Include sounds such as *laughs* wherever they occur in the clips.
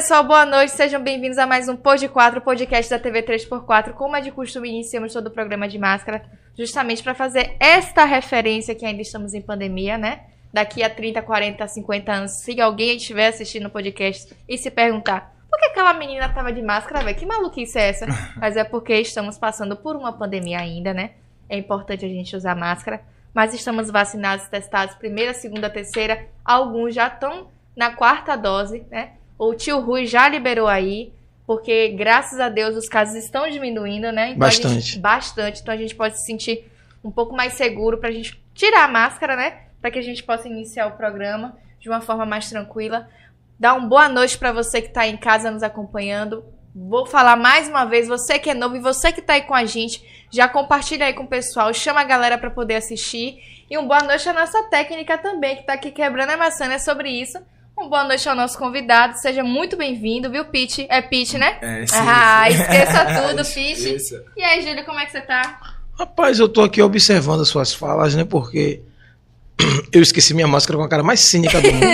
Pessoal, boa noite, sejam bem-vindos a mais um Pod 4, podcast da TV 3x4. Como é de costume, iniciamos todo o programa de máscara, justamente para fazer esta referência que ainda estamos em pandemia, né? Daqui a 30, 40, 50 anos, se alguém estiver assistindo o podcast e se perguntar por que aquela menina tava de máscara, velho? Que maluquice é essa? *laughs* Mas é porque estamos passando por uma pandemia ainda, né? É importante a gente usar máscara. Mas estamos vacinados, testados, primeira, segunda, terceira. Alguns já estão na quarta dose, né? O tio Rui já liberou aí, porque graças a Deus os casos estão diminuindo, né? Então, a gente- Bastante. bastante. Então a gente pode se sentir um pouco mais seguro pra gente tirar a máscara, né? Pra que a gente possa iniciar o programa de uma forma mais tranquila. Dar uma boa noite pra você que tá em casa nos acompanhando. Vou falar mais uma vez, você que é novo e você que tá aí com a gente, já compartilha aí com o pessoal, chama a galera pra poder assistir. E uma boa noite à nossa técnica também, que tá aqui quebrando a maçã, é sobre isso. Uma boa noite ao nosso convidado, seja muito bem-vindo, viu, Pete? É Pete, né? É, sim, ah, sim. esqueça *laughs* tudo, Pete. E aí, Júlio, como é que você tá? Rapaz, eu tô aqui observando as suas falas, né? Porque *clears throat* eu esqueci minha máscara com a cara mais cínica do mundo.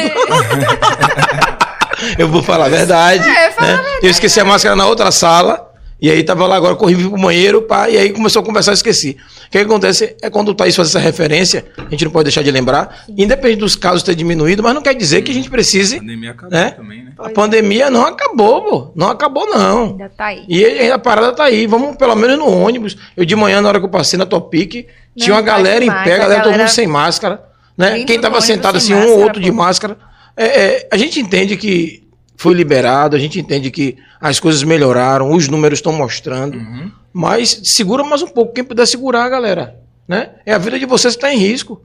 *laughs* eu vou falar a verdade. É, fala a né? Eu esqueci a máscara na outra sala. E aí tava lá agora, corri pro banheiro, pá, e aí começou a conversar, esqueci. O que acontece é quando o Thaís faz essa referência, a gente não pode deixar de lembrar, independente dos casos ter diminuído, mas não quer dizer que a gente A precise. pandemia acabou né? também, né? A pandemia não acabou, pô. Não acabou, não. Ainda tá aí. E aí a parada tá aí, vamos pelo menos no ônibus. Eu de manhã, na hora que eu passei na Topic, tinha uma galera em pé, a a galera todo galera mundo sem máscara. Né? Quem tava sentado assim, um ou máscara, outro de pô. máscara. É, é, a gente entende que foi liberado, a gente entende que as coisas melhoraram, os números estão mostrando. Uhum. Mas segura mais um pouco, quem puder segurar, galera. Né? É a vida de vocês que está em risco.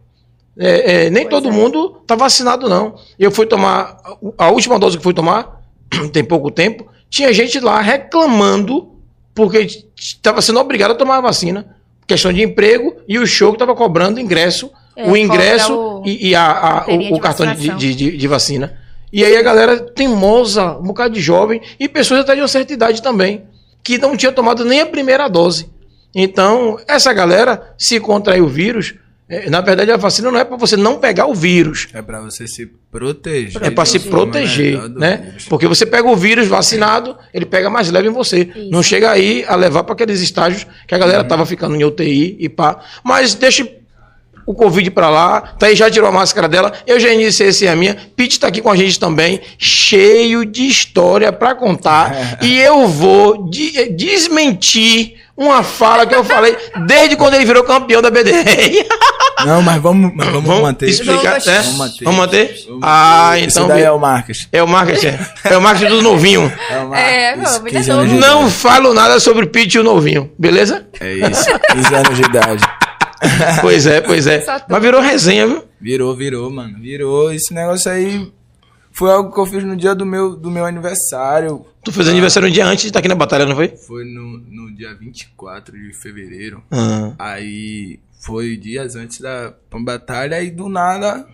É, é, nem Pois todo é. mundo está vacinado, não. Eu fui tomar, a última dose que fui tomar, *clears throat* tem pouco tempo, tinha gente lá reclamando porque estava sendo obrigado a tomar a vacina. Questão de emprego e o show que estava cobrando ingresso, É, o ingresso o- e, e a- a- o, o de cartão de- de- de vacina. E aí a galera teimosa, um bocado de jovem e pessoas até de uma certa idade também, que não tinha tomado nem a primeira dose. Então, essa galera, se contrair o vírus, eh, na verdade a vacina não é para você não pegar o vírus, É pra você se proteger. é para se proteger, né? Porque você pega o vírus vacinado, ele pega mais leve em você. Isso. Não chega aí a levar para aqueles estágios que a galera tava ficando em UTI e pá. Mas deixa o Covid para lá, tá aí já tirou a máscara dela. Eu já iniciei esse a minha. Pete tá aqui com a gente também, cheio de história para contar. *laughs* e eu vou de- desmentir uma fala que eu falei desde quando ele virou campeão da BDR. *laughs* Não, mas vamos, mas vamos, manter. explicar, Vamos- né? Vamos manter. Vamos manter? Vamos Ah, então Esse daí é o Marcos. é o marketing, é o marketing do novinho. É, o É, Marcos, vamos, 15 ainda anos de novo. Não falo nada sobre o Pete e o novinho, beleza? É isso, 15 anos de idade. *laughs* Pois é, pois é. Mas virou resenha, viu? Virou, virou, mano. Virou. Esse negócio aí foi algo que eu fiz no dia do meu, do meu aniversário. Tu fez aniversário um dia antes de estar aqui na batalha, não foi? Foi no, no dia 24 de fevereiro. Ah. Aí foi dias antes da batalha e do nada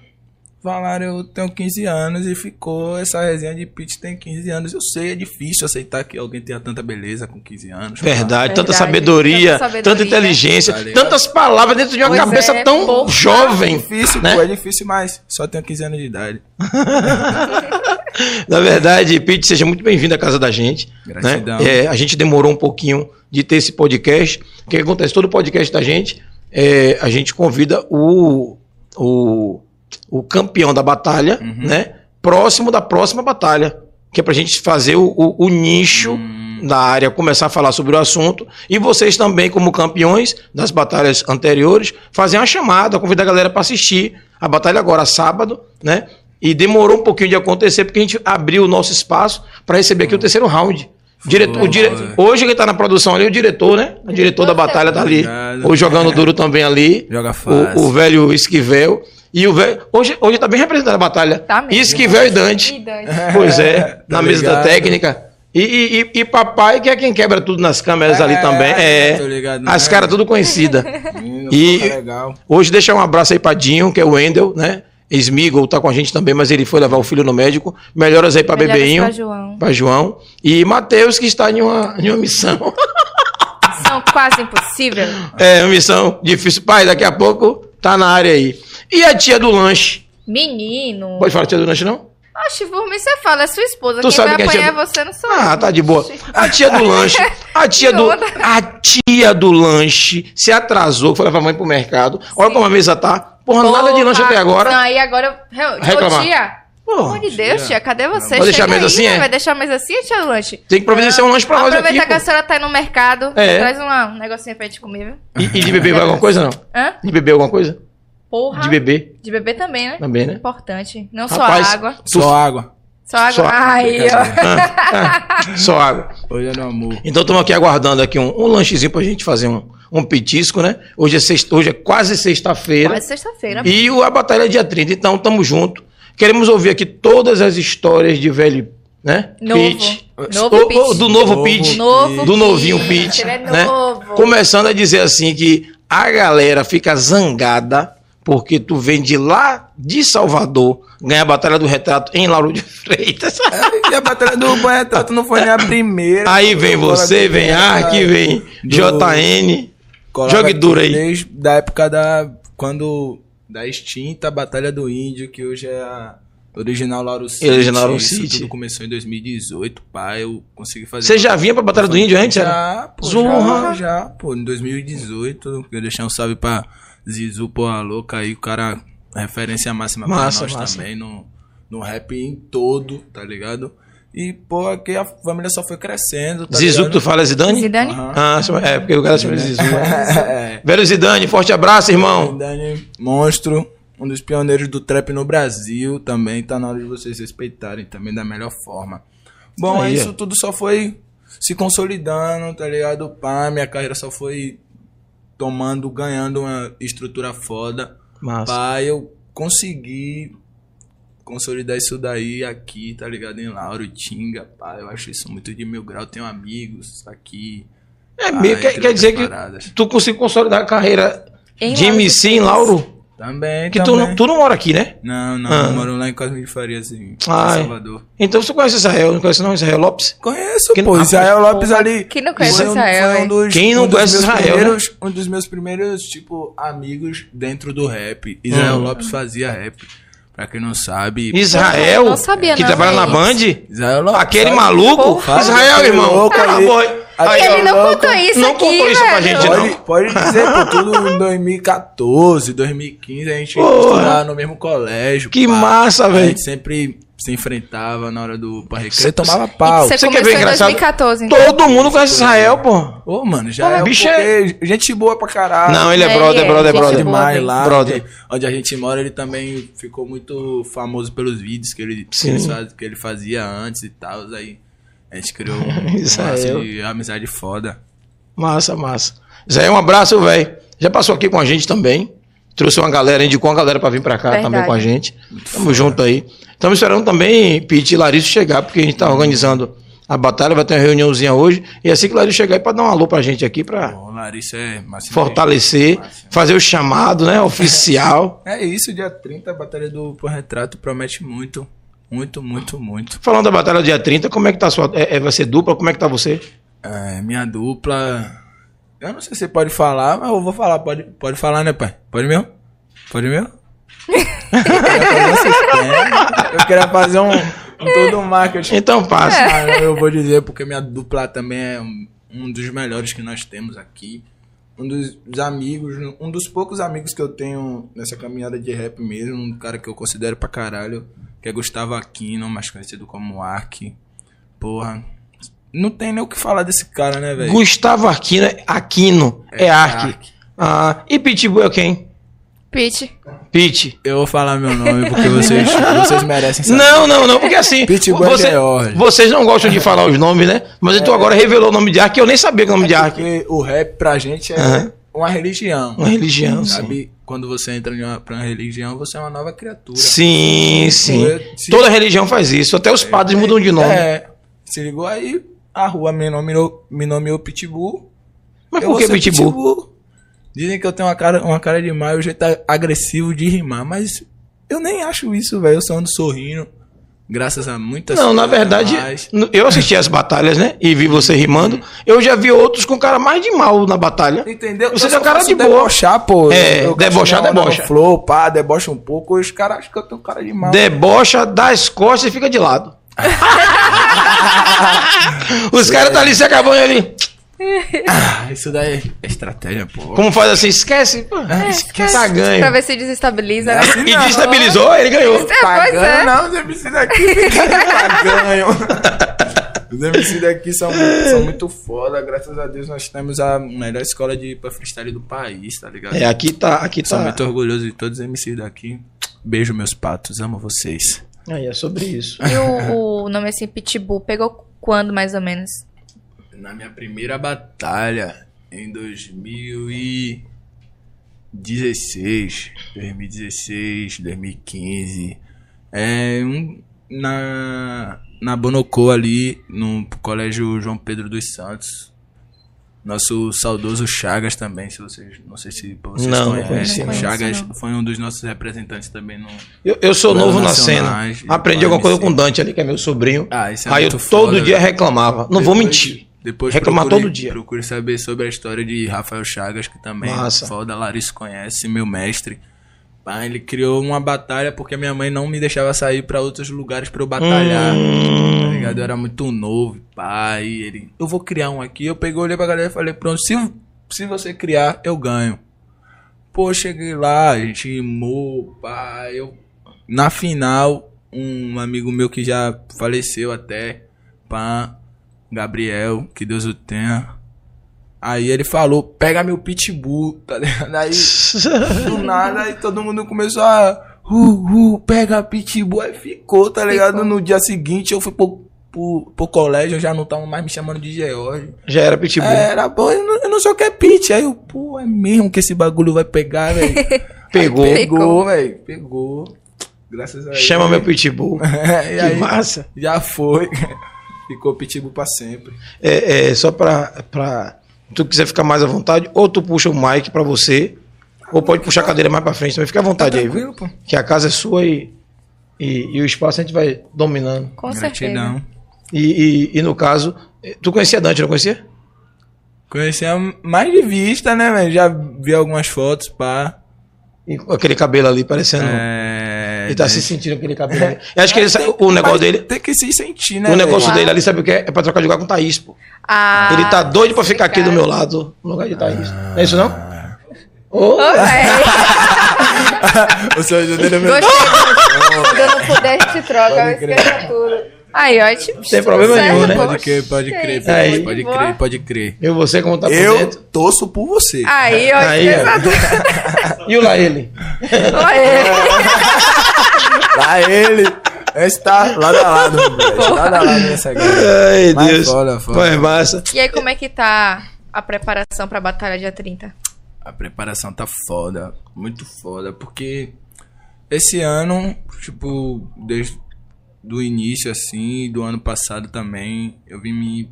falaram eu tenho 15 anos e ficou essa resenha de Pete tem 15 anos. Eu sei, é difícil aceitar que alguém tenha tanta beleza com 15 anos. Verdade, tanta Verdade, sabedoria, tanta sabedoria. tanta inteligência, Tá tantas palavras dentro de uma Pois cabeça é, tão porra. É jovem. difícil, né? pô, é difícil, mas só tenho 15 anos de idade. *laughs* Na verdade, Pete, seja muito bem-vindo à casa da gente. Gratidão. Né? É, a gente demorou um pouquinho de ter esse podcast. O que acontece? Todo podcast da gente, é, a gente convida o, o, o campeão da batalha, Uhum. né? Próximo da próxima batalha. Que é pra gente fazer o, o- o nicho Hum. da área, começar a falar sobre o assunto. E vocês também, como campeões das batalhas anteriores, fazer uma chamada, convidar a galera para assistir a batalha agora, sábado, né? E demorou um pouquinho de acontecer, porque a gente abriu o nosso espaço para receber aqui o terceiro round. Diretor, o dire... Hoje quem tá na produção ali é o diretor, né? O diretor da batalha tá ali. Obrigado. Hoje jogando duro também ali. Joga fácil. O, o velho Esquivel. E o velho. Hoje, hoje tá bem representado a batalha. Tá mesmo. Esquivel e Dante. Ih, Dante. *laughs* Pois é, *laughs* Tá na mesa da técnica. E, e, e- e papai, que é quem quebra tudo nas câmeras É, ali também. É. ligado, as né? caras tudo conhecida. *laughs* Menino, E- porra, legal. Hoje deixar um abraço aí pra Dinho, que é o Wendel, né? Smigol tá com a gente também, mas ele foi levar o filho no médico. Melhoras aí pra Melhoras Bebeinho. pra João. Pra João. E Matheus, que está em uma, em uma missão. São quase impossível. é, uma missão difícil. Pai, daqui a pouco tá na área aí. E a tia do lanche? Menino. Pode falar tia do lanche, não? Oxe, por mim você fala, é sua esposa. Tu Quem sabe vai que a tia apanhar é você, não sou Ah, eu. tá de boa. A tia do lanche, a *laughs* tia do, a tia do lanche se atrasou, foi levar a mãe pro mercado. Olha como a mesa tá. Porra, nada de lanche até agora. Não, aí agora. eu- Reclamar. Ô, tia. Pelo amor de Deus, tia. cadê você? Vai deixar a mesa aí, assim, é? Vai deixar a mesa assim, tia do lanche? Tem que providenciar um lanche pra nós aqui. Aproveitar que a senhora tá aí no mercado. É. Traz uma, um negocinho pra gente comer, viu? E, e de beber vai alguma coisa, não? Hã? De beber alguma coisa? Porra. De beber De beber também, né? também, né? Importante. Não Rapaz, só água. Só água. Só água. Só- Ai, ó. Só água. Hoje é no amor. Então estamos aqui aguardando aqui um, um lanchezinho pra gente fazer um, um petisco, né? Hoje é, sexta, hoje é quase sexta-feira. Quase sexta-feira. E o, a batalha é dia 30, então tamo junto. Queremos ouvir aqui todas as histórias de velho, né? Novo. Pete. Novo O- Pete. do novo Novo Pete. Novo do novinho Pete. Ele é né? novo. Começando a dizer assim que a galera fica zangada porque tu vem de lá de Salvador ganhar a batalha do retrato em Lauro de Freitas. *laughs* E a batalha do Retrato não foi nem a *laughs* primeira. Aí vem você, vem era Ark, vem do- JN. Jogue duro aí. Desde da época da. Quando. Da extinta Batalha do Índio, que hoje é a original Lauro City. Original Lauro Isso City. tudo começou em 2018, pá. Eu consegui fazer. Você já vinha pra batalha do Índio antes? Já, pô, Zorra. já, já, pô, em 2018, eu deixei um salve pra Zizu, porra louca aí, o cara, referência máxima Massa, pra nós massa. também, no, no rap em todo, tá ligado? E, pô, aqui a família só foi crescendo, tá Zizu que tu ligado? fala é Zidane? Zidane? Aham. Ah, é, porque o cara chama de Zizu. né? *laughs* É, Velho Zidane, forte abraço, irmão. Dani, monstro, um dos pioneiros do trap no Brasil também, tá na hora de vocês respeitarem também da melhor forma. Bom, Aí, isso ó. tudo só foi se consolidando, tá ligado? Pá, minha carreira só foi tomando, ganhando uma estrutura foda. Massa. Pá, eu consegui consolidar isso daí aqui, tá ligado? Em Lauro, Tinga, pá, eu acho isso muito de mil grau. Tenho amigos aqui. É, pá, meio, quer, entre quer dizer que paradas. tu conseguiu consolidar a carreira Em de MC em. Lauro? Também, Que tu também. não, tu não mora aqui, né? Não, não, Ah. eu moro lá em Cosme de Farias, em Ai. Salvador. Então você conhece Israel, não conhece não Israel Lopes? Conheço, Quem- pô. Ah, Israel Lopes ali. Quem não conhece foi um- Israel, um dos- Quem não um conhece meus Israel, né? primeiros- Um dos meus primeiros, tipo, amigos dentro do rap. Israel Hum. Lopes fazia rap. Pra quem não sabe. Israel, Não sabia que não, trabalha na. Band? Israel Lopes. Aquele maluco? Porra. Israel, irmão. Ah, ali. Aí, Ele ó, não louco. contou isso Não aqui, contou isso pra gente, não. Pode, pode dizer, pô, tudo em 2014, 2015, a gente Porra. estudava no mesmo colégio. Que pá. massa, A velho. gente sempre se enfrentava na hora do pra recreio, tomava pau. Você Você quer começou ver em engraçado? 2014, então. Todo mundo conhece Israel, pô. Ô, mano, já é bicho porque gente boa pra caralho. Não, ele é É, brother, é, brother, gente brother. demais lá. Brother. Onde, onde a gente mora, ele também ficou muito famoso pelos vídeos que ele, que ele fazia antes e tal. Aí a gente criou *laughs* um laço de amizade foda. Massa, massa. Zé, um abraço, velho. Já passou aqui com a gente também. Trouxe uma galera, indicou uma galera pra vir pra cá Verdade. também com a gente. Tamo junto aí. Estamos esperando também Pete e Larissa chegar, porque a gente tá organizando a batalha, vai ter uma reuniãozinha hoje. E assim que Larissa chegar aí pra dar um alô pra gente aqui, pra Bom, Larissa é fortalecer, Massa. fazer o chamado, né? *laughs* Oficial. É isso, dia 30, a Batalha do Por Retrato promete muito. Muito, muito, muito. Falando da batalha do dia 30, como é que tá a sua. É, é- vai ser dupla? Como é que tá você? É, minha dupla. Eu não sei se você pode falar, mas eu vou falar. Pode, pode falar, né, pai? Pode mesmo? Pode mesmo? eu, queria fazer um sistema, eu queria fazer um, um todo um marketing. Então passa. Mas eu vou dizer porque minha dupla também é um, dos melhores que nós temos aqui. Um dos, dos amigos, um dos poucos amigos que eu tenho nessa caminhada de rap mesmo, um cara que eu considero pra caralho, que é Gustavo Aquino, mais conhecido como Ark. Porra, não tem nem o que falar desse cara, né, velho? Gustavo Aquino, Aquino é, É, Ark. Ark. Ah, e Pitbull é quem? Pete. Pete. Eu vou falar meu nome porque vocês, *laughs* vocês merecem saber. Não, não, não, porque assim. Pitbull é você- George. vocês não gostam de falar os nomes, né? Mas tu agora revelou o nome de Ark, eu nem sabia que o nome de Ark. Porque o rap pra gente é Aham. Uma religião. Uma religião, sim. Sabe? Quando você entra em uma, pra uma religião, você é uma nova criatura. Sim, sim. Se- Toda religião faz isso. Até os padres mudam de nome. É. Se ligou aí, a rua me nomeou, me nomeou Pitbull. Mas Eu por que ser Pitbull? Dizem que eu tenho uma cara, uma cara de mal, o jeito agressivo de rimar, mas eu nem acho isso, velho. Eu só ando sorrindo. Graças a muitas Não, na verdade, mais. eu assisti as batalhas, né? E vi você rimando. Eu já vi outros com cara mais de mal na batalha. Entendeu? Você tem só cara de boa. debochar, pô. É, Eu debochar, debocha. Flow, pá, debocha um pouco. Os caras acham que eu tenho cara de mal. Debocha, dá as costas e fica de lado. *laughs* Os caras tá ali se acabando ali. Ah, isso daí é estratégia, pô. Como faz assim? Esquece. Pô, esquece. Tá ganho. Pra ver se desestabiliza. né? assim E não. destabilizou, ele ganhou. É, pois ganho, é. não, os MC daqui tá *laughs* ganho. Os MC daqui são, são muito foda, graças a Deus nós temos a melhor escola de pra freestyle do país, tá ligado? É, aqui tá, aqui Sou tá. muito orgulhoso de todos os MCs daqui. Beijo, meus patos, amo vocês. Aí é sobre isso. E o, o nome assim, Pitbull, pegou quando mais ou menos? Na minha primeira batalha, em 2016, 2016, 2015, é um, na, na Bonocô ali, no colégio João Pedro dos Santos. Nosso saudoso Chagas também, se vocês, não sei se vocês Não, não conhecem. não. Chagas Conheço, foi um dos nossos representantes também no, Eu, eu sou novo na cena. Aprendi alguma coisa com o Dante ali, que é meu sobrinho. Ah, é Aí eu todo foda, dia velho. reclamava. Não vou mentir. Depois Reclamar procure- todo dia. Procure saber sobre a história de Rafael Chagas, que também Massa. é foda, Larissa conhece, meu mestre. Pá, ele criou uma batalha porque minha mãe não me deixava sair pra outros lugares pra eu batalhar. Hum. Tá ligado? Eu era muito novo, pai. Ele, eu vou criar um aqui. Eu peguei, olhei pra galera e falei, pronto, se, se você criar, eu ganho. Pô, cheguei lá, a gente rimou, pá. Eu, na final, um amigo meu que já faleceu até, pá, Gabriel, que Deus o tenha. Aí ele falou, pega meu pitbull, tá ligado? Aí, do *laughs* nada, aí todo mundo começou a. Uh, uh, pega pitbull, aí ficou, tá ligado? Ficou. No dia seguinte eu fui pro, pro, pro colégio, já não estavam mais me chamando de George. Já era pitbull. É, era bom, eu não, eu não sei o que é pit. Aí eu, pô, é mesmo que esse bagulho vai pegar, velho. *laughs* Pegou. Aí Pegou. Velho. Pegou. Graças a Deus. Chama meu pitbull. *laughs* É, que aí, massa. Já foi. Ficou pitbull pra sempre. É, é, só pra, pra tu quiser ficar mais à vontade, ou tu puxa o mic pra você, ou pode puxar a cadeira mais pra frente também. Fica à vontade aí, viu? Pô. Que a casa é sua e, e, e o espaço a gente vai dominando. Com certeza. E, e, e no caso, tu conhecia Dante, não conhecia? Conhecia mais de vista, né, velho? Já vi algumas fotos, pá. E com aquele cabelo ali parecendo. É. ele tá se sentindo aquele cabelo ali. Eu acho que ele, o negócio dele. Tem que se sentir, né? O negócio dele ali, sabe o que é? É pra trocar de lugar com o Thaís, pô. Ah, Ele tá doido pra ficar aqui do meu lado, no lugar de Thaís. Não é isso não? Véi, *laughs* o seu dele é meu. Gostei. *laughs* Quando eu não puder, a gente troca, eu esqueço tudo. Aí, ó, tipo, Tem problema certo, nenhum, né? Pode crer, pode crer, Aí. pode boa. crer, pode crer. eu você como tá por Eu dentro. torço por você. Aí, ó, Aí, ó. *laughs* E o Laele? Oi. Lá ele está lado a lado, moleque. Lado a lado nessa galera. Ai, Mas Deus. foda, foda. Mas massa. E aí, como é que tá a preparação pra batalha dia 30? A preparação tá foda, muito foda, porque esse ano, tipo, desde do início, assim, do ano passado também, eu vim me,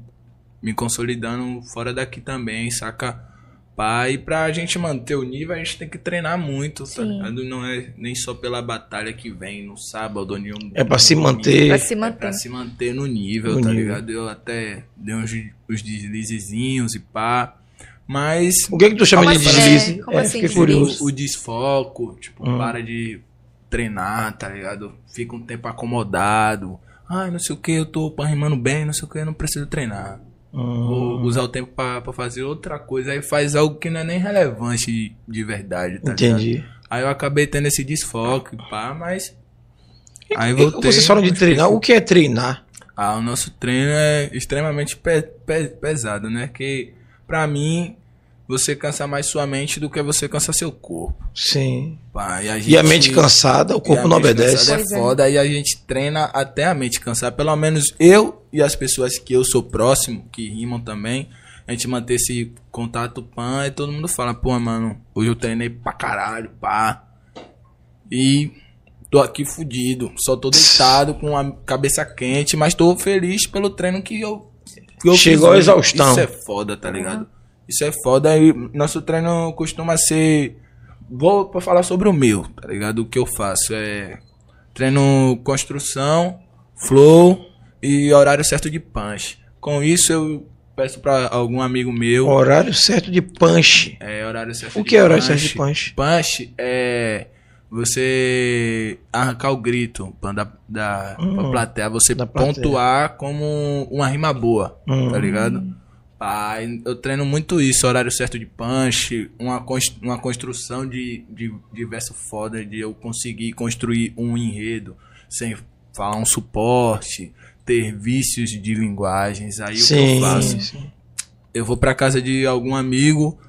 me consolidando fora daqui também, saca? Pá, e pra gente manter o nível, a gente tem que treinar muito, tá Sim. ligado? Não é nem só pela batalha que vem no sábado ou nenhum. É pra se manter. Pra se É manter. pra se manter no nível, No tá nível. ligado? Eu até dei uns, uns deslizezinhos e pá. Mas O que que tu chama Como de assim? deslize? É, como É, assim, fiquei curioso. o, o desfoco, tipo, Hum. para de treinar, tá ligado? Fica um tempo acomodado. Ai, não sei o que, eu tô rimando bem, não sei o que, eu não preciso treinar. Hum. Vou usar o tempo pra, pra fazer outra coisa. Aí faz algo que não é nem relevante de, de verdade, tá ligado? Entendi. Aí eu acabei tendo esse desfoque, pá, mas. Aí voltei. Vocês falam de treinar. O que é treinar? Ah, o nosso treino é extremamente pe- pe- pesado, né? Que pra mim, você cansa mais sua mente do que você cansa seu corpo. Sim. Pá, e, a E a mente cansada, o e corpo a não mente obedece. cansada é. É foda, e a gente treina até a mente cansar. Pelo menos eu e as pessoas que eu sou próximo, que rimam também, a gente manter esse contato pã e todo mundo fala, pô, mano, hoje eu treinei pra caralho, pá. E tô aqui fudido, só tô deitado com a cabeça quente, mas tô feliz pelo treino que eu. Que eu Chegou fiz à hoje. exaustão. Isso é foda, tá ligado? Isso é foda e nosso treino costuma ser. Vou pra falar sobre o meu, tá ligado? O que eu faço é treino construção, flow e horário certo de punch. Com isso eu peço pra algum amigo meu. Horário certo de punch. É, horário certo O de que é horário certo de punch? Punch é você arrancar o grito pra, da, da, Hum, pra plateia, você da plateia. pontuar como uma rima boa, Hum. tá ligado? Ah, eu treino muito isso, horário certo de punch, uma, cons- uma construção de, de, de verso foda, de eu conseguir construir um enredo sem falar um suporte, ter vícios de linguagens, aí o que Sim, eu faço? sim. eu vou pra casa de algum amigo.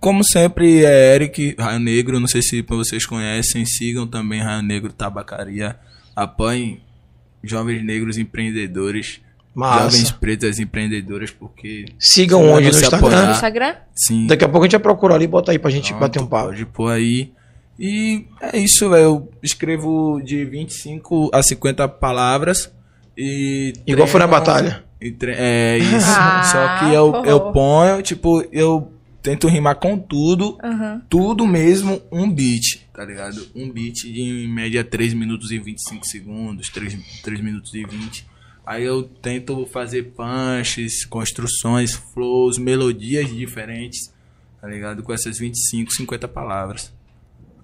Como sempre, é Eric, Raio Negro. Não sei se vocês conhecem. Sigam também Raio Negro Tabacaria. Apoiem jovens negros empreendedores. Jovens Massa. pretas empreendedoras, porque. Sigam onde no Instagram? No Instagram? Sim. Daqui a pouco a gente vai procurar ali e bota aí pra gente Pronto, bater um papo. Pode pôr aí. E é isso, velho. Eu escrevo de 25 a 50 palavras. E Igual foi na treino- batalha. e tre- É isso. Ah, Só que eu, eu ponho, tipo, eu tento rimar com tudo. Aham. Tudo mesmo, um beat, tá ligado? Um beat de em média 3 minutos e 25 segundos, 3, 3 minutos e 20. Aí eu tento fazer punches, construções, flows, melodias diferentes, tá ligado? Com essas 25, 50 palavras.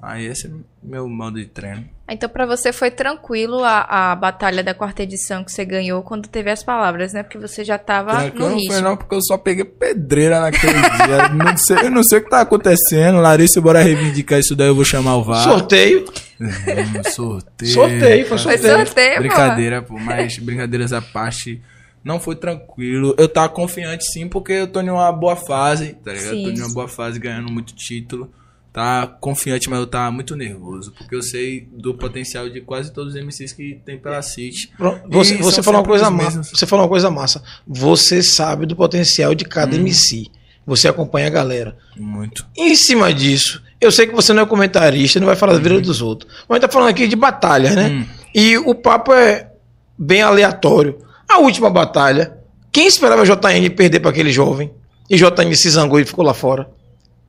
Aí esse é meu modo de treino. Então pra você foi tranquilo a, a batalha da quarta edição que você ganhou quando teve as palavras, né? Porque você já tava Tranquilo no não foi ritmo. não, porque eu só peguei pedreira naquele *laughs* dia. Não sei, eu não sei o que tá acontecendo. Larissa, bora reivindicar isso daí, eu vou chamar o VAR. Sorteio. Hum, *laughs* sorteio. Sorteio, foi Foi sorteio. sorteio, pô. Brincadeira, pô, mas brincadeiras à parte, não foi tranquilo. Eu tava confiante sim, porque eu tô em uma boa fase, tá ligado? Sim. Tô em uma boa fase, ganhando muito título. Tá confiante, mas eu tava muito nervoso, porque eu sei do potencial de quase todos os MCs que tem pela City. Você, você falou uma coisa massa. Você falou uma coisa massa. Você sabe do potencial de cada Hum. MC. Você acompanha a galera. Muito. Em cima disso, eu sei que você não é comentarista, não vai falar da vida dos outros. Mas a gente tá falando aqui de batalha, né? Hum. E o papo é bem aleatório. A última batalha, quem esperava JN perder para aquele jovem? E JN se zangou e ficou lá fora.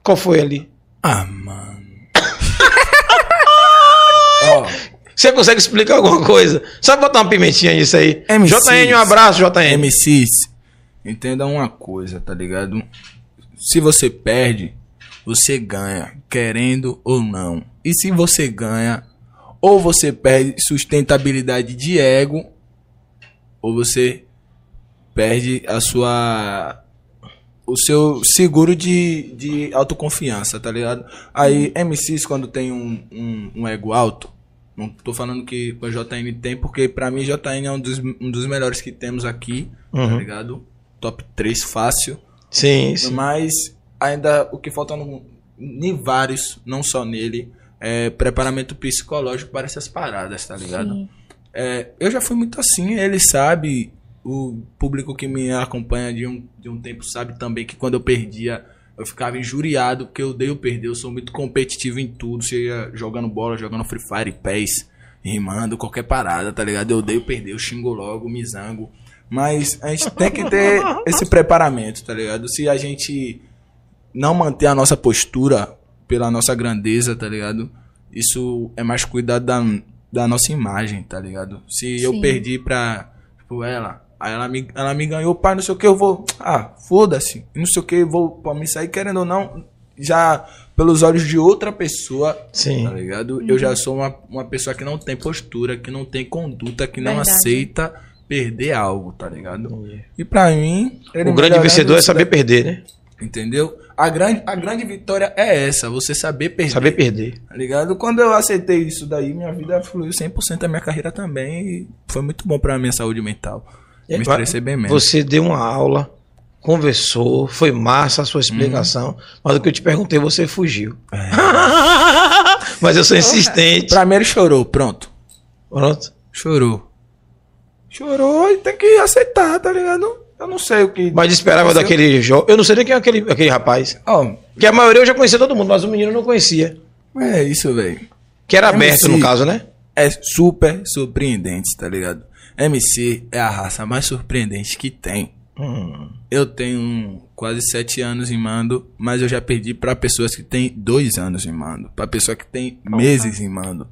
Qual foi ali? Ah, mano. *laughs* Ó, Você consegue explicar alguma coisa? Só botar uma pimentinha nisso aí. MCs. JN, um abraço, JN. MCs, entenda uma coisa, tá ligado? Se você perde, você ganha, querendo ou não. E se você ganha, ou você perde sustentabilidade de ego, ou você perde a sua o seu seguro de, de autoconfiança, tá ligado? Aí, MCs, quando tem um, um, um ego alto, não tô falando que o JN tem, porque pra mim JN é um dos, um dos melhores que temos aqui, tá Uhum. ligado? Top 3 fácil. Sim, sim. Mas ainda o que falta no, em vários, não só nele, é preparamento psicológico para essas paradas, tá ligado? Sim. É, eu já fui muito assim, ele sabe, o público que me acompanha de um, de um tempo sabe também que quando eu perdia, eu ficava injuriado porque eu odeio perder, eu sou muito competitivo em tudo, seja jogando bola, jogando Free Fire, PES, rimando, qualquer parada, tá ligado? Eu odeio perder, eu xingo logo, me zango. Mas a gente tem que ter *laughs* esse preparamento, tá ligado? Se a gente não manter a nossa postura pela nossa grandeza, tá ligado? Isso é mais cuidado da, da nossa imagem, tá ligado? Se eu Sim. perdi pra, tipo, ela, aí ela me, ela me ganhou, pai, não sei o que, eu vou, ah, foda-se, não sei o que, eu vou pra me sair querendo ou não, já pelos olhos de outra pessoa, Sim. tá ligado? Eu já sou uma, uma pessoa que não tem postura, que não tem conduta, que não Verdade. aceita perder algo, tá ligado? E pra mim, O grande vencedor é saber daí- perder, né? Entendeu? A grande, a grande vitória é essa, você saber perder. Saber perder. Tá ligado? Quando eu aceitei isso daí, minha vida fluiu 100% a minha carreira também e foi muito bom pra minha saúde mental. Me estressei bem menos. Você deu uma aula, conversou, foi massa a sua explicação, mas o que eu te perguntei, você fugiu. *laughs* mas eu sou insistente. Pra mim ele chorou, pronto. Pronto. Chorou. Chorou e tem que aceitar, tá ligado? Eu não sei o que. Mas esperava daquele jovem. Eu não sei nem quem é aquele, aquele rapaz. Ó, Que a maioria eu já conhecia todo mundo, mas o menino eu não conhecia. é isso, velho. Que era MC. aberto, no caso, né? É super surpreendente, tá ligado? MC é a raça mais surpreendente que tem. Hum. Eu tenho quase sete anos em mando, mas eu já perdi pra pessoas que têm dois anos em mando. Pra pessoa que tem meses em mando,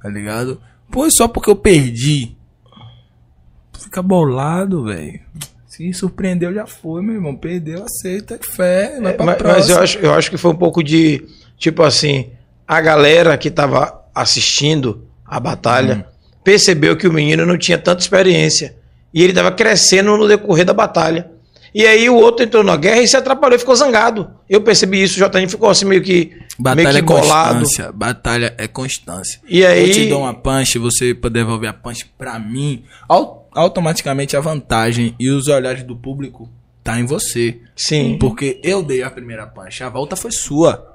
tá ligado? Pô, só porque eu perdi fica bolado, velho. Se surpreendeu, já foi, meu irmão. Perdeu, aceita, fé, vai pra mas, próxima. mas eu acho, eu acho que foi um pouco de, tipo assim, a galera que tava assistindo a batalha percebeu que o menino não tinha tanta experiência. E ele tava crescendo no decorrer da batalha. E aí o outro entrou na guerra e se atrapalhou e ficou zangado. Eu percebi isso, o JN ficou assim meio que, Batalha meio é que bolado. constância. Batalha é constância. E aí- Eu te dou uma punch, você devolver a punch pra mim. au- automaticamente a vantagem e os olhares do público tá em você. Sim. Porque eu dei a primeira punch, a volta foi sua.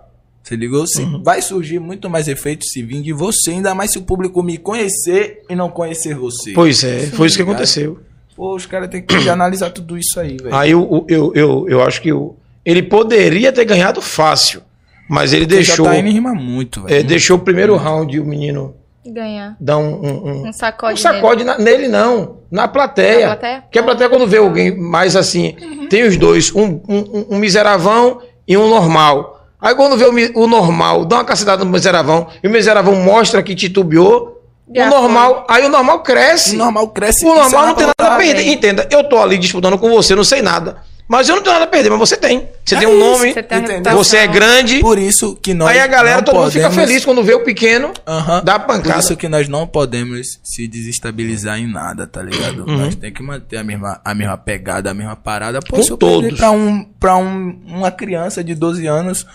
Você ligou? Se Uhum. Vai surgir muito mais efeito se vir de você, ainda mais se o público me conhecer e não conhecer você. Pois é, foi isso que ligado? aconteceu. Pô, os caras têm que analisar tudo isso aí, velho. Aí eu, eu, eu, eu acho que o- ele poderia ter ganhado fácil, mas ele Porque deixou, Já tá indo rima muito, é, velho. deixou o primeiro round e o menino Ganhar. dar um, um, um- Um sacode. um sacode na- nele, não, na plateia. Na plateia? Porque a plateia, quando vê alguém mais assim, tem os dois, um, um, um miseravão e um normal. Aí quando vê o, o normal, dá uma cacetada no miseravão, e o miseravão mostra que titubeou, Já o normal, aí o normal cresce. O normal cresce O e normal não tem nada a perder. velho. Entenda, eu tô ali disputando com você, não sei nada. Mas eu não tenho nada a perder, mas você tem. Você É tem um isso, nome, Você tem você é grande. Por isso que nós Aí a galera, não todo mundo fica podemos- feliz quando vê o pequeno Aham. dar Por pancada. isso que nós não podemos se desestabilizar em nada, tá ligado? Uhum. Nós tem que manter a mesma, a mesma pegada, a mesma parada. Pô, Com se eu perder todos. pra, um, pra um, uma criança de 12 anos,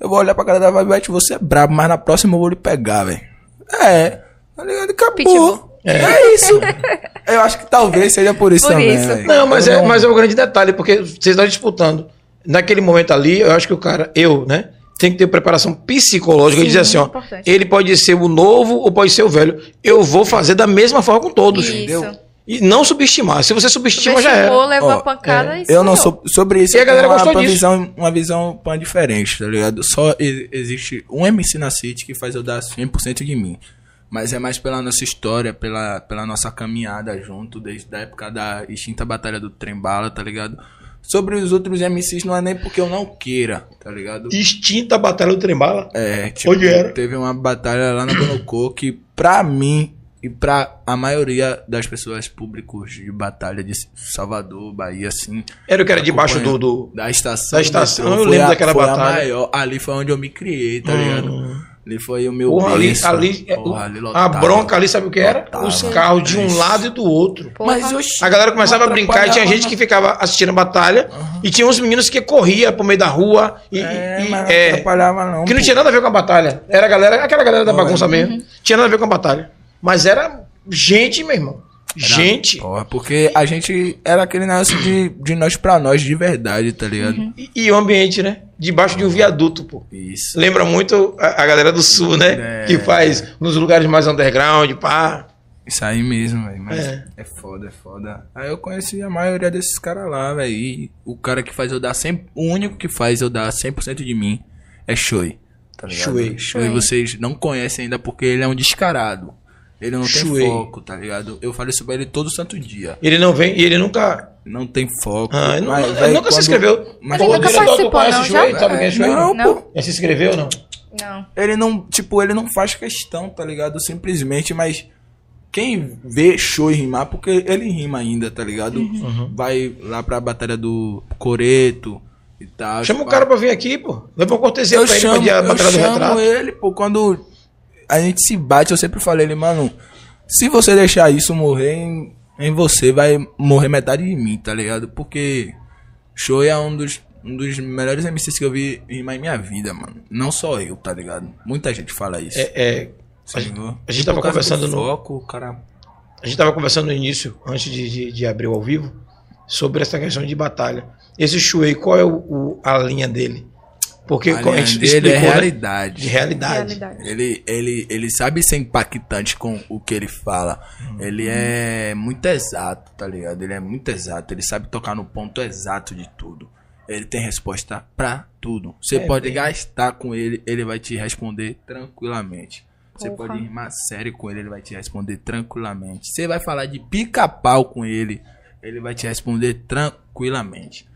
eu vou olhar pra cara da Vibete, você é brabo, mas na próxima eu vou lhe pegar, velho. É, tá ligado? Acabou. Pitbull. É. isso. *laughs* eu acho que talvez seja por isso Por também, isso. velho. Não, mas Eu é, mas é um grande detalhe, porque vocês estão disputando. Naquele momento ali, eu acho que o cara, eu, né? Tem que ter preparação psicológica e Sim, dizer assim, ó. importante. Ele pode ser o novo ou pode ser o velho. Eu vou fazer da mesma forma com todos. Isso. E não subestimar. Se você subestima, já era. levou Ó, pancada é, e Eu não sou sobre isso. E a galera uma, gostou uma disso. visão, uma visão diferente, tá ligado? Só existe um MC na City que faz eu dar 100% de mim. Mas é mais pela nossa história, pela, pela nossa caminhada junto, desde a época da extinta batalha do Trembala, tá ligado? Sobre os outros MCs não é nem porque eu não queira, tá ligado? Extinta batalha do Trembala. É, tipo, Onde era? teve uma batalha lá na Bonocô que, pra mim e pra a maioria das pessoas públicos de batalha de Salvador, Bahia, assim, Era o que era debaixo do. do... da estação. Da estação, metrô, eu lembro a- daquela foi a batalha. maior. ali foi onde eu me criei, tá ligado? Ali foi o meu Porra, ali, berço. ali, é, Porra, ali a lotava. bronca ali, sabe o que era? Lotava. Os carros de um lado e do outro. Porra. Mas A galera começava a brincar e tinha gente que ficava assistindo a batalha e tinha uns meninos que corria pro meio da rua e, É, e- não é, atrapalhava não. que não pô. tinha nada a ver com a batalha. Era a galera, aquela galera da Não, bagunça é. mesmo. Tinha nada a ver com a batalha. Mas era gente, meu irmão. Gente. Porra, porque a gente era aquele negócio de, de nós pra nós de verdade, tá ligado? E, e o ambiente, né? Debaixo de um viaduto, pô. Isso. Lembra muito a, a galera do sul, né? É. Que faz nos lugares mais underground, pá. Isso aí mesmo, velho. Mas É. é. foda, é foda. Aí eu conheci a maioria desses caras lá, velho. E o cara que faz eu dar 100%. O único que faz eu dar 100% de mim é Shoei. Tá ligado? Shui. Shoei vocês não conhecem ainda porque ele é um descarado. Ele não Shui. tem foco, tá ligado? Eu falo isso pra ele todo santo dia. Ele não vem e ele nunca. Não tem foco. Ah, ele, Mas, ele nunca se quando- inscreveu. Mas Pô, Ele nunca participou, conhece não, o Shuei? já? Sabe quem é Shuei? Não, Não. pô. Já se inscreveu ou não? Não. Ele não, tipo, ele não faz questão, tá ligado? Simplesmente, mas quem vê show rimar, porque ele rima ainda, tá ligado? Uhum. Vai lá pra batalha do Coreto e tal. Chama o cara pra vir aqui, pô. Leva uma cortesia eu pra ele chamo, pra dia- eu batalha do chamo retrato. ele, pô, quando a gente se bate, eu sempre falei ele, mano, se você deixar isso morrer em, em você, vai morrer metade de mim, tá ligado? Porque show é um dos, um dos melhores MCs que eu vi em minha vida, mano. Não só eu, tá ligado? Muita gente fala isso. É, é, Você ligou? a gente tava conversando do no- foco, cara. a gente tava conversando no início, antes de, de, de abrir o ao vivo, sobre essa questão de batalha. Esse Shuei, qual é o, o- a linha dele? Porque A gente dele é explicou, né? realidade. De realidade. Realidade. Ele, ele, ele sabe ser impactante com o que ele fala. Ele é muito exato, tá ligado? Ele é muito exato. Ele sabe tocar no ponto exato de tudo. Ele tem resposta pra tudo. Você É pode bem. gastar com ele, ele vai te responder tranquilamente. Você Porra. pode rimar sério com ele, ele vai te responder tranquilamente. Você vai falar de pica-pau com ele, ele vai te responder tranquilamente.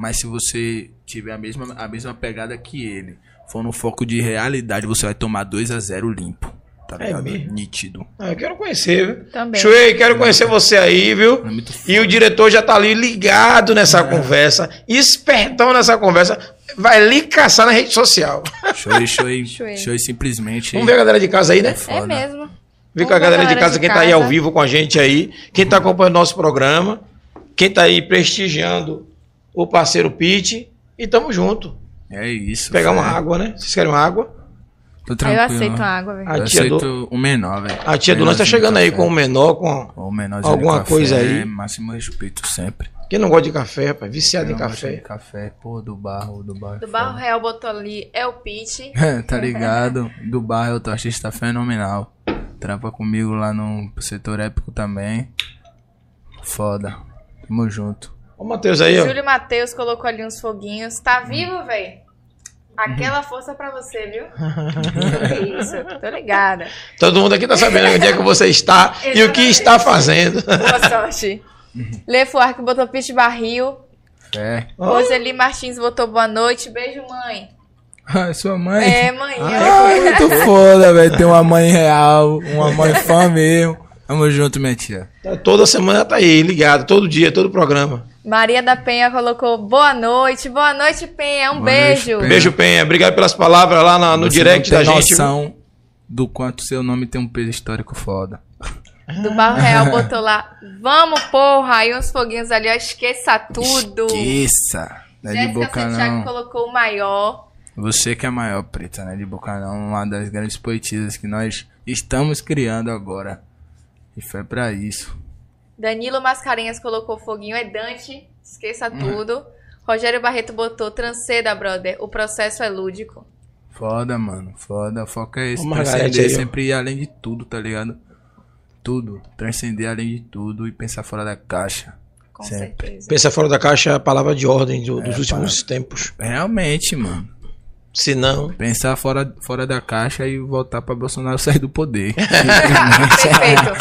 Mas se você tiver a mesma, a mesma pegada que ele, for no foco de realidade, você vai tomar 2 a 0 limpo. tá É ligado? mesmo? Nítido. Ah, eu quero conhecer, viu? Também. Chuei, quero conhecer você aí, viu? É muito E o diretor já tá ali ligado nessa conversa, espertão nessa conversa, vai lhe caçar na rede social. Show, Shoei. show, *laughs* simplesmente. Vamos ver a galera de casa aí, né? É Foda. mesmo. Vamos com a ver galera de casa, quem tá aí casa. ao vivo com a gente aí, quem tá acompanhando nosso programa, quem tá aí prestigiando o parceiro Pete. E tamo junto. É isso. Pegar uma água, né? Vocês querem uma água? Tô Aí tranquilo. eu aceito uma água, velho. A Eu tia aceito o menor, velho. A tia do Lance tá chegando aí com o menor, com O alguma café, coisa aí. Máximo respeito sempre. Quem não gosta de café, rapaz, viciado Eu em não gosto de café. café, pô, do barro, do barro. é Do. Barro Real botou ali, é o Pete. *laughs* tá ligado? Do barro, eu tô artista fenomenal. Trampa comigo lá no setor épico também. Foda. Tamo junto. Ó o Matheus aí, ó. Júlio Matheus colocou ali uns foguinhos. Tá vivo, velho? Aquela força pra você, viu? *laughs* Que Isso, tô ligada. Todo mundo aqui tá sabendo onde é que você está *laughs* e o que está fazendo. Boa sorte. *laughs* Lê Fuarque botou Pete Barril. É. Roseli Martins botou boa noite. Beijo, mãe. Ah, sua mãe? É, mãe. Ah, muito foda, velho. Ter uma mãe real, uma mãe fã mesmo. Tamo junto, minha tia. Toda semana tá aí, ligado, todo dia, todo programa. Maria da Penha colocou boa noite. Boa noite, Penha. Um Boa noite, beijo. Penha. Beijo, Penha. Obrigado pelas palavras lá na- no Você direct não da tem gente. noção do quanto seu nome tem um peso histórico foda. Do Barro Real botou lá. Vamos, porra. Aí uns foguinhos ali, ó. Esqueça tudo. Esqueça. Não é de boca Santiago não. colocou o maior. Você que é a maior, Preta, né? De boca não. Uma das grandes poetisas que nós estamos criando agora. E foi pra isso. Danilo Mascarenhas colocou foguinho. É Dante. Esqueça tudo. Rogério Barreto botou Tranceda, brother. O processo é lúdico. Foda, mano. Foda. O foco é esse. Ô, Transcender aí, ó. sempre ir além de tudo, tá ligado? Tudo. Transcender além de tudo e pensar fora da caixa. Com Sempre. certeza. Pensa fora da caixa é a palavra de ordem do- É, dos últimos tempos. Realmente, mano. Se não, Pensar fora, fora da caixa e voltar pra Bolsonaro sair do poder. *laughs* Perfeito.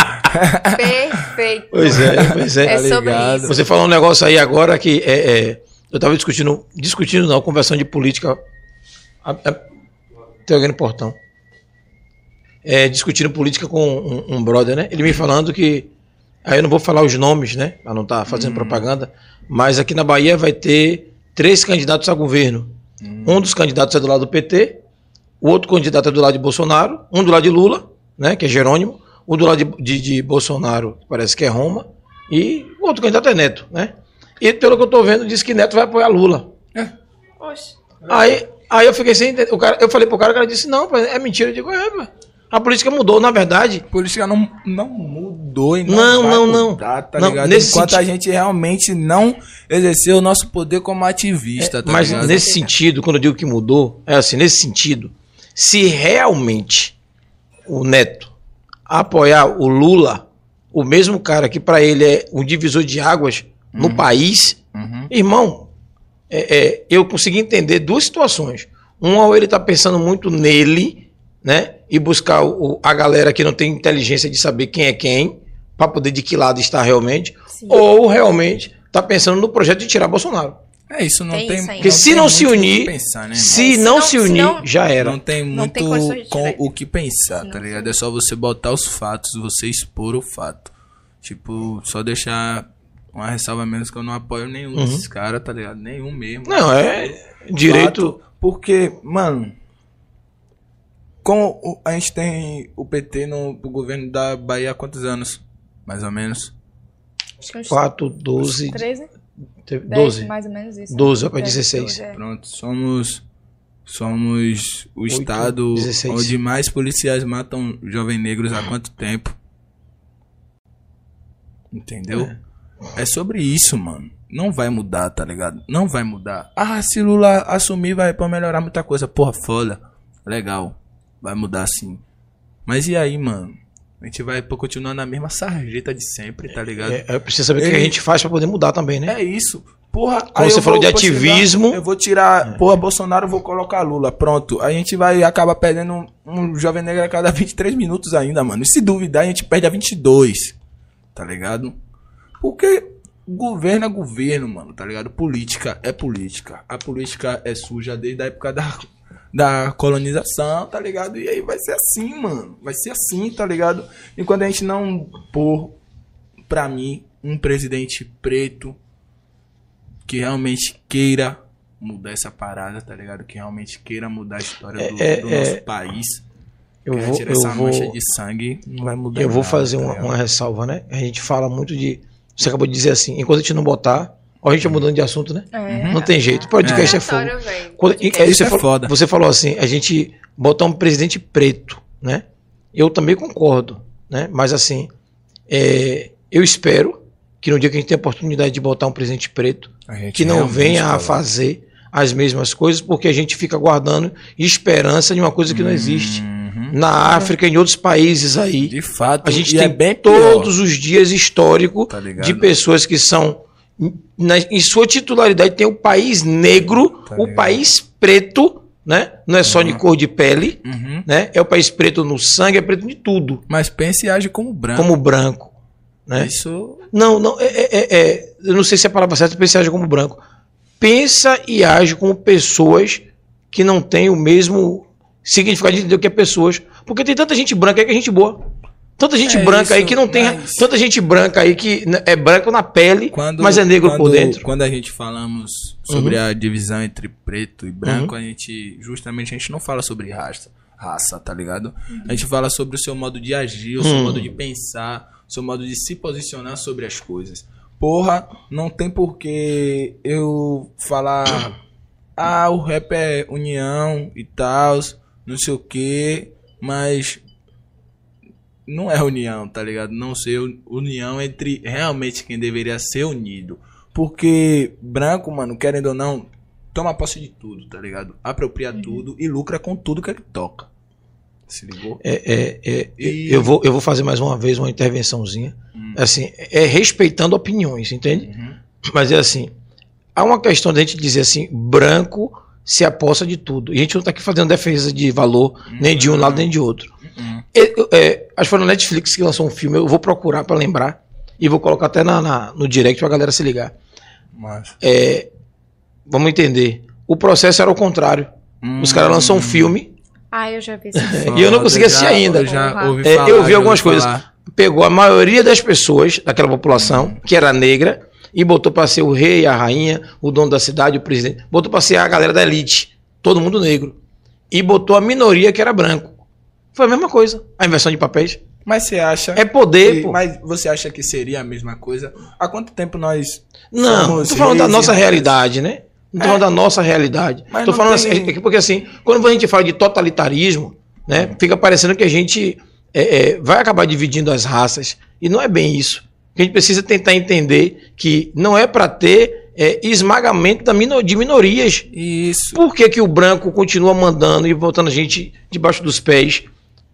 Perfeito. Pois é, pois é. É sobre ligado? isso. Você falou um negócio aí agora que é, é, eu tava discutindo, discutindo não, conversando de política. A- a- tem alguém no portão. É, discutindo política com um, um brother, né? Ele me falando que. Aí eu não vou falar os nomes, né? Pra não estar fazendo propaganda. Mas aqui na Bahia vai ter três candidatos a governo. Um dos candidatos é do lado do PT, o outro candidato é do lado de Bolsonaro, um do lado de Lula, né? Que é Jerônimo, o do lado de, de, de Bolsonaro, que parece que é Roma, e o outro candidato é Neto, né? E pelo que eu tô vendo, diz que Neto vai apoiar Lula. Oxe. Aí, aí eu fiquei sem entender. O cara, eu falei pro cara, o cara disse, não, é mentira. Eu digo, é, pai. A política mudou, na verdade. política não, não mudou e não Não, vai não, não. mudar, tá Não, ligado? nesse Enquanto a gente realmente não exercer o nosso poder como ativista, tá Mas ligado? nesse sentido, quando eu digo que mudou, é assim, nesse sentido, se realmente o Neto apoiar o Lula, o mesmo cara que para ele é um divisor de águas no país, Uhum. irmão, é, é, eu consegui entender duas situações. Uma, ou ele tá pensando muito nele, né? E buscar o- a galera que não tem inteligência de saber quem é quem, para poder de que lado está realmente, Sim. ou realmente tá pensando no projeto de tirar Bolsonaro. É isso, não Tem tem. isso aí. Porque se tem não muito se o que unir, pensar, né, se não Se se não- se unir, não- já era. Não tem Não muito tem com o que pensar, Não. tá ligado? É só você botar os fatos, você expor o fato. Tipo, só deixar uma ressalva menos que eu não apoio nenhum desses caras, tá ligado? Nenhum mesmo. Uhum. Não, é direito. Fato, porque, mano, como o- a gente tem o PT no o governo da Bahia há quantos anos? Mais ou menos. Acho que uns 4, 12, 13? 10, 12. mais ou menos isso. 12, vai pra 10, 16. 12, é. Pronto, somos somos o Oito, estado 16. onde mais policiais matam jovens negros há quanto tempo? Entendeu? É. sobre isso, mano. Não vai mudar, tá ligado? Não vai mudar. Ah, se Lula assumir vai pra melhorar muita coisa. Porra, foda. Legal. Vai mudar sim. Mas e aí, mano? A gente vai continuar na mesma sarjeta de sempre, tá ligado? É, eu preciso saber o que a gente faz pra poder mudar também, né? É isso. Porra, Como você falou de tirar- ativismo. eu vou tirar, porra, Bolsonaro, eu vou colocar Lula. Pronto. A gente vai acabar perdendo um, um jovem negro a cada 23 minutos ainda, mano. E se duvidar, a gente perde a 22. Tá ligado? Porque governo é governo, mano, tá ligado? Política é política. A política é suja desde a época da, da colonização, tá ligado? E aí vai ser assim, mano. Vai ser assim, tá ligado? Enquanto a gente não pôr, pra mim, um presidente preto que realmente queira mudar essa parada, tá ligado? Que realmente queira mudar a história do, É, do é, nosso é. país. Eu vou, tirar eu essa vou, mancha de sangue, não vai mudar eu vou nada, fazer tá uma, uma ressalva, né? A gente fala muito de. Você acabou de dizer assim, enquanto a gente não botar. Ó, a gente tá mudando de assunto, né? É. Não tem jeito. Podcast é, fogo. Aleatório, velho. Quando- Podcast. é, Isso você, é falou, foda. você falou assim, a gente botar um presidente preto, né? Eu também concordo, né? Mas assim, é, eu espero que no dia que a gente tem a oportunidade de botar um presidente preto, que não venha a fazer as mesmas coisas, porque a gente fica guardando esperança de uma coisa que não existe. Uhum. Na África e em outros países aí, De fato, a gente tem é bem pior, todos os dias histórico tá de pessoas que são, na- em sua titularidade, tem o país negro, Tá o país preto, né? Não é só de cor de pele, Uhum. né? É o país preto no sangue, é preto de tudo, Mas pense e age como branco. como branco, né? Isso Não, não, é, é- é- é- eu não sei se é a palavra certa, pensa e age como branco. Pensa e age como pessoas que não têm o mesmo significado de entender o que é pessoas. Porque tem tanta gente branca aí que é gente boa. Tanta gente É branca aí isso, que não tem. mas- Tanta gente branca aí que é branco na pele, quando, mas é negro quando, por dentro. Uhum. Quando a gente falamos sobre a divisão entre preto e branco, a gente justamente a gente não fala sobre raça, raça, tá ligado? A gente fala sobre o seu modo de agir, o seu Hum. modo de pensar, o seu modo de se posicionar sobre as coisas. Porra, não tem por que eu falar *coughs* ah, o rap é união e tal, não sei o que, mas não é união, tá ligado? Não ser união entre realmente quem deveria ser unido. Porque branco, mano, querendo ou não, toma posse de tudo, tá ligado? Apropria tudo e lucra com tudo que ele toca. Se ligou? É, é, é, E- eu, vou, eu vou fazer mais uma vez uma intervençãozinha. Assim, é respeitando opiniões, entende? Uhum. Mas é assim, há uma questão da gente dizer assim, branco se aposta de tudo. E a gente não está aqui fazendo defesa de valor nem de um lado nem de outro. Uhum. É, é, acho que foi no Netflix que lançou um filme, eu vou procurar para lembrar e vou colocar até na, na- no direct pra galera se ligar. Mas, Vamos entender. O processo era o contrário. Os Hum. caras lançam um filme, Ah, eu já vi esse *laughs* E eu não consegui já- assistir ainda. Eu já ouvi É, falar, eu vi já algumas coisas. falar. pegou a maioria das pessoas daquela população, que era negra, e botou para ser o rei, a rainha, o dono da cidade, o presidente. Botou para ser a galera da elite, todo mundo negro. E botou a minoria que era branco. Foi a mesma coisa, a inversão de papéis. Mas você acha. É poder, que- pô. Mas você acha que seria a mesma coisa? Há quanto tempo nós. Não, tô falando da nossa realidade, né? Não tô falando da nossa realidade. Mas tô falando tem- assim, é que- porque assim, quando a gente fala de totalitarismo, né, fica parecendo que a gente é, é, vai acabar dividindo as raças. E não é bem isso. A gente precisa tentar entender que não é para ter é, esmagamento da mino- de minorias. Isso. Por que, que o branco continua mandando e botando a gente debaixo dos pés?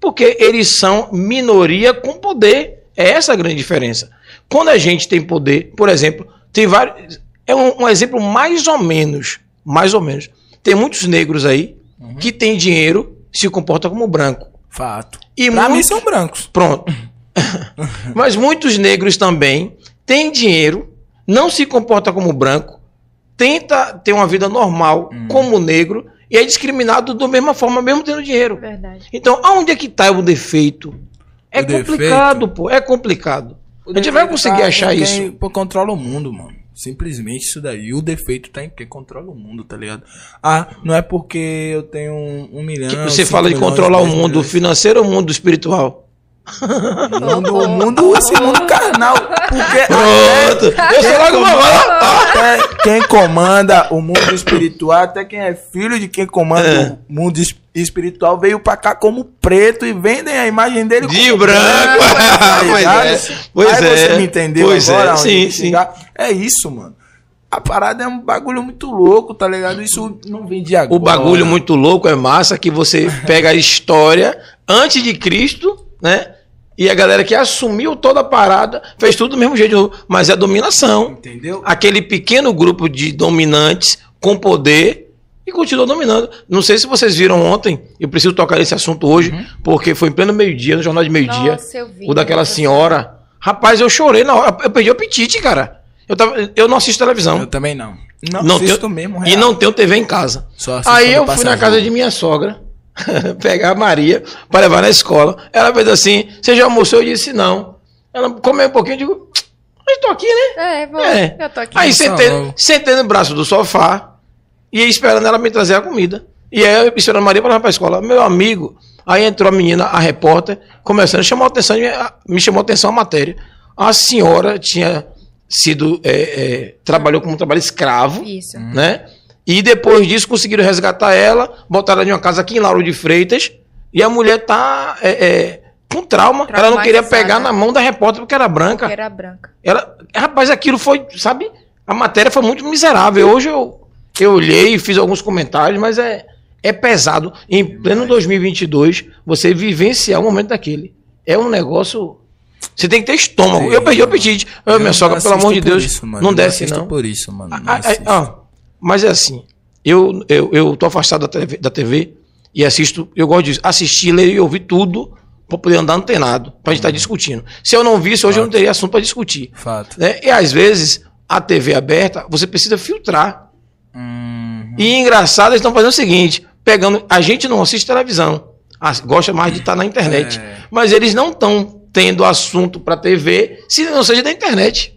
Porque eles são minoria com poder. É essa a grande diferença. Quando a gente tem poder, por exemplo, tem vários. É um, um exemplo mais ou menos. Mais ou menos. Tem muitos negros aí que têm dinheiro, se comportam como branco. Fato. E Pra mim muitos- são brancos. Pronto. *laughs* Mas muitos negros também têm dinheiro, não se comporta como branco, tenta ter uma vida normal como negro e é discriminado da mesma forma, mesmo tendo dinheiro. Verdade. Então, aonde é que está o defeito? É O complicado, pô. É complicado. a gente vai conseguir Tá achar isso. Pô, controla o mundo, mano. Simplesmente isso daí. O defeito tá em quem controla o mundo, tá ligado? Ah, não é porque eu tenho um, um milhão. Que você fala de milhões, controlar o mundo milhões. financeiro ou o mundo espiritual? O mundo, o mundo, esse mundo carnal. Porque Pronto. Eu sou logo uma até quem comanda o mundo espiritual, até quem é filho de quem comanda É. o mundo es- espiritual, veio pra cá como preto e vendem a imagem dele De como branco. *laughs* tá pois ligado? é. Pois Aí é. você me entendeu Pois agora? é. Sim, eu sim. É isso, mano. A parada é um bagulho muito louco, tá ligado? Isso não vem de agora. O bagulho muito louco é massa que você pega a história antes de Cristo, né? E a galera que assumiu toda a parada fez tudo do mesmo jeito, mas é dominação. Entendeu? Aquele pequeno grupo de dominantes com poder e continuou dominando. Não sei se vocês viram ontem, eu preciso tocar esse assunto hoje, porque foi em pleno meio-dia, no jornal de meio-dia. O daquela senhora. Rapaz, eu chorei na hora, eu perdi o apetite, cara. Eu, tava, eu não assisto televisão. Eu também não. Não, Não assisto tenho- mesmo, e real. não tenho TV em casa. Aí eu fui na casa de minha sogra, *laughs* pegar a Maria para levar na escola. Ela fez assim: Você já almoçou? Eu disse: Não. Ela comeu um pouquinho, eu digo: Mas tô aqui, né? É, vou. É. Eu tô aqui. Aí sentei, sentei no braço do sofá e esperando ela me trazer a comida. E aí eu esperando a Maria para levar para a escola. Meu amigo, aí entrou a menina, a repórter, começando, chamou a atenção, me chamou a atenção a matéria. A senhora tinha sido, é, é, trabalhou como trabalho escravo Isso. né? E depois disso conseguiram resgatar ela, botaram ela em uma casa aqui em Lauro de Freitas, e a mulher tá é, é, com trauma. Ela não queria pegar na mão da repórter porque era branca. Era branca. Ela, rapaz, aquilo foi, sabe? A matéria foi muito miserável. Hoje eu, eu olhei e fiz alguns comentários, mas é, é pesado. Em pleno 2022, você vivenciar um momento daquele. É um negócio. Você tem que ter estômago. Sim, eu perdi o apetite. Eu, minha não sogra, pelo amor de Deus, isso, não Eu desce, não. por isso, mano. Não Ah, ah. Mas é assim, eu, eu, eu tô afastado da TV, da TV e assisto, eu gosto de assistir, ler e ouvir tudo para poder andar antenado, pra gente estar discutindo. Se eu não visse, hoje eu não teria assunto para discutir. Fato. Né? E às vezes, a TV aberta, você precisa filtrar. Hum, E engraçado, eles estão fazendo o seguinte: pegando. A gente não assiste televisão, gosta mais de estar na internet. É. Mas eles não estão tendo assunto para TV se não seja da internet.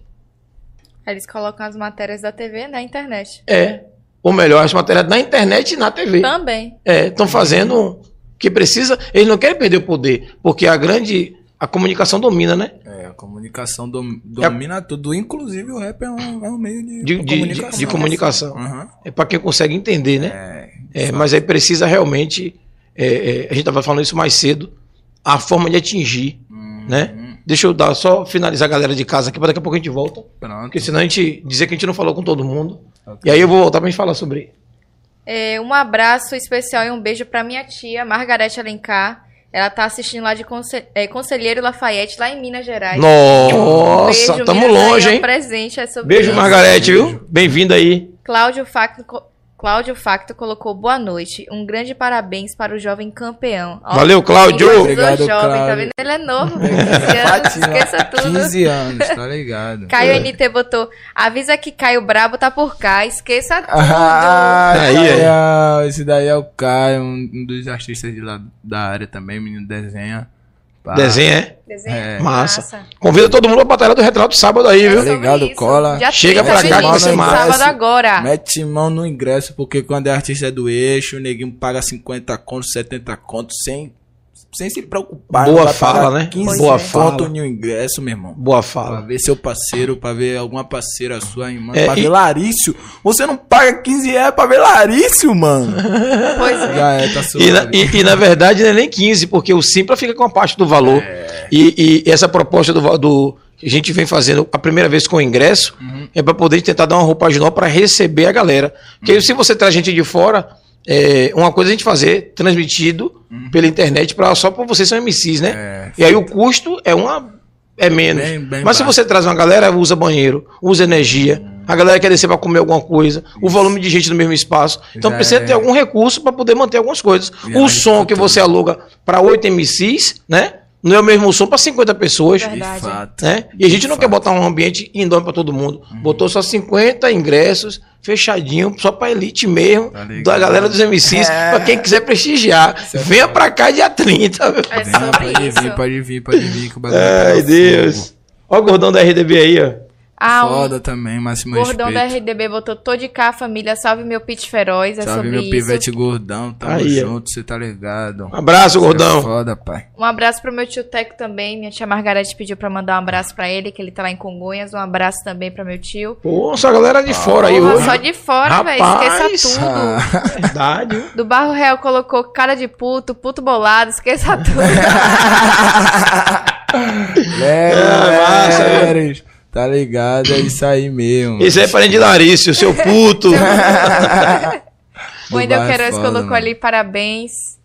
Eles colocam as matérias da TV na internet. É. Ou melhor, as matérias na internet e na TV. Também. É, estão fazendo o que precisa. Eles não querem perder o poder, porque a grande. A comunicação domina, né? é, a comunicação dom- domina tudo. Inclusive o rap é um, é um meio de, De, comunicação. de comunicação. Aham. É para quem consegue entender, né? É, É, mas aí precisa realmente. é, é, a gente estava falando isso mais cedo. A forma de atingir, Hum, né? Deixa eu dar só finalizar a galera de casa aqui, para daqui a pouco a gente volta. Pronto. Porque senão a gente dizer que a gente não falou com todo mundo. Ok. E aí eu vou voltar pra gente falar sobre. É, um abraço especial e um beijo pra minha tia, Margarete Alencar. Ela tá assistindo lá de Conse é, Conselheiro Lafayette, lá em Minas Gerais. Nossa, Beijo, tamo longe, hein? presente é sobre Beijo, isso. Margarete, viu? Bem-vinda aí. Cláudio Facto, co- Cláudio Facto colocou boa noite. Um grande parabéns para o jovem campeão. Ó, Valeu, Cláudio. ele Obrigado, jovem, tá Cláudio. vendo? Ele é novo, 15 anos, *laughs* esqueça tudo. 15 anos, tá ligado? Caio NT botou, avisa que Caio Brabo tá por cá, esqueça tudo. Ah, Aí, aí, esse daí é o Caio, um um dos artistas de lá da área também, menino desenha. Pá. Desenho, é? Desenho É. Massa. Convida todo mundo pra batalha do retrato sábado aí, viu? É Obrigado, isso. cola. Dia Chega 30 pra cá que você massa. sábado agora. Mete mão no ingresso, porque quando é artista do eixo, o neguinho paga 50 contos, 70 contos, sem, sem se preocupar. Boa fala, né? 15 Boa fala. no ingresso, meu irmão. Boa Pra fala. ver seu parceiro, pra ver alguma parceira sua irmã, É, pra e- ver Larício. Você não paga 15 reais pra ver Larício, mano. *laughs* Pois é. Já é, tá E na, e- e, na verdade não é nem 15, porque o Simpla fica com a parte do valor. E, e essa proposta do, do a gente vem fazendo a primeira vez com o ingresso é para poder tentar dar uma roupagem nova para receber a galera. Porque aí, se você traz gente de fora, é, uma coisa é a gente fazer transmitido pela internet pra, só para vocês são MCs, né? É, e aí o custo é uma é menos. Bem- bem Mas se baixo. você traz uma galera, usa banheiro, usa energia, a galera quer descer para comer alguma coisa, o volume de gente no mesmo espaço. Então Já precisa é. ter algum recurso para poder manter algumas coisas. Já o som que futuro. você aluga para 8 MCs, né? Não é o mesmo som para 50 pessoas. De Verdade. fato. Né? E a gente não quer botar um ambiente indoor para todo mundo. Botou só 50 ingressos, fechadinho, só para elite mesmo, Tá da galera dos MCs, É. para quem quiser prestigiar. é Venha para cá dia 30. viu? É Vem, pode isso. vir, pode vir, pode vir. Que o bagulho Ai, pega Deus. Olha o gordão da RDB aí, ó. Ah, um Foda também, máximo gordão da respeito. RDB botou, tô de cá, família, salve meu pit feroz, é Salve meu isso. pivete gordão, tamo Aí, junto, você tá ligado. Um abraço, Você é gordão. foda, pai. Um abraço pro meu tio Teco também. Minha tia Margarete pediu pra mandar um abraço pra ele, que ele tá lá em Congonhas. Um abraço também pra meu tio. Pô, essa galera de fora aí hoje. só de fora, velho. Esqueça tudo. Ah, *laughs* Verdade, viu? Do Barro Real colocou cara de puto, puto bolado, esqueça tudo. *laughs* *laughs* é, massa, Leres, tá ligado? É isso aí mesmo. Esse aí é parente de Larício, seu puto. o *laughs* *laughs* Wendel Queiroz foda, colocou mano. ali parabéns.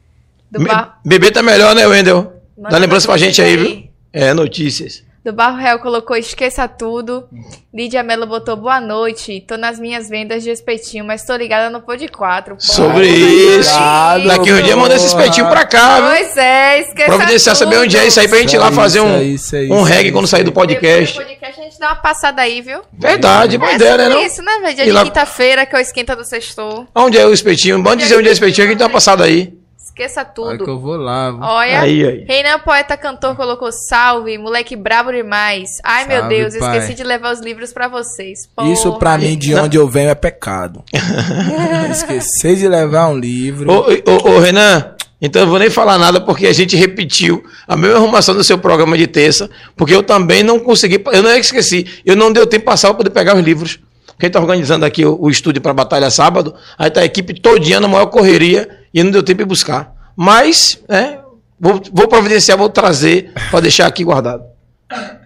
Do Me- Barro. Bebê tá melhor, né, Wendel? Dá lembrança pra gente aí, viu? É, notícias. Do Barro Real colocou esqueça tudo. Lídia Mello botou boa noite. Tô nas minhas vendas de espetinho, mas tô ligada no Pod 4. Sobre isso. obrigado, Daqui um dia manda esse espetinho pra cá, viu? Pois é, esqueça Providenciar tudo. saber onde é isso aí pra gente ir lá Isso fazer um, isso aí, um isso reggae quando isso sair do podcast. Depois do podcast a gente dá uma passada aí, viu? Verdade, boa é ideia, né? Não? isso, né, velho? Dia E de lá- quinta-feira, que é o esquenta do sextor. Onde é o espetinho? Bom dizer onde é o espetinho, que a gente dá uma passada aí. Esqueça Olha que tudo. eu vou lá. vou- Olha. Aí, aí. Reinan Poeta Cantor colocou salve, moleque bravo demais. Ai, meu Salve, Deus, pai. esqueci de levar os livros pra vocês. Isso Porra. pra mim, de onde eu venho, é pecado. *laughs* Esquecer de levar um livro. Ô, ô, ô, Renan, então eu vou nem falar nada porque a gente repetiu a mesma arrumação do seu programa de terça, porque eu também não consegui, eu não é que esqueci, eu não deu tempo passar para poder pegar os livros. Quem tá organizando aqui o, o estúdio para batalha sábado, aí tá a equipe todinha na maior correria e não deu tempo de buscar. Mas, né, vou, vou providenciar, vou trazer para deixar aqui guardado.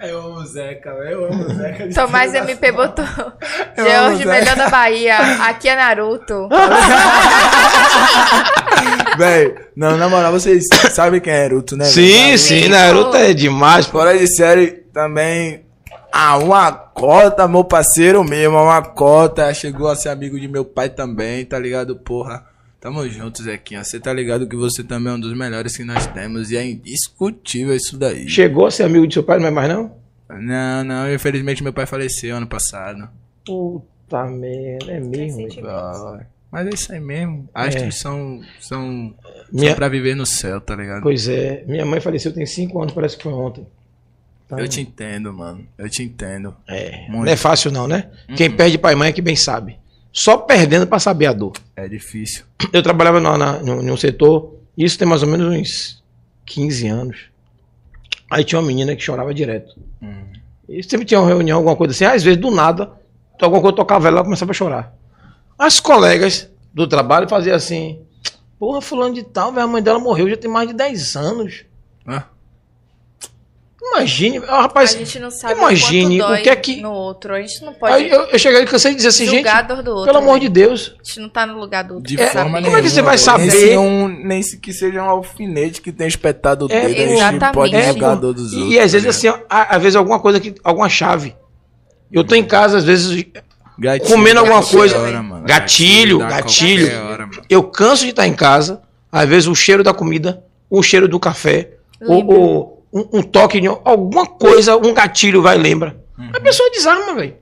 Eu amo o Zeca, eu amo o Zeca. Tomás MP botou. Eu George, melhor da Bahia. Aqui é Naruto. *laughs* Véi, não, na moral, vocês sabem quem é Naruto, né? Sim, sim, Naruto é demais. Fora de série, também. Ah, uma cota, meu parceiro mesmo, uma cota. Chegou a ser amigo de meu pai também, tá ligado, porra? Tamo junto, Zequinha. Você tá ligado que você também é um dos melhores que nós temos e é indiscutível isso daí. Chegou a ser amigo de seu pai, não é mais não? Não, não, infelizmente meu pai faleceu ano passado. Puta merda, é mesmo. Ah, Mas é isso aí mesmo. Astros são, são, Minha- são pra viver no céu, tá ligado? Pois é, minha mãe faleceu tem cinco anos, parece que foi ontem. Tá? Eu te entendo, mano. Eu te entendo. É, Muito. não é fácil não, né? Quem perde pai e mãe é que bem sabe. Só perdendo pra saber a dor. É difícil. Eu trabalhava na, na, num, num setor, isso tem mais ou menos uns 15 anos. Aí tinha uma menina que chorava direto. Hum. E sempre tinha uma reunião, alguma coisa assim, às vezes do nada, alguma coisa tocava ela, ela começava a chorar. As colegas do trabalho faziam assim: Porra, fulano de tal, a mãe dela morreu já tem mais de 10 anos. Ah, Imagine, ah, rapaz, a gente não sabe imagine o, quanto o dói que é que- no outro. A gente não pode Aí eu, eu cheguei e cansei de dizer assim, gente, do outro. pelo amor né? de Deus. A gente não tá no lugar do outro. de É, forma como é que você vai Nem saber? se um, nem se que seja um alfinete que tenha espetado o É, dedo. a gente exatamente. pode É, julgar dor dos outros. E às vezes tá assim, ó, às vezes alguma coisa que. alguma chave. Eu tô em casa, às vezes? Gatilho comendo alguma qualquer coisa. hora, mano. Gatilho, gatilho. qualquer hora, mano. eu canso de estar em casa, às vezes o cheiro da comida, o cheiro do café, ou, Lembra. ou um, um toque de alguma coisa, um gatilho vai lembra. A pessoa desarma, velho.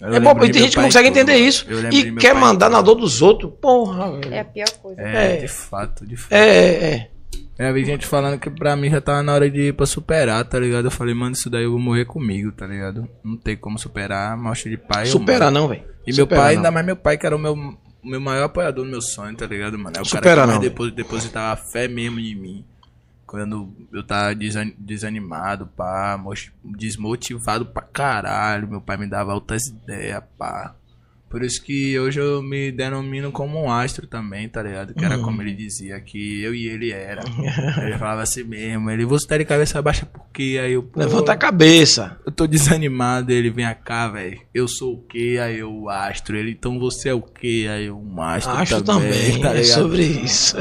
Eu É bom, tem meu gente que pai consegue entender isso Eu e meu quer mandar na tudo. dor dos outros. Porra, velho. É a pior coisa. É, É. de fato, de fato. É, é. É, vi gente falando que pra mim já tava na hora de ir pra superar, tá ligado? Eu falei, mano, isso daí eu vou morrer comigo, tá ligado? Não tem como superar, morte de pai. eu Superar não, velho. E meu Superar pai, não. ainda mais meu pai, que era o meu, meu maior apoiador no meu sonho, tá ligado, mano? É o Supera cara que mais não. depo- depositava fé mesmo em mim. Quando eu tava desan- desanimado, pá, desmotivado pra caralho, meu pai me dava altas ideias, pá. Por isso que hoje eu me denomino como um astro também, tá ligado? Que Uhum. era como ele dizia, que eu e ele era. *laughs* ele falava assim mesmo, ele, você tá de cabeça baixa por quê? Aí eu, Levanta a cabeça. eu tô desanimado, ele vem cá, velho. Eu sou o quê? Aí eu, o astro. Ele, então você é o quê? Aí eu, um astro, Acho também, também, tá é ligado? sobre isso.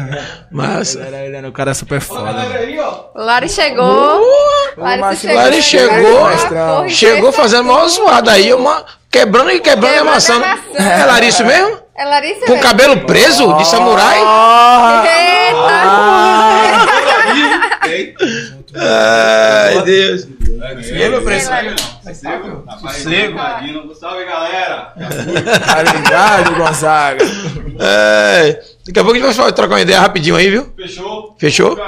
*laughs* Mas. Ele era, ele era um cara super foda, mano. Lari chegou. Larissa Márcio, chegou. Lari chegou, Chegou fazendo maior zoada aí, uma, quebrando e quebrando e Quebrando amassando. e amassando. É Larissa mesmo? É Larissa Com mesmo? cabelo preso de samurai? Eita! Ai, Deus. E meu preço? Sossego? Sossego? Salve, galera! Tá ligado, Gonzaga? É, daqui a pouco a gente vai trocar uma ideia rapidinho aí, viu? Fechou? Fechou?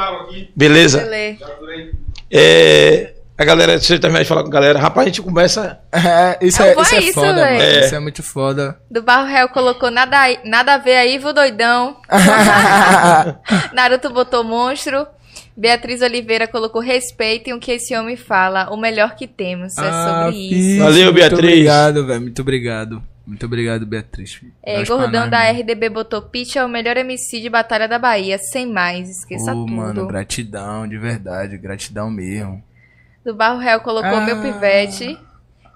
Beleza. Beleza. É, a galera, eu terminar de falar com a galera. Rapaz, a gente conversa. É, isso é, isso é isso, foda, velho. mano. É. Isso é muito foda. Do Barro Real colocou nada, nada a ver aí, vô doidão. *laughs* Naruto botou monstro. Beatriz Oliveira colocou respeitem o que esse homem fala. O melhor que temos. É Ah, sobre isso. fiz. Valeu, Muito Beatriz. obrigado, velho. Muito obrigado. Muito obrigado, Beatriz. É, Gordão nós, da mano. RDB botou Pitch é o melhor MC de Batalha da Bahia. Sem mais, esqueça Ô, tudo. mano, gratidão, de verdade. Gratidão mesmo. Do Barro Real colocou Ah. meu pivete.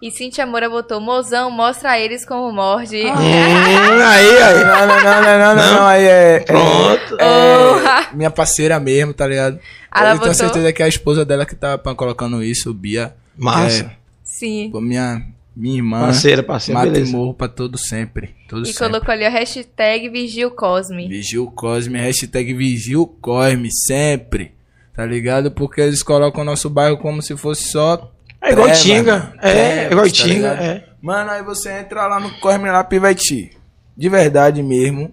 E Cintia Moura botou mozão, mostra a eles como morde. Ah. Hum, aí, aí. Não, não, não, não, não, não, não, aí é. Pronto. é- é minha parceira mesmo, tá ligado? Ela eu tenho botou- certeza que é a esposa dela que tá colocando isso, Bia. Massa. É, Sim. minha, minha irmã. Parceira, parceira, Mata e beleza. morro pra todo sempre. Todo E sempre. colocou ali a hashtag Vigil Cosme. Vigil Cosme, hashtag Vigil Cosme, sempre. Tá ligado? Porque eles colocam o nosso bairro como se fosse só. É igual treva, Tinga. É, Trevas, igual tá Tinga. é. Mano, aí você entra lá no Cosme lá. De verdade mesmo.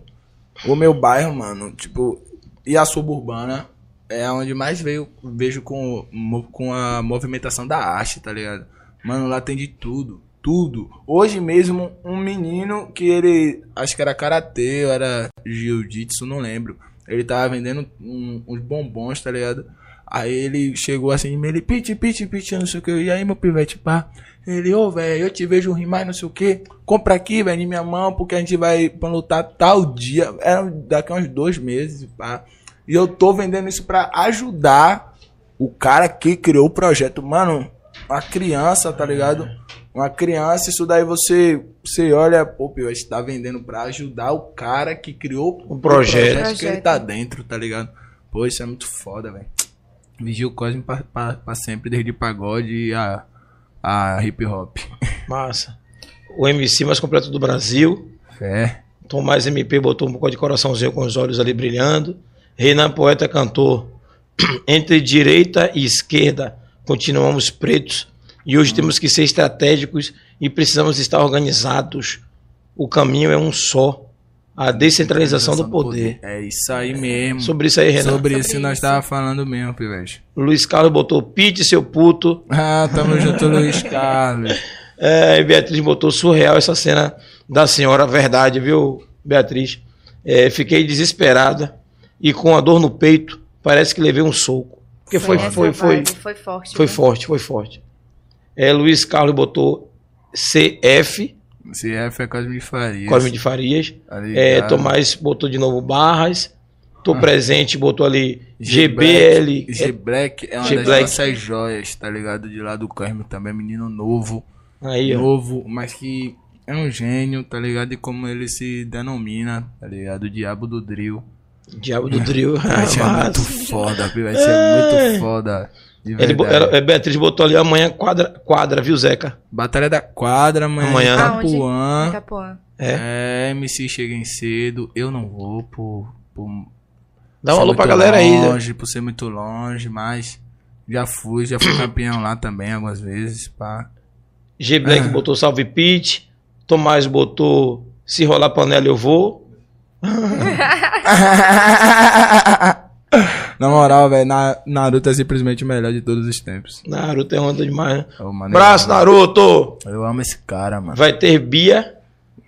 O meu bairro, mano, tipo, e a suburbana é onde mais veio, vejo com, com a movimentação da arte, tá ligado? Mano, lá tem de tudo. Tudo. Hoje mesmo, um menino que ele. Acho que era karatê, ou era jiu-jitsu, não lembro. Ele tava vendendo um- uns bombons, tá ligado? Aí ele chegou assim, ele, piti, piti, piti, não sei o que. E aí, meu pivete, pá. Ele, ô, velho, eu te vejo rimar, não sei o que. Compra aqui, velho, em minha mão, porque a gente vai pra lutar tal dia. Era daqui a uns dois meses, pá. E eu tô vendendo isso pra ajudar o cara que criou o projeto. Mano, uma criança, tá ligado? Uma criança, isso daí você, você olha, pô, pivete, tá vendendo pra ajudar o cara que criou O projeto. que ele tá dentro, tá ligado? Pô, isso é muito foda, velho. Vigil Cosme pra, pra, pra sempre, desde pagode a, a hip hop. Massa. O MC mais completo do Brasil. Fé. Tomás MP botou um pouco de coraçãozinho com os olhos ali brilhando. Renan Poeta cantou. *clears throat* Entre direita e esquerda continuamos pretos e hoje temos que ser estratégicos e precisamos estar organizados. O caminho é um só. A descentralização do poder. É isso aí mesmo. Sobre isso aí, Renan. Sobre Sobre isso nós tava falando mesmo, pivete. Luiz Carlos botou Pete, seu puto. Ah, tamo junto, Luiz *laughs* Carlos. É, e Beatriz botou surreal essa cena da senhora, verdade, viu, Beatriz? É, fiquei desesperada e com a dor no peito, parece que levei um soco. Porque foi, foi, foi, foi forte. foi viu? forte, foi forte. É, Luiz Carlos botou CF, CF é Cosme de Farias. Cosme de Farias. Tá É? Tomás botou de novo Barras. Tô Ah. presente, botou ali. GBL. G-Black é uma G-Black. das nossas joias, tá ligado? De lá do Cosme também, menino novo. Aí, ó. novo, mas que é um gênio, tá ligado? E como ele se denomina, tá ligado? O diabo do drill. Diabo do Drill. *laughs* Vai ser Massa. muito foda, vai ser muito foda. Ele, ela- é, Beatriz botou ali amanhã quadra, quadra, viu, Zeca? Batalha da quadra amanhã, Amanhã. Itapuã. Itapuã. É. É, MC cheguem cedo. Eu não vou por, por Dá um alô pra galera aí. né? longe, Por ser muito longe, mas já fui, já fui *clears throat* campeão lá também algumas vezes, pá. G Black Ah. botou salve Pete. Tomás botou se rolar panela eu vou. *laughs* *laughs* *laughs* Na moral, velho, na, Naruto é simplesmente o melhor de todos os tempos. Naruto é onda demais. né? Ô, mano, Braço, eu Naruto! Eu amo esse cara, mano. Vai ter Bia.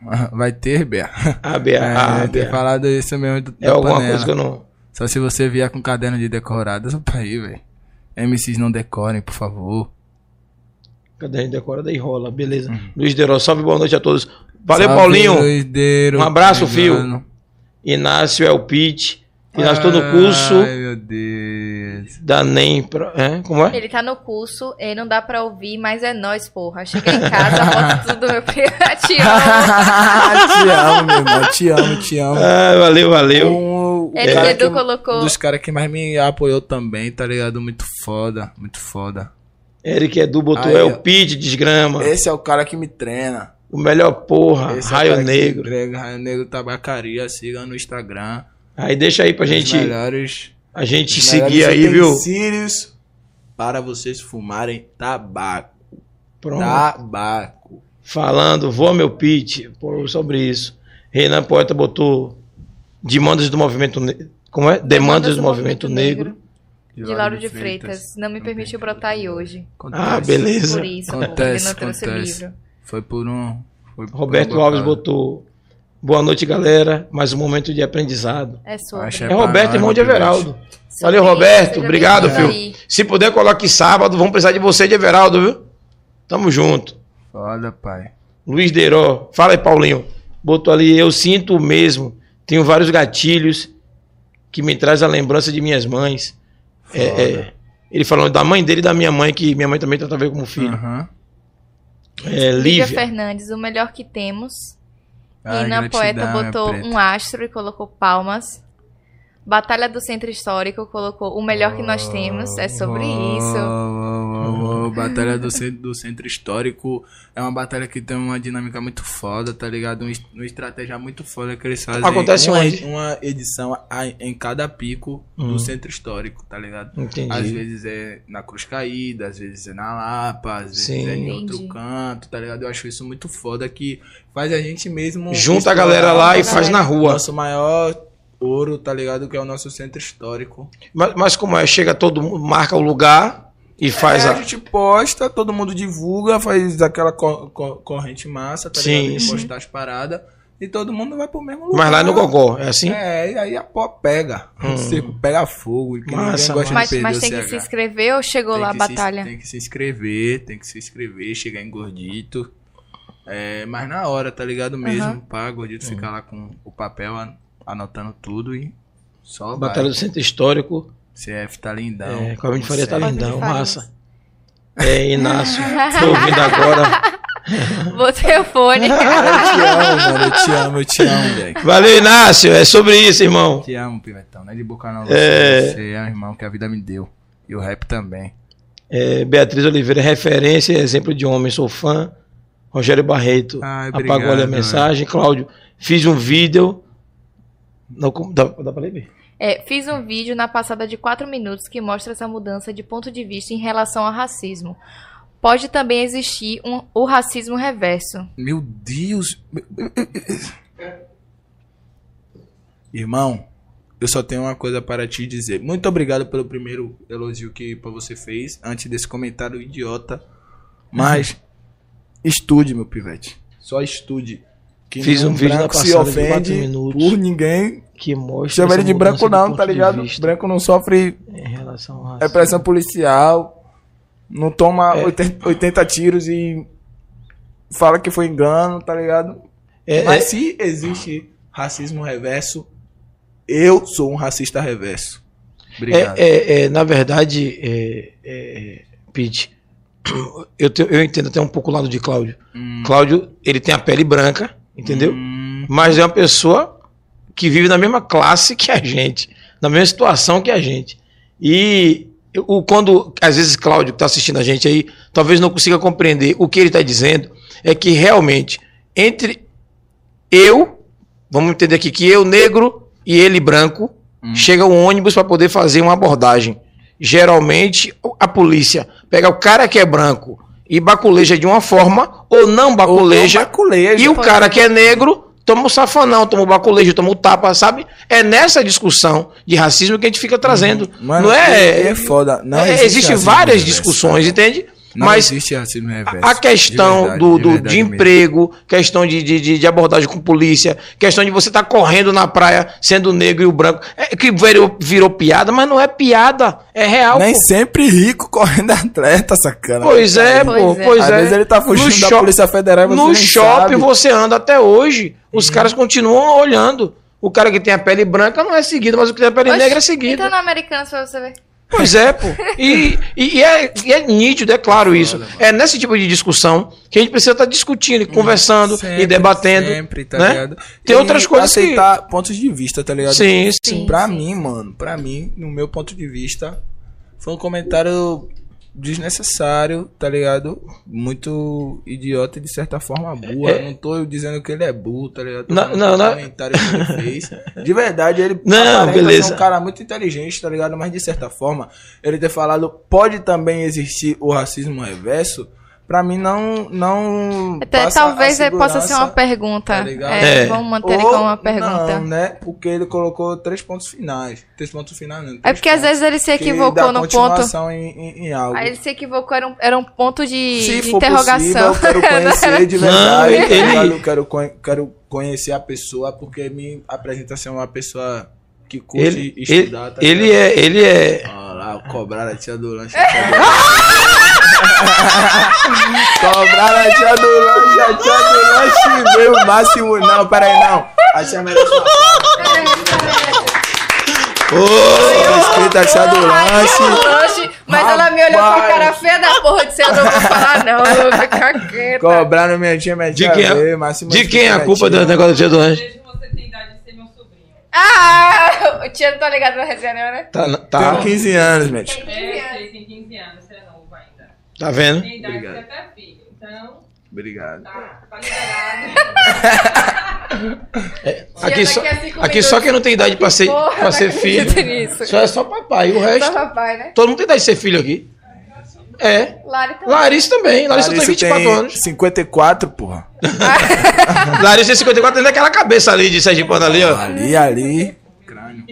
*laughs* Vai ter, Bia. A Bia. É, a Bia. falado isso mesmo. do- É alguma panela. coisa que eu não. Só se você vier com caderno de decoradas, opa aí, velho. MCs não decorem, por favor. Cadê? Decora daí rola. Beleza. Luiz Deró, salve, boa noite a todos. Valeu. Salve, Paulinho. Luiz Deiro, Um abraço, Obrigado. Inácio é o Pete. Inácio, tô no curso Ai, meu Deus. da NEM. Pra... É? Como é? Ele tá no curso e não dá pra ouvir, mas é nós, porra. Chega em casa, bota tudo meu primo. *laughs* Te amo. te amo, meu irmão. Te amo, te amo. Ah, valeu, valeu. Um, Ele cara Edu que- colocou. dos caras que mais me apoiou também, tá ligado? Muito foda, muito foda. Eric Edu botou Aí, é o Pete, desgrama. Esse é o cara que me treina. O melhor porra, Esse é o Raio me Negro. entrega, Raio Negro Tabacaria, siga no Instagram. Aí deixa aí pra Os gente, melhores, a gente os seguir aí, viu? utensílios para vocês fumarem tabaco. Pronto. Tabaco. Falando, voa meu Pete, pô, sobre isso. Renan Poeta botou demandas do movimento negro. Como é? Demandas do movimento negro. De Lauro de Freitas. Não me permitiu brotar aí hoje. Acontece. Ah, beleza. Por isso, Acontece. Foi por um. Foi por Roberto uma Alves botou boa noite, galera. Mais um momento de aprendizado. É sobre. Acho É pra Roberto, irmão de Everaldo. Sobre Valeu, Roberto. Obrigado, filho. aí. Se puder, coloque sábado. Vamos precisar de você de Everaldo, viu? Tamo junto. Foda, pai. Luiz Deiró. Fala aí, Paulinho. Botou ali, eu sinto mesmo. Tenho vários gatilhos que me traz a lembrança de minhas mães. É, é, ele falando da mãe dele e da minha mãe, que minha mãe também trata ver como filho. Aham. É, Lívia Lívia. Fernandes, o melhor que temos. Ai, Ina gratidão, Poeta minha botou um astro e colocou palmas. Batalha do Centro Histórico colocou o melhor que nós temos. É sobre Oh, isso. oh, oh, vou. Batalha do centro, do centro histórico é uma batalha que tem uma dinâmica muito foda, tá ligado? Um, uma estratégia muito foda que eles fazem. Acontece uma, onde? uma edição a- em cada pico do centro histórico, tá ligado? Entendi. Às vezes é na Cruz Caída, às vezes é na Lapa, às vezes Sim. é em outro Entendi. canto, tá ligado? Eu acho isso muito foda que faz a gente mesmo. Junta a galera lá e faz na rua. Nosso maior ouro, tá ligado? Que é o nosso centro histórico. Mas, mas como é? Chega todo mundo, marca o lugar e faz É, a. a gente posta, todo mundo divulga, faz aquela co- co- corrente massa, tá Sim, ligado? Sim. postar as paradas. E todo mundo vai pro mesmo lugar. Mas lá no Gogó, é assim? É, e aí a pó pega. *laughs* O circo pega fogo. E Massa, gosta Mas, de perder mas o tem que CH. se inscrever ou chegou Tem lá a batalha? Se, tem que se inscrever, tem que se inscrever, chegar em gordito. É, mas na hora, tá ligado mesmo? Aham. Pá, gordito ficar lá com o papel an- anotando tudo e só Batalha do vai. Centro Histórico. CF tá lindão. É, de Faria tá lindão, massa. É, Inácio. Tô ouvindo agora. *laughs* Botei o fone. *laughs* Eu te amo, mano. Eu te amo, eu te amo, velho. Valeu, Inácio. É sobre isso, irmão. Te amo, pivetão. Não é de boca não. É. Você, é um irmão que a vida me deu. E o rap também. É, Beatriz Oliveira, referência, exemplo de homem, sou fã. Rogério Barreto Ai, apagou ali a obrigado, mensagem. Cláudio, fiz um vídeo. Não, dá, dá pra ler? É, fiz um vídeo na passada de 4 minutos que mostra essa mudança de ponto de vista em relação ao racismo. Pode também existir um- o racismo reverso. Meu Deus. Irmão, eu só tenho uma coisa para te dizer. Muito obrigado pelo primeiro elogio que você fez, antes desse comentário idiota. Mas *laughs* estude, meu pivete. Só estude. Que Fiz um vídeo na branco se ofende minutos. por ninguém. Que mostra. Chama ele de branco não, tá ligado? Branco não sofre Em relação racismo. repressão policial, não toma É. 80, 80 tiros e fala que foi engano, tá ligado? É, Mas é- se existe racismo reverso, eu sou um racista reverso. Obrigado. É, é, é, na verdade, é, é, Pete, *coughs* eu, te- eu entendo até um pouco o lado de Cláudio. Hum. Cláudio, ele tem a pele branca, entendeu? Hum, Mas é uma pessoa que vive na mesma classe que a gente, na mesma situação que a gente. E o, quando, às vezes, Cláudio, que está assistindo a gente aí, talvez não consiga compreender o que ele está dizendo, é que realmente, entre eu, vamos entender aqui que eu, negro, e ele, branco, chega um ônibus para poder fazer uma abordagem. Geralmente, a polícia pega o cara que é branco e baculeja de uma forma, ou não baculeja, Ou baculeja. e o cara que é negro toma o safanão, toma o baculejo, toma o tapa, sabe? É nessa discussão de racismo que a gente fica trazendo. Mano, não é, é foda. Não é, existe Existem racismo várias discussões, entende? Não Mas existe racismo reverso. a questão De verdade, do, de do- de mesmo. emprego, questão de, de, de- de abordagem com polícia, questão de você estar correndo na praia sendo negro e o branco. É que virou, virou piada, mas não é piada, é real. Nem pô. sempre rico correndo atleta, sacana. Pois é, Pois pô, é. pois Às é. vezes ele tá fugindo No da shop- Polícia Federal e você No nem shopping sabe. Você anda até hoje. Os caras continuam olhando. O cara que tem a pele branca não é seguido, mas o que tem a pele Oxe, negra é seguido. Então na Americanas pra você ver. Pois é, pô. E, e- e é, e é nítido, é claro isso. É nesse tipo de discussão que a gente precisa estar discutindo, e conversando Sempre, e debatendo. Sempre, tá né? ligado? Tem E outras coisas que- aceitar pontos de vista, tá ligado? Sim, sim. Sim. Pra mim, mano, pra mim, no meu ponto de vista, foi um comentário desnecessário, tá ligado? Muito idiota e de certa forma burra. É. Não tô dizendo que ele é burro, tá ligado? Tô Não, não, não. comentário que ele fez. De verdade, ele *laughs* Não, beleza. ser um cara muito inteligente, tá ligado? Mas de certa forma, ele ter falado pode também existir o racismo reverso, pra mim não não Até, passa talvez a possa ser uma pergunta. tá? É, É. Vamos manter ele ou como uma pergunta. Não, né? Porque ele colocou três pontos finais. Três pontos finais, não. É porque às pontos vezes ele se que equivocou dá no ponto. Em, em, em algo. Aí ele se equivocou, era um, era um ponto de, Se de for interrogação. possível, eu quero *laughs* conhecer de *laughs* Não, verdade. tá ele- ligado? Eu quero, quero conhecer a pessoa porque me apresenta ser uma pessoa que curte Ele, ele, estudar. tá ele é, ele é. Olha lá, *laughs* cobraram a tia do lanche. a tia do lanche. cobraram a tia do lanche, a tia do lanche veio o máximo. Não, peraí, não. A tia merece uma *laughs* Ô, Respeita a tia do lanche. Mas ela me olhou com a Rapaz. cara feia da porra de ser eu não vou falar, não. Eu vou ficar quieta. Cobraram minha tia, minha de tia quem, veio, é, máximo de quem é a culpa do tia. negócio do dia do lanche? Vejo que você tem idade de ser meu sobrinho. Ah! O tia não tá ligado na resenha, né? Tá, tá. 15 anos, minha tia. É, sei, tem 15 anos, você é novo ainda. Tá vendo? Tem idade de Obrigado. até filho. Então, Obrigado. tá, tá liberado. *laughs* Aqui só, aqui só quem não tem idade pra ser, Porra, pra ser filho. Só é só papai. O resto. Só papai, né? Todo mundo tem idade de ser filho aqui. É. Lari também. Larissa também. Larissa, tem 24 anos. 54, porra. Larissa tem 54 anos daquela *laughs* cabeça ali de Sergipano ali, ó. Ali, ali. Crânio.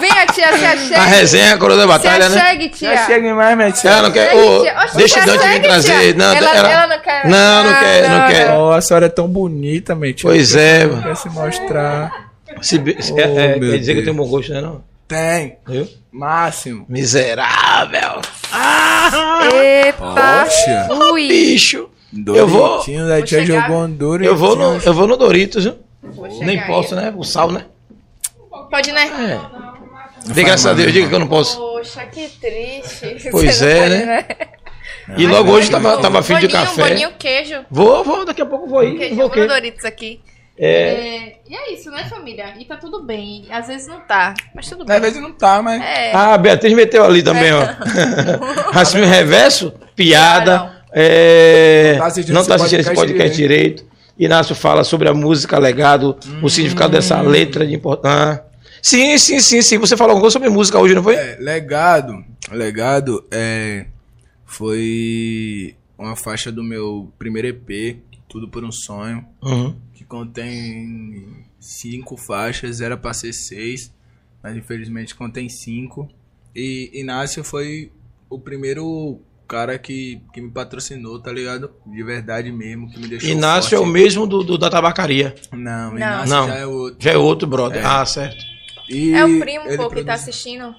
Venha, tia, se A achegue. resenha, a coroa da batalha, né? achegue, tia. Já chega mais, minha tia. Ela não quer. Ô, tia. Oxe, deixa tia, o Dante vir segue, trazer. tia. Não, ela, ela- ela não quer. Não, não quer, não quer. Oh, a senhora é tão bonita, minha tia. Pois é, Não mano. Quer se mostrar. Se, se- Oh, é, é, quer dizer que eu Deus. tenho bom gosto, né? Não? Tem. Viu? Máximo. Miserável. Epa. Poxa. Ui. Bicho. Eu vou- Doritinho, tia jogou um duro. Eu vou no, eu vou no Doritos, viu? Nem posso, aí. né? O sal, né? Pode, né? É. Dê graças a Deus, diga que eu não posso. Poxa, que triste. *laughs* Pois Você não é, pode, né? E logo hoje tava, tava afim de café. Boninho, queijo. Vou, vou, daqui a pouco vou ir. Queijo, Vou vou no? Doritos aqui. É, É, e é isso, né, família? E tá tudo bem. Às vezes não tá, mas tudo bem. Às vezes não tá, mas. É. Ah, a Beatriz meteu ali também, ó. *laughs* Raciocínio reverso, piada. é, Tá assistindo Não tá assistindo esse podcast podcast direito. Inácio fala sobre a música, legado, o significado dessa letra de importância. Sim, sim, sim, sim. Você falou alguma coisa sobre música hoje, não foi? É, legado. Legado é. Foi uma faixa do meu primeiro EP, Tudo por um Sonho, Uhum. que contém cinco faixas, era pra ser seis, mas infelizmente contém cinco. E Inácio foi o primeiro cara que, que me patrocinou, tá ligado? De verdade mesmo, que me deixou. Inácio é o forte. mesmo do, do da tabacaria. Não, Não. Inácio Não. já é outro. Já é outro brother. É. Ah, certo. E É o primo, pô, que tá produz- assistindo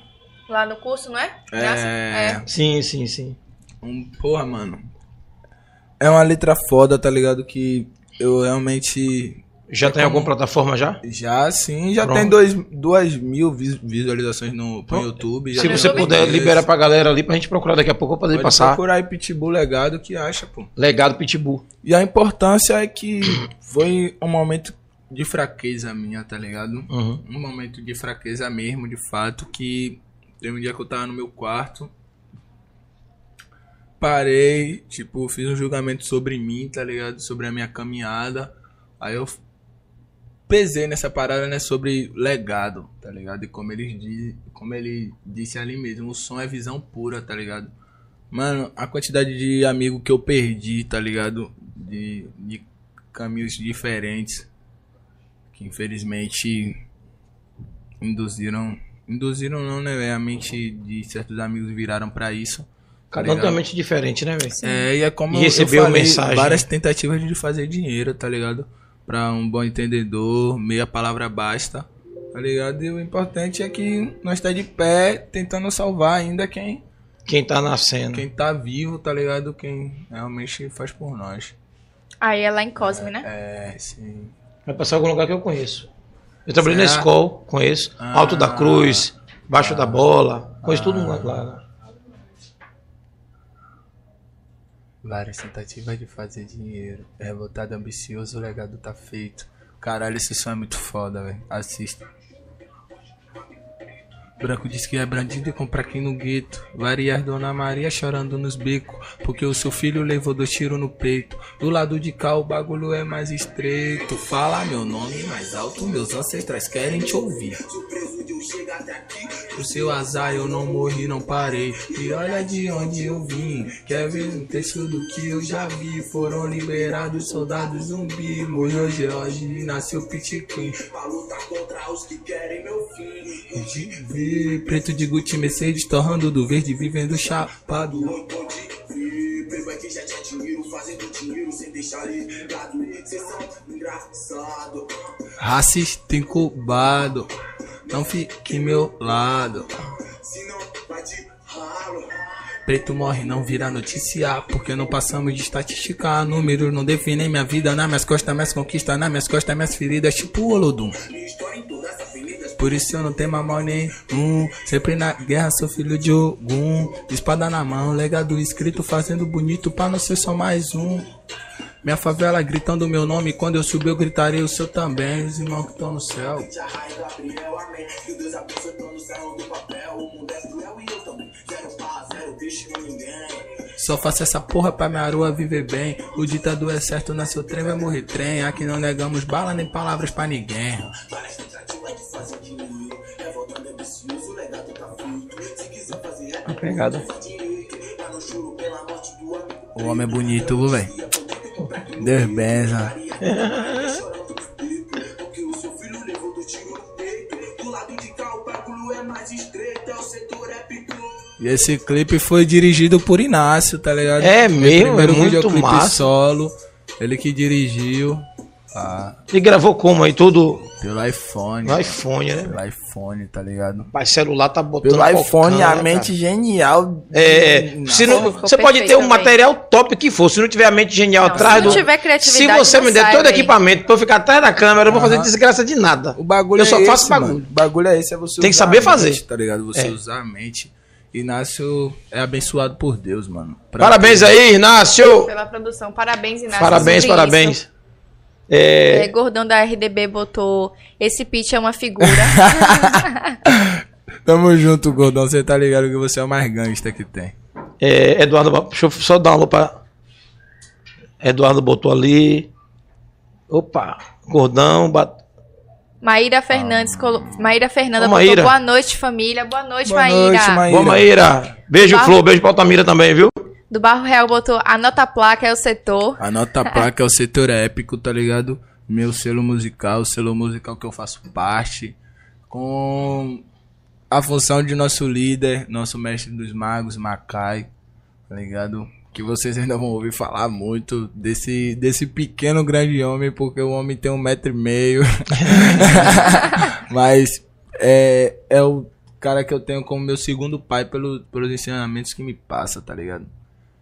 lá no curso, não é? É. Sim, sim, sim. Um, porra, mano. É uma letra foda, tá ligado? Que eu realmente. Já tem alguma plataforma já? Já sim, já Pronto. tem dois, duas mil vis- visualizações no, Pronto. YouTube. Se você puder, libera pra galera ali pra gente procurar daqui a pouco pra poder Pode passar. procurar aí Pitbull Legado que acha, pô. Legado Pitbull. E a importância é que foi um momento de fraqueza minha, tá ligado? Uhum. Um momento de fraqueza mesmo, de fato, que teve um dia que eu tava no meu quarto. Parei, tipo, fiz um julgamento sobre mim, tá ligado? Sobre a minha caminhada. Aí eu pesei nessa parada, né, sobre legado, tá ligado? E como ele, di- como ele disse ali mesmo, o som é visão pura, tá ligado? Mano, a quantidade de amigo que eu perdi, tá ligado? De, de caminhos diferentes. Que infelizmente induziram. Induziram não, né? A mente de certos amigos viraram pra isso. Tá um tem uma ligado? mente diferente, né, velho? É, e é como E eu- recebeu eu falei, mensagem. várias tentativas de fazer dinheiro, tá ligado? Pra um bom entendedor, meia palavra basta, tá ligado? E o importante é que nós tá de pé tentando salvar ainda quem, Quem tá nascendo. quem tá vivo, tá ligado? Quem realmente faz por nós. Aí é lá em Cosme, né? É, sim. Vai passar em algum lugar que eu conheço. Eu trabalhei na Será? escola, conheço. Ah. Alto da Cruz, Baixo da Bola. Conheço tudo lá. lá. Várias tentativas de fazer dinheiro. Revoltado, ambicioso, o legado tá feito. Caralho, esse som é muito foda, velho. Assista. Branco diz que é brandido e compra aqui no gueto. Variar Dona Maria chorando nos becos. Porque o seu filho levou dois tiros no peito. Do lado de cá o bagulho é mais estreito. Fala meu nome mais alto, meus ancestrais querem te ouvir. O seu azar eu não morri, não parei. E olha de onde eu vim. Quer ver um texto do que eu já vi? Foram liberados soldados zumbi. Morreu George e nasceu Pit Queen. Pra lutar contra os que querem meu fim. Preto de Gucci Mercedes torrando do verde, vivendo chapado. Racista incubado, não fique meu lado. Preto morre, não vira notícia, porque não passamos de estatística. Números não definem minha vida, nas minhas costas, minhas conquistas, nas minhas costas, minhas feridas, tipo o Olodum. Por isso eu não tenho mal nenhum. Sempre na guerra, sou filho de Ogum. Espada na mão, legado escrito, fazendo bonito pra não ser só mais um. Minha favela gritando meu nome, quando eu subir eu gritaria o seu também, os irmãos que estão no céu. Só faço essa porra pra minha rua viver bem. O ditador é certo, na seu trem vai morrer trem. Aqui não negamos bala nem palavras pra ninguém. Várias tentativas de fazer dinheiro. Revoltando é o legado tá. Se quiser fazer rap, Pegada. amigo. O homem é bonito, velho. Deus benza. *laughs* E esse clipe foi dirigido por Inácio, tá ligado? É mesmo, primeiro é muito massa. solo. Ele que dirigiu. Ah, Ele gravou como aí? Tudo pelo iPhone. no iPhone, né? Pelo iPhone, tá ligado? Mas celular tá botando. Pelo iPhone, focando, a né, mente cara? genial. É, se não, você pode ter um também. material top que for, se não tiver a mente genial Não, atrás se não do. tiver criatividade, Se você me der todo véi. equipamento pra eu ficar atrás da câmera, eu vou fazer desgraça de nada. O bagulho Eu é só faço esse, bagulho. mano. O bagulho é esse, é você Tem que saber a fazer. mente, tá ligado? Você É. usar a mente. Inácio é abençoado por Deus, mano. Pra Parabéns aí, Inácio! Pela produção. Parabéns, Inácio. Parabéns, parabéns. isso. É, É, Gordão da RDB botou. Esse pitch é uma figura. *laughs* Tamo junto, Gordão. Você tá ligado que você é o mais gangsta que tem. é, Eduardo, deixa eu só dar uma lupa. Eduardo botou ali. Opa, gordão, bat... Maíra Fernandes. colo- Maíra Fernanda Ô, botou Maíra. boa noite, família. Boa noite, Boa Maíra. noite, Maíra. Vamos, Maíra. Beijo, Barro- Flor. Beijo pra Altamira também, viu? Do Barro Real botou anota a placa, é o setor. Anota a *laughs* placa é o setor épico, tá ligado? Meu selo musical, o selo musical que eu faço parte. Com a função de nosso líder, nosso mestre dos magos, Macai, tá ligado? Que vocês ainda vão ouvir falar muito desse, desse pequeno grande homem, porque o homem tem um metro e meio. *laughs* Mas é, é o cara que eu tenho como meu segundo pai pelo, pelos ensinamentos que me passa, tá ligado?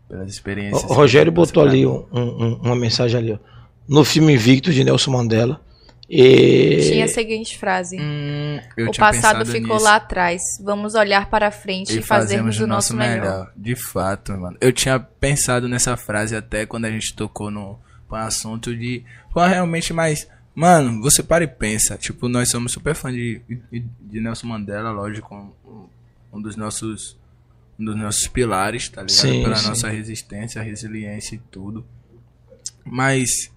Pelas experiências. O Rogério botou ali um- um- uma mensagem ali, ó. No filme Invicto de Nelson Mandela. E... Tinha a seguinte frase. Hum, o passado ficou nisso. lá atrás. Vamos olhar para frente e, fazermos o nosso melhor. De fato, mano. Eu tinha pensado nessa frase até quando a gente tocou no, no assunto de. Foi realmente mais. Mano, você para e pensa. Tipo, nós somos super fã de, de, de Nelson Mandela, lógico. Um, um dos nossos. Um dos nossos pilares, tá ligado? Sim, Pela sim. nossa resistência, resiliência e tudo. Mas.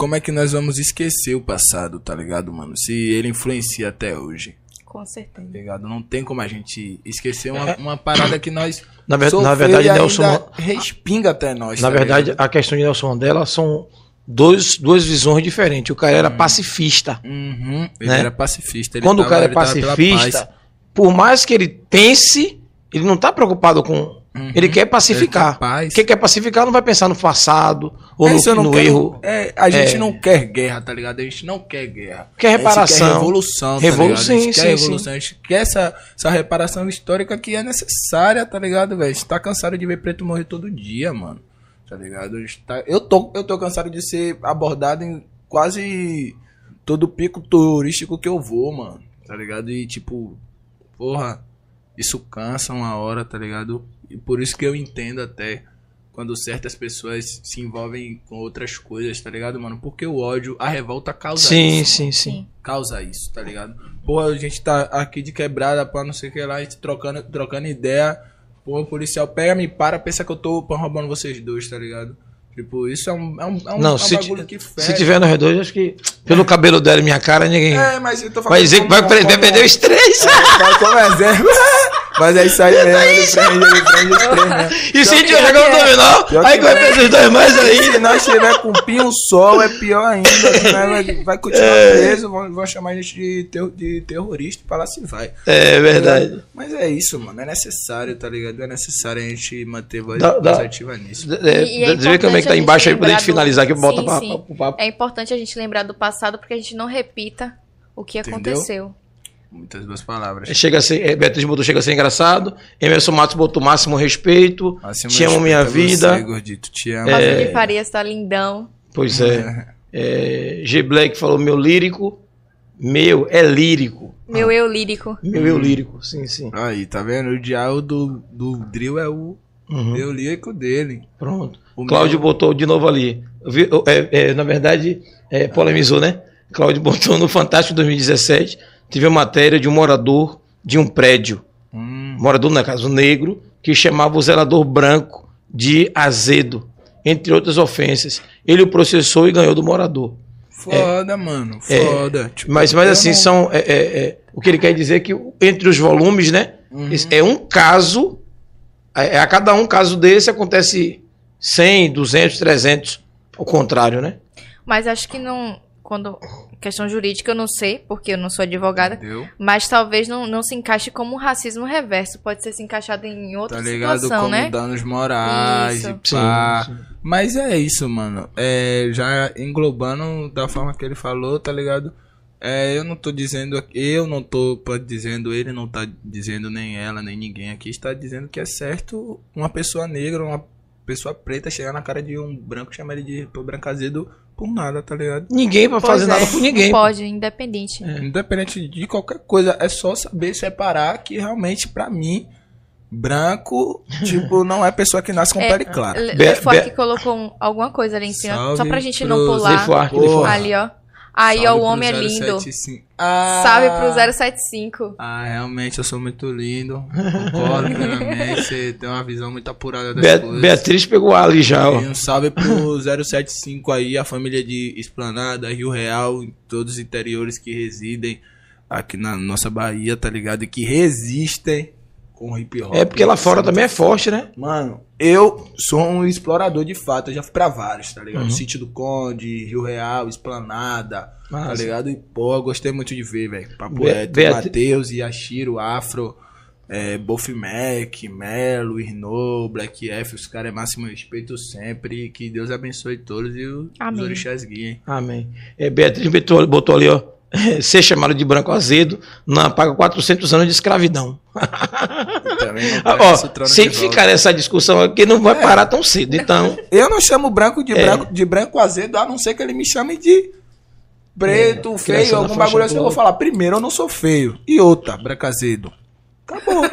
Como é que nós vamos esquecer o passado, tá ligado, mano? Se ele influencia até hoje Com certeza. tá ligado? Não tem como a gente esquecer uma, uma parada que nós. Na ver- na verdade, e Nelson respinga até nós. Na tá verdade, ligado? a questão de Nelson Mandela são dois, duas visões diferentes. O cara Hum. era pacifista. Uhum, ele né? era pacifista. ele Quando o tava- cara é ele pacifista, por mais que ele pense, ele não tá preocupado com. Uhum. Ele quer pacificar. Paz. Quem quer pacificar não vai pensar no passado ou É no, no quero- erro. é, a gente É. não quer guerra, tá ligado? A gente não quer guerra. Quer reparação. quer revolução, tá Revolu- ligado? A gente sim, quer sim, revolução. A gente quer essa, essa reparação histórica que é necessária, tá ligado, velho? A gente tá cansado de ver preto morrer todo dia, mano. Tá ligado? A gente tá- Eu, tô, eu tô cansado de ser abordado em quase todo pico turístico que eu vou, mano. Tá ligado? E tipo, porra, isso cansa uma hora, tá ligado? E por isso que eu entendo até quando certas pessoas se envolvem com outras coisas, tá ligado, mano? Porque o ódio, a revolta causa Sim, isso. sim, sim. Causa isso, tá ligado? Pô, a gente tá aqui de quebrada, pá, não sei o que lá, a gente trocando, trocando ideia. Pô, o policial pega, me para, pensa que eu tô roubando vocês dois, tá ligado? Tipo, isso é um, é um, é um, Não, é um se, bagulho que se fere. tiver no redor, eu acho que pelo cabelo dela e minha cara, ninguém. É, mas eu tô falando vai dizer que vai, vai perder os três. É, fala como exemplo. *laughs* Mas é isso aí mesmo, ele prende, ele prende os três mesmo. *laughs* E se tiver jogando dominó, aí que- vai perder os dois mais aí. Se nós tiver com pinho sol, é pior ainda. senão *laughs* Vai, vai continuar É. preso, vão, vão chamar a gente de, ter- de terrorista, pra lá se vai. É verdade. Mas é isso, mano. É necessário, tá ligado? É necessário a gente manter voz, Dá- dá- voz ativa nisso. É, E- e é É que tá embaixo aí pra gente do- finalizar aqui, bota Sim, pra. É importante a gente lembrar do passado porque a gente não repita o que Entendeu? aconteceu. Muitas boas palavras. Chega a ser, é, Beatriz botou chega a ser engraçado. Emerson Matos botou máximo respeito. Acima Te amo, respeito minha a você, vida. gordito. Te amo. Fábio de Farias tá lindão. Pois é. é. G Black falou meu lírico. Meu é lírico. Meu eu lírico. Meu eu lírico, sim, sim. Aí, tá vendo? O diálogo do, do drill é o Uhum, eu lírico dele. Pronto. O Cláudio meu- botou de novo ali. é, é, na verdade, é, polemizou, né? Cláudio *laughs* botou no Fantástico 2017, teve uma matéria de um morador de um prédio, Hum, morador, na casa negro, que chamava o zelador branco de azedo, entre outras ofensas. Ele o processou e ganhou do morador. foda, mano. É, Foda. Tipo, Mas, mas assim, não- são. é, é, é, o que ele quer dizer é que entre os volumes, né? Uhum. É um caso. É, a cada um caso desse acontece 100, 200, 300. Ao contrário, né? Mas acho que não. Quando. Questão jurídica eu não sei, porque eu não sou advogada. Entendeu? Mas talvez não, não se encaixe como um racismo reverso. Pode ser se encaixado em outra Tá ligado? situação, Como né? danos morais Isso. e pá. Sim, sim. Mas é isso, mano. É, já englobando da forma que ele falou, tá ligado? É, eu não tô dizendo, eu não tô dizendo, ele não tá dizendo, nem ela, nem ninguém aqui está dizendo que é certo uma pessoa negra, uma pessoa preta chegar na cara de um branco e chamar ele de pô, branco azedo por nada, tá ligado? Ninguém vai fazer é, nada por ninguém. Não pode, independente. Independente de qualquer coisa, é só saber separar que realmente, pra mim, branco, *laughs* tipo, não é pessoa que nasce com É, pele clara. Le- Be- Lefo Be- aqui colocou um- alguma coisa ali em cima. Salve só pra gente não pular. Lefo Arque, Lefo Arque. Ali, ó. Aí, ó, o homem é lindo. 075. Ah, Salve pro 075. Ah, realmente eu sou muito lindo. Concordo *laughs* plenamente. Você tem uma visão muito apurada das Be- coisas. Beatriz pegou ali já, ó. E um salve pro 075 aí, a família de Esplanada, Rio Real, em todos os interiores que residem aqui na nossa Bahia, tá ligado? E que resistem com hip hop. É porque lá fora também é forte, né? Mano, eu sou um explorador de fato, eu já fui pra vários, tá Uhum. ligado? Sítio do Conde, Rio Real, Esplanada, tá ligado? E, pô, eu gostei muito de ver, velho. Papo Be- reto, Beatri- Matheus, Yashiro, Afro, é, Bof Mac, Melo, Irno, Black F, os caras é máximo respeito sempre. Que Deus abençoe todos e os, os Amém. orixás guiem. Amém. É, Beatriz botou, botou ali, ó. *laughs* Ser chamado de branco azedo não apaga 400 anos de escravidão. *laughs* Ó, ficar nessa discussão aqui não vai parar tão cedo. Então, *laughs* Eu não chamo branco de, É. branco de branco azedo, a não ser que ele me chame de preto, É, feio, algum bagulho assim. Eu vou falar, primeiro, eu não sou feio. E outra, branco azedo. Acabou.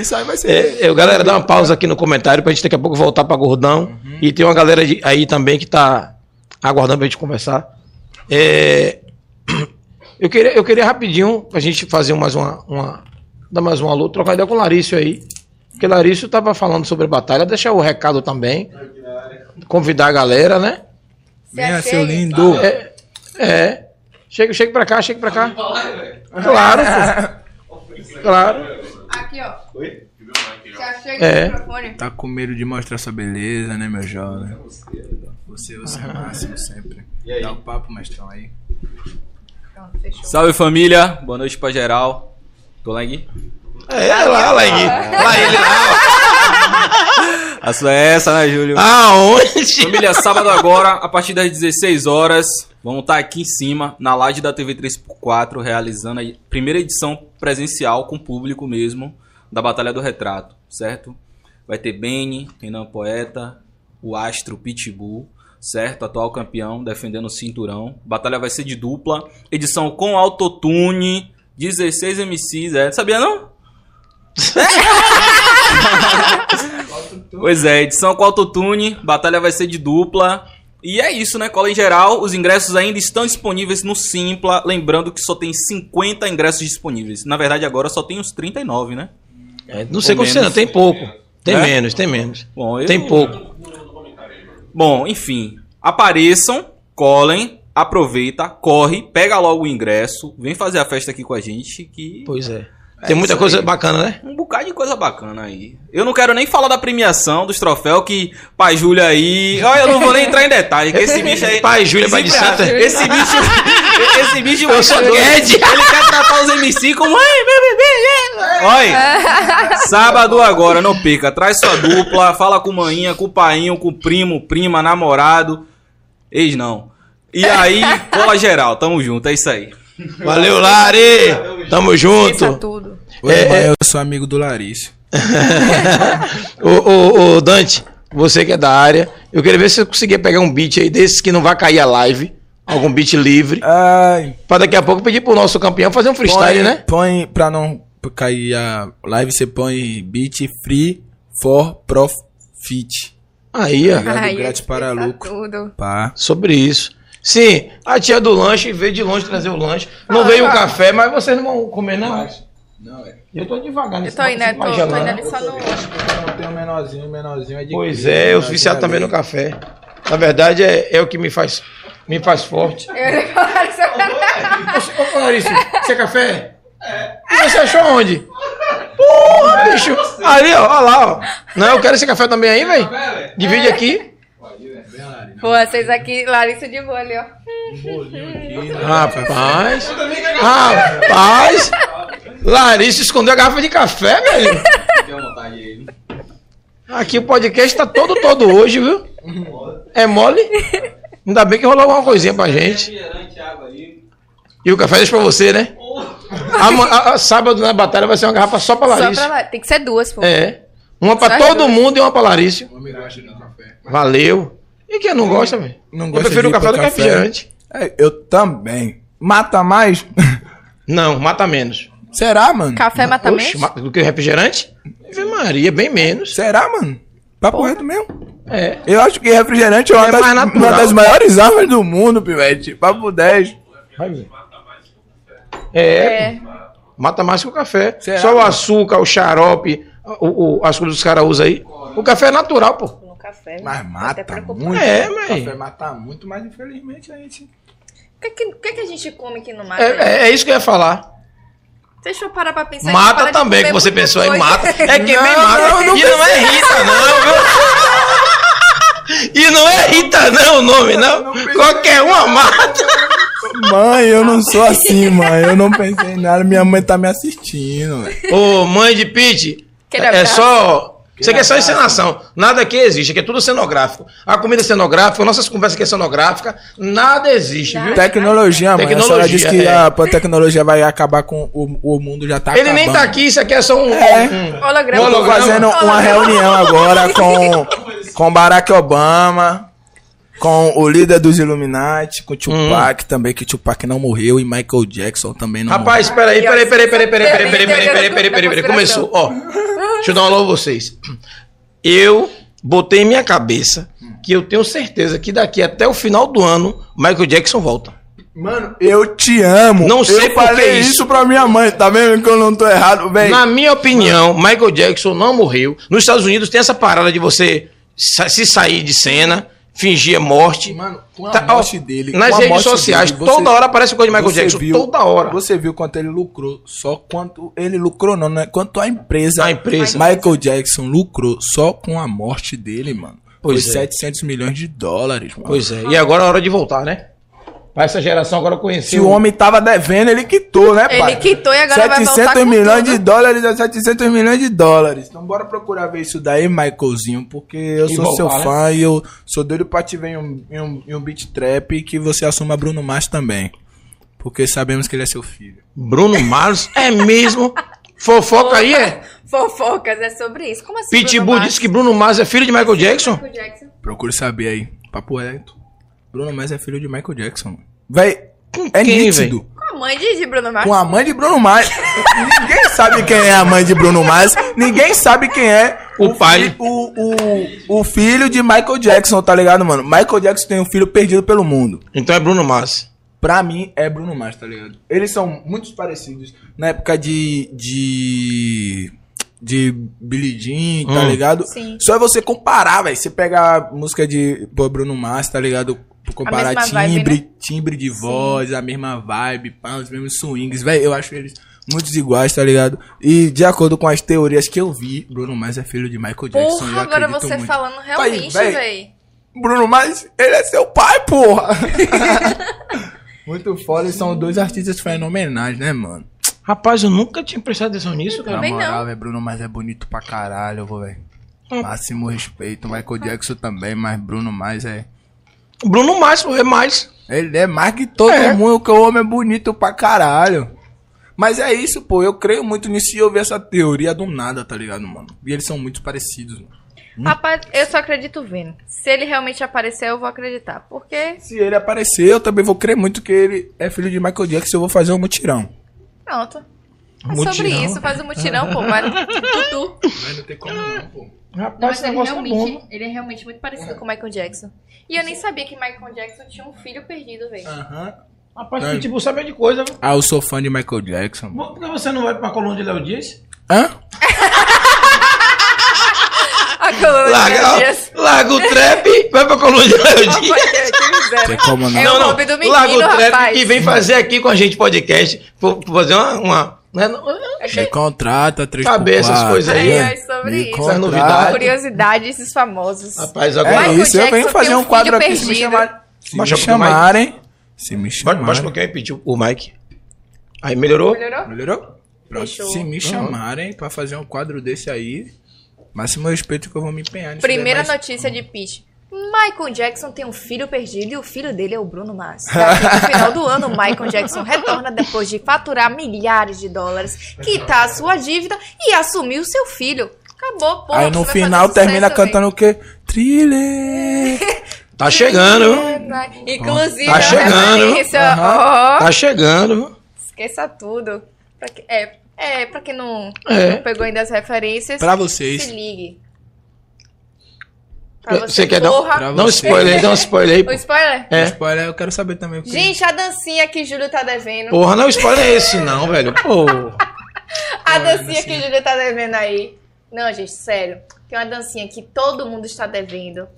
Isso aí vai ser. é, eu, galera, dá uma pausa aqui no comentário pra gente daqui a pouco voltar pra Gordão. E tem uma galera de- aí também que tá aguardando pra gente conversar. É, *clears throat* eu, queria, eu queria rapidinho pra gente fazer mais uma. uma dar mais uma luta, trocar ideia com o Larício aí. Porque Larício tava falando sobre a batalha, deixar o recado também. Convidar a galera, né? Venha, Se seu lindo. É. é. Chega, chega pra cá, chega pra cá. Claro, pô. Claro. Aqui, ó. Oi? Se achega É. microfone. Tá com medo de mostrar sua beleza, né, meu jovem? Você, você é o máximo sempre. E aí? Dá o papo, mestrão aí. Pronto, fechou. Salve família, boa noite pra geral. Tô lá aqui. É, lá, lá, ele. Lá ele lá. A sua é essa, né, Júlio? Aonde? Família, sábado agora, a partir das 16 horas, vamos estar aqui em cima, na laje da TV 3x4, realizando a primeira edição presencial com público mesmo, da Batalha do Retrato, certo? Vai ter Beni, Renan Poeta, o Astro Pitbull, certo? Atual campeão, defendendo o cinturão. Batalha vai ser de dupla, edição com autotune, 16 MCs, é? Sabia não? *laughs* Pois é, edição com autotune, batalha vai ser de dupla. E é isso, né? Cola em geral, os ingressos ainda estão disponíveis no Simpla. Lembrando que só tem 50 ingressos disponíveis. Na verdade, agora só tem uns 39, né? É, não sei Ou como você não, menos. tem pouco. Tem É? menos, tem menos. Bom, eu... Tem pouco. Bom, enfim. Apareçam, colhem, aproveita, corre, pega logo o ingresso, vem fazer a festa aqui com a gente, que Pois é. É Tem muita coisa aí. bacana, né? um bocado de coisa bacana aí. Eu não quero nem falar da premiação, dos troféus que Pai Júlio aí. Olha, eu não vou nem entrar em detalhe, que esse bicho aí. Pai Júlio, pai de santa. Esse bicho. *laughs* esse bicho Eu sou doido. Ele quer tratar os MC como. Ai, meu bebê. é." Olha. Sábado agora, não perca. Traz sua dupla, fala com maninha, com o painho, com o primo, prima, namorado. Ex não. E aí, cola geral, tamo junto, é isso aí. Valeu, Lari! Tamo junto. Oi, É, é. eu sou amigo do Larício. *laughs* ô, ô, ô, Dante, você que é da área, eu queria ver se eu conseguia pegar um beat aí desses que não vai cair a live. Algum beat livre. Ai, Pra daqui a pouco pedir pro nosso campeão fazer um freestyle, põe, né? Põe, pra não cair a live, você põe beat free for profit. Aí, ó. Grátis para lucro. Tudo. Pá. Sobre isso. Sim, a tia do lanche veio de longe trazer o lanche. Não veio o café, mas vocês não vão comer, não. Não, é. Eu tô devagar Eu nesse tô indo, eu de tô, tô indo ali só no. Não tem um menorzinho, o menorzinho é de Pois é, eu viciado também ali. no café. Na verdade, é, é o que me faz, me faz forte. Eu ia falar isso. Ô, *laughs* ô, Larissa, você é café? É. E você achou onde? Porra, bicho. Ali, ó, ó lá, ó. Não, eu quero esse café também aí, velho. Divide aqui. Pô, vocês aqui, Larissa de boa ali, ó. Rapaz. Rapaz. *laughs* Larissa escondeu a garrafa de café, velho. Aqui o podcast tá todo, todo hoje, viu? É mole? *laughs* Ainda bem que rolou alguma coisinha pra gente. Refrigerante, água aí. E o café deixa pra você, né? *laughs* Ama- a- a- sábado na batalha vai ser uma garrafa só pra Só Larissa. pra lá. Tem que ser duas, pô. É. Uma pra Só todo duas. mundo e uma pra Larissa. Homem gosta de um café. Valeu. E quem não gosta, velho? Não Eu gosta prefiro o café do que refrigerante. É, eu também. Mata mais? *laughs* Não, mata menos. Será, mano? Café mata Oxe, menos? do que refrigerante? Ave Maria, bem menos. Será, mano? Papo reto mesmo. É. Eu acho que refrigerante é uma, É das, natural. uma das maiores armas do mundo, pivete. Papo 10. Vai ver. É, É. mata mais que o café. Será, Só o açúcar, o xarope, o, o- as coisas que os caras usam aí. O café é natural, pô. No café. Mas mata muito. É, O mãe. café mata muito, mas infelizmente a gente... O que, que, o que que a gente come que não mata? É, é- é isso que eu ia falar. Deixa eu parar pra pensar. Mata também, que você pensou em coisa. mata. É quem Não, mata. não, não e não é Rita, não, viu? *laughs* E não é Rita, não, o nome, não. Qualquer uma mata. Mãe, eu não sou assim, mãe. Eu não pensei em nada. Minha mãe tá me assistindo, velho. Ô, mãe de Pete, é só. Isso aqui é só encenação. Nada aqui existe, aqui é tudo cenográfico. A comida é cenográfica, nossas conversas aqui é cenográfica. Nada existe, viu? Tecnologia. A senhora Tecnologia, disse que é. a, a tecnologia vai acabar com o, o mundo já tá Ele acabando. nem tá aqui, isso aqui é só um. É. um- Holograma. Tô holograma. fazendo uma reunião agora com, com Barack Obama, com o líder dos Illuminati, com Tupac também, que Tupac não morreu, e Michael Jackson também não Rapaz, peraí, peraí, peraí, peraí, peraí, peraí, peraí, peraí, peraí, peraí, peraí, peraí, começou, ó. Deixa eu dar um alô a vocês. Eu botei em minha cabeça que eu tenho certeza que daqui até o final do ano, Michael Jackson volta. Mano, eu te amo. Não sei eu por que falei isso. isso pra minha mãe, tá vendo que eu não tô errado, velho? Na minha opinião, Michael Jackson não morreu. Nos Estados Unidos tem essa parada de você se sair de cena, fingir a morte. Mano, com a Tá, ó, morte dele. nas redes sociais, dele, você- toda hora aparece coisa de Michael você Jackson. viu- toda hora. Você viu quanto ele lucrou, só quanto ele lucrou, não, né? Quanto a empresa. A empresa. Michael Jackson lucrou só com a morte dele, mano. Pois Foi é. 700 milhões de dólares, mano. Pois é. E agora é hora de voltar, né? Pra essa geração agora conhecer. Se o homem tava devendo, ele quitou, né, pai? Ele quitou e agora vai 700 voltar com milhões tudo. de dólares a 700 milhões de dólares. Então bora procurar ver isso daí, Michaelzinho, porque eu E sou voltar, seu né? fã e eu sou doido pra te ver em um, em um, em um beat trap e que você assuma Bruno Mars também. Porque sabemos que ele é seu filho. Bruno Mars é mesmo. Fofoca aí é. Fofocas, é sobre isso. Como assim? Pitbull disse que Bruno Mars é filho de Michael Jackson. Michael Jackson? Procure saber aí. Papo reto. Bruno Mars é filho de Michael Jackson. Véi, Com é quem, nítido. Com a mãe de, Bruno Mars? Com a mãe de Bruno Mars. Ninguém sabe quem é a mãe de Bruno Mars. Ninguém sabe quem é O pai. fi- O, o, o filho de Michael Jackson, tá ligado, mano? Michael Jackson tem um filho perdido pelo mundo. Então é Bruno Mars. Pra mim, é Bruno Mars, tá ligado? Eles são muito parecidos. Na época de. de. de Billie Jean, tá Hum. ligado? Sim. Só é você comparar, velho. Você pegar a música de pô, Bruno Mars, tá ligado? Comparar mesma vibe, timbre, né? timbre de voz, a mesma vibe, pá, os mesmos swings, velho. Eu acho eles muito iguais, tá ligado? E de acordo com as teorias que eu vi, Bruno Mars é filho de Michael Jackson. Porra, eu agora você muito. falando realmente, Aí, véi, véi. Bruno Mars, ele é seu pai, porra! *laughs* Muito foda, e são dois artistas fenomenais, né, mano? Rapaz, eu nunca tinha prestado atenção nisso, cara. Na moral, não. velho, Bruno Mars é bonito pra caralho, eu vou, velho. Hum. Máximo respeito, Michael Jackson também, mas Bruno Mars é... Bruno Mars é mais. Ele é mais que todo É. mundo, que o homem é bonito pra caralho. Mas é isso, pô, eu creio muito nisso e eu vi essa teoria do nada, tá ligado, mano? E eles são muito parecidos, mano. Rapaz, eu só acredito vendo. Se ele realmente aparecer, eu vou acreditar. Porque, Se ele aparecer, eu também vou crer muito que ele é filho de Michael Jackson e eu vou fazer um mutirão. pronto. É sobre Mutirão. isso, faz um mutirão, pô. Vai no tutu. Mas não tem como não, pô. Rapaz, Não, mas ele é realmente, bom. ele é realmente muito parecido com o Michael Jackson. E eu nem sabia que Michael Jackson tinha um filho perdido, velho. Aham. Rapaz, É. Pitbull sabe de coisa. viu? Ah, eu sou fã de Michael Jackson. Por que você não vai pra coluna de Léo Dias? Hã? A coluna de Larga, Léo Dias. larga o trap, vai pra coluna de Léo Dias. Miséria. Tem como não. É o hobby do menino, larga o trap rapaz. e vem fazer aqui com a gente podcast. Vou vou fazer uma. uma né, não- Me contrata, 3 Saber essas coisas aí. É, é sobre Me isso. Essas novidades. Curiosidades esses famosos. Rapaz, É agora. Michael isso, eu venho Jackson fazer um um quadro aqui se me chamarem. Se me chamarem. Se me chamarem. baixa um pouquinho aí, pediu o Mike. Aí melhorou? Melhorou? Melhorou? Pronto. Fechou. Se me chamarem pra fazer um quadro desse aí, máximo respeito que eu vou me empenhar nisso Primeira daí, mas- notícia de Pitch. Michael Jackson tem um filho perdido e o filho dele é o Bruno Mars. Daqui No final do ano, Michael Jackson retorna depois de faturar milhares de dólares, quitar a sua dívida e assumir o seu filho. Acabou, pô. Aí no final termina sucesso, cantando o quê? Thriller. *laughs* Tá chegando. Inclusive, Tá a chegando. Aham. ó, Tá chegando. esqueça tudo. Pra que- é, é, pra quem não, É. não pegou ainda as referências, Pra vocês. se ligue. Pra Você quer dar um- porra. Dá um você. spoiler aí, um spoiler aí. O spoiler? É. Spoiler, eu quero saber também. porque- Gente, a dancinha que Júlio tá devendo. Porra, não, spoiler é esse não, velho. Pô. A dancinha que o Júlio tá devendo aí. Não, gente, sério. Tem uma dancinha que todo mundo está devendo.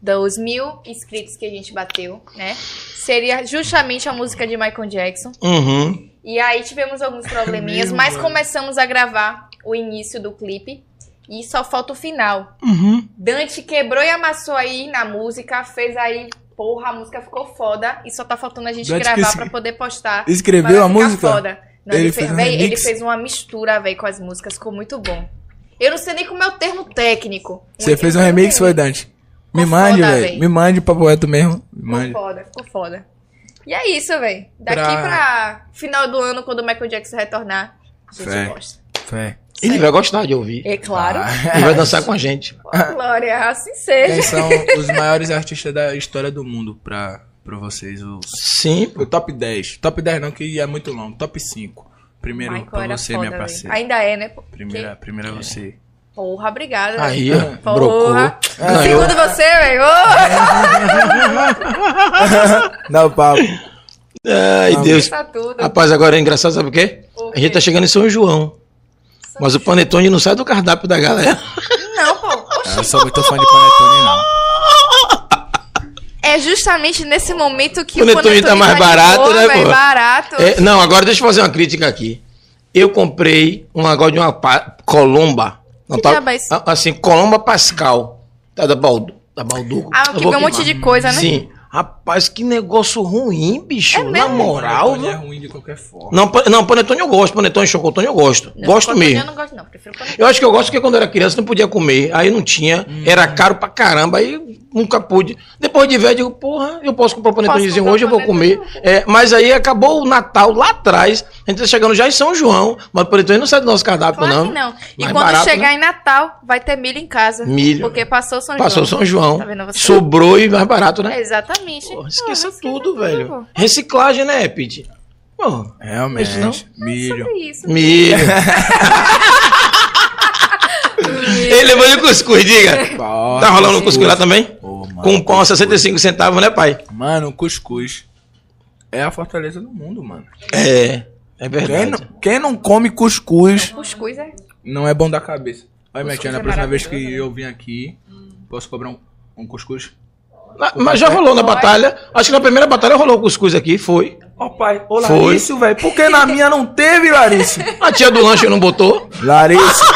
Dos mil inscritos que a gente bateu, né? Seria justamente a música de Michael Jackson. Uhum. E aí tivemos alguns *laughs* probleminhas, mas mano. começamos a gravar o início do clipe. E só falta o final. Uhum. Dante quebrou e amassou aí na música, fez aí. Porra, a música ficou foda. E só tá faltando a gente Dante gravar pra poder postar. Escreveu a música? Foda. Não, Ele ele, fez fez, um véi, ele fez uma mistura, velho, com as músicas. Ficou muito bom. Eu não sei nem como é o termo técnico. Você fez um remix, foi, Dante? Me Ficou mande, foda, velho. véi. Me mande pra poeta mesmo. Me Ficou mande. foda, ficou foda. E é isso, velho. Daqui Pra- pra... final do ano, quando o Michael Jackson retornar, a gente Fé. gosta. Fé. Ele vai gostar de ouvir. É claro. Ele vai dançar com a gente. Glória, assim Quem seja. são os maiores artistas da história do mundo pra, pra vocês? Os... Sim. O top 10. Top 10 não, que é muito longo. Top 5. Primeiro Michael pra você, foda, minha parceira. Ainda é, né? Primeira, primeira você. Porra, obrigada. Aí, velho. ó. Brocou. Porra. Ganhou. Segundo você, velho. Ô, *laughs* Dá o papo. Ai, Deus. Tá tudo. Rapaz, agora é engraçado, sabe o quê? O A gente tá chegando em São João. Mas o panetone não sai do cardápio da galera. Não, pô. Eu não sou muito fã de panetone, não. É justamente nesse momento que Panetone tá mais barato, né, velho? pô? Barato. É, não, agora deixa eu fazer uma crítica aqui. Eu comprei um negócio de uma pa- colomba. Não Que tá- é isso? a- assim, colomba pascal. Tá da, Baldu, da Balduco. Ah, que vem um monte de coisa, né? Sim. Rapaz, que negócio ruim, bicho. É Na mesmo? moral. Panetone é ruim de qualquer forma. Não, não, panetone eu gosto. Panetone e chocotone eu gosto. Não, gosto mesmo. Eu não gosto, não. Prefiro panetone. Eu acho que eu gosto porque quando eu era criança não podia comer. Aí não tinha. Hum. Era caro pra caramba. Aí nunca pude. Depois de velho, eu digo, porra, eu posso comprar um panetonezinho comprar hoje, eu vou comer. É, mas aí acabou o Natal lá atrás. A gente tá chegando já em São João. Mas o panetone não sai do nosso cardápio, Claro não. que não. E Mais quando barato, chegar né? em Natal, vai ter milho em casa. Milho. Porque passou São Passou João. São João. Tá vendo você? Sobrou e mais barato, né? Exatamente. Porra, esqueça Pô, tudo, pô. velho. Reciclagem, né, Pete? Pô, Realmente. Isso não? Milho. Sobre isso. milho. *laughs* Ele levou de cuscuz, diga. Tá rolando um cuscuz lá também? Mano, Com um pão a 65 centavos, né, pai? Mano, cuscuz é a fortaleza do mundo, mano. É, é Quem verdade. não, quem não come cuscuz Cuscuz é. não é bom da cabeça. Olha, minha tia, na é próxima vez que maravilhoso, eu vim aqui, posso cobrar um, um cuscuz? Ah, Mas já rolou na batalha. Acho que na primeira batalha rolou cuscuz aqui, foi. Ó, pai, ô Foi. Larício, velho. Por que na minha não teve, Larício? *laughs* A tia do lanche não botou. Larício.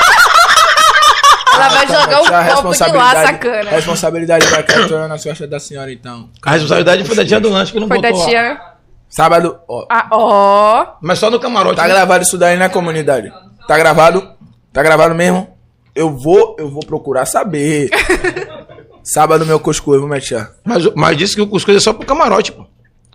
Ela vai jogar um Tia, copo de lá, sacana. Responsabilidade vai cair toda nas costas da senhora, então. A responsabilidade foi da tia do lanche que não Foi da botou. lá. tia. Sábado, ó. Ah, ó. Mas só no camarote. Tá né? gravado isso daí na comunidade? Tá gravado? Tá gravado mesmo? Eu vou, eu vou procurar saber. *laughs* Sábado meu cuscuz, vou meter. Mas, mas disse que o cuscuz é só pro camarote, pô.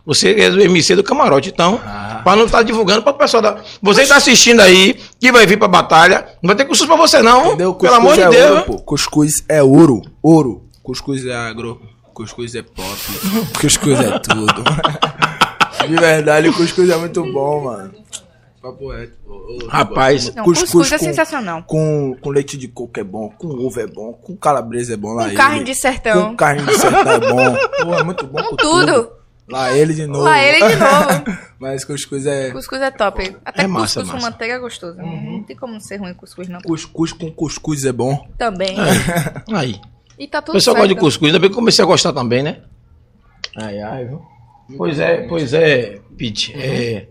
Você é do MC do camarote, então, Ah. pra não estar divulgando para o pessoal da. Você que tá assistindo aí, que vai vir pra batalha, não vai ter cuscuz pra você, não. Entendeu? Pelo amor de é Deus. Ouro, pô. Cuscuz é ouro. Ouro. Cuscuz é agro. Cuscuz é pop. *laughs* Cuscuz é tudo. *laughs* De verdade, o cuscuz é muito bom, mano. Papo reto. Ô, ô, Rapaz, Não, Cuscuz cuscuz, é com- sensacional. Com, com leite de coco é bom, com ovo é bom, com calabresa é bom lá Com ele. carne de sertão. Com carne de sertão é bom. *laughs* Pô, é muito bom com, tudo. Lá ele de novo. Lá ele de novo. *laughs* Mas cuscuz é Cuscuz é top. Até É massa, cuscuz com massa. manteiga é gostoso. Uhum. Não tem como ser ruim cuscuz, não. cuscuz com cuscuz é bom. Também. aí. E tá O tudo pessoal certo. gosta de cuscuz, ainda bem que eu comecei a gostar também, né? Ai, ai, viu? Pois é, pois é, Pete. É,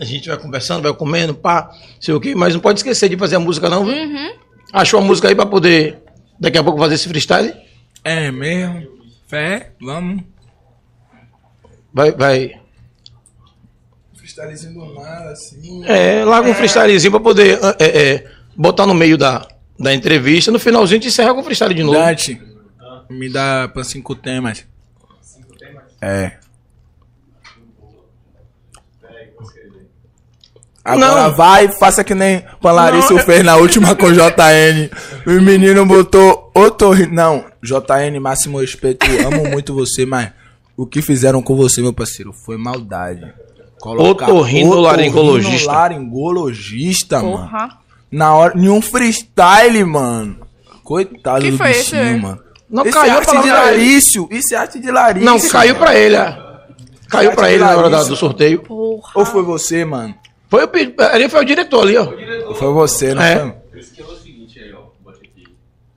a gente vai conversando, vai comendo, pá, sei o quê, mas não pode esquecer de fazer a música, não, viu? Uhum. Achou a música aí pra poder daqui a pouco fazer esse freestyle? É mesmo? Fé? Vamos. Vai, vai. Freestylezinho do nada, assim. É, larga um freestylezinho pra poder é, é, botar no meio da, da entrevista. No finalzinho a gente encerra com o freestyle de novo. Dante, me dá pra cinco temas. É. Agora Não. vai, faça que nem o Larissa fez na última com *laughs* JN. O menino botou otorri... Não, JN, máximo respeito, amo muito você, mas o que fizeram com você, meu parceiro, foi maldade. Otorrinolaringologista. Otorrinolaringologista, mano. Porra. Na hora, nenhum freestyle, mano. Coitado Que do foi esse, bichinho, velho? mano. Não, Isso caiu é arte de. Larício. Isso é arte de Larício. Não, caiu pra ele. é. Caiu pra ele na hora da- do sorteio. Porra. Ou foi você, mano? Foi o, ali foi o diretor ali, ó. Foi você, não É. foi? É o seguinte aí, ó. Bote aqui.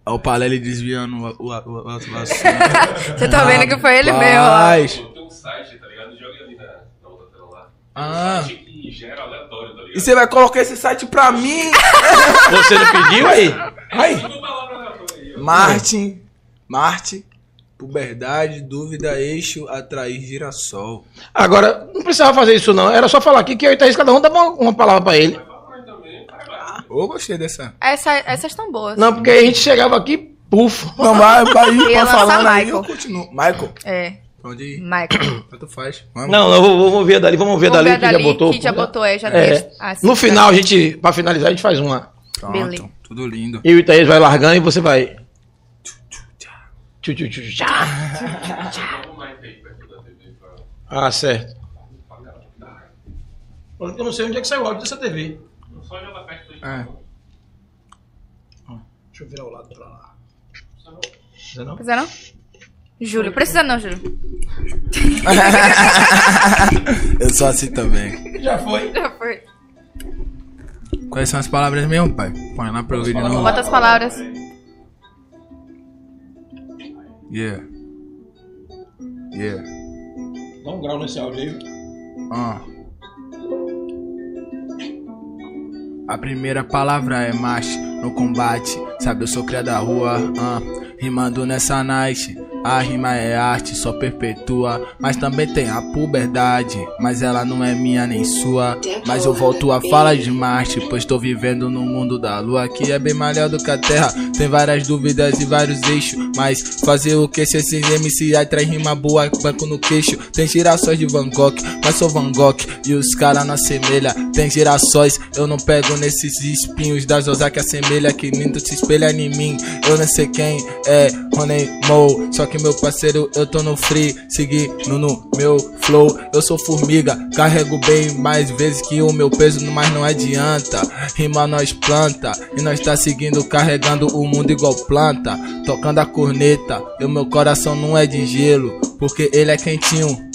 Olha o Palelli desviando o, o, o, o. *laughs* Você tá vendo que foi ele mesmo, ó. Tem um site, tá ligado? Joga ali na, na outra tela lá. Ah. Um site que gera aleatório, tá ligado? E você vai colocar esse site pra mim? Você não pediu aí? Aí. Ó. Martin. Puberdade, dúvida, eixo, atrair girassol. Agora, não precisava fazer isso não. Era só falar aqui que eu e Thaís, cada um dá uma, uma palavra pra ele. Ô, gostei dessa. Essa, essas estão boas. Não, porque a gente chegava aqui, puf. Não, vai, vai vai lançar falando aí, Michael. eu continuo. Michael, É, pode ir. Michael. *coughs* Tanto faz. Vamos. Não, não, vamos, vamos ver dali, vamos ver Vamos dali ver que dali, já botou. que já botou, é, já É. tem as- No as- final, a gente, pra finalizar, a gente faz uma. Pronto, Beleza. tudo lindo. Eu e o Thaís vai largando e você vai. Tchu, tchu, tchu, tchá. Vamos mais aí perto da TV pra... Ah, certo. Eu não sei onde é que saiu o áudio dessa TV. Só joga perto aí. É. Deixa eu virar o lado pra lá. Precisa não? Precisa não? Júlio, precisa não, Júlio. *laughs* Eu sou assim também. Já foi. Já foi. Quais são as palavras mesmo, pai? Põe lá pra ouvir de novo. Bota as palavras. Yeah. Yeah. Dá um grau nesse áudio aí. Ah. A primeira palavra é macho no combate. Sabe, eu sou cria da rua, ah, rimando nessa night. A rima é arte, só perpetua. Mas também tem a puberdade. Mas ela não é minha nem sua. Mas eu volto a fala de Marte. Pois tô vivendo no mundo da lua. Que é bem melhor do que a terra. Tem várias dúvidas e vários eixos. Mas fazer o que se esses MC aí traz rima boa, banco no queixo. Tem girassóis de Van Gogh, mas sou Van Gogh. E os cara não assemelha. Tem girassóis, eu não pego nesses espinhos da Zozá que assemelha. Que lindo se espelha em mim. Eu não sei quem é Honey Mo. Só que meu parceiro, eu tô no free. Seguindo no meu flow. Eu sou formiga, carrego bem mais vezes que o meu peso, mas não adianta. Rima nós planta. E nós tá seguindo, carregando o mundo igual planta. Tocando a corneta. E o meu coração não é de gelo. Porque ele é quentinho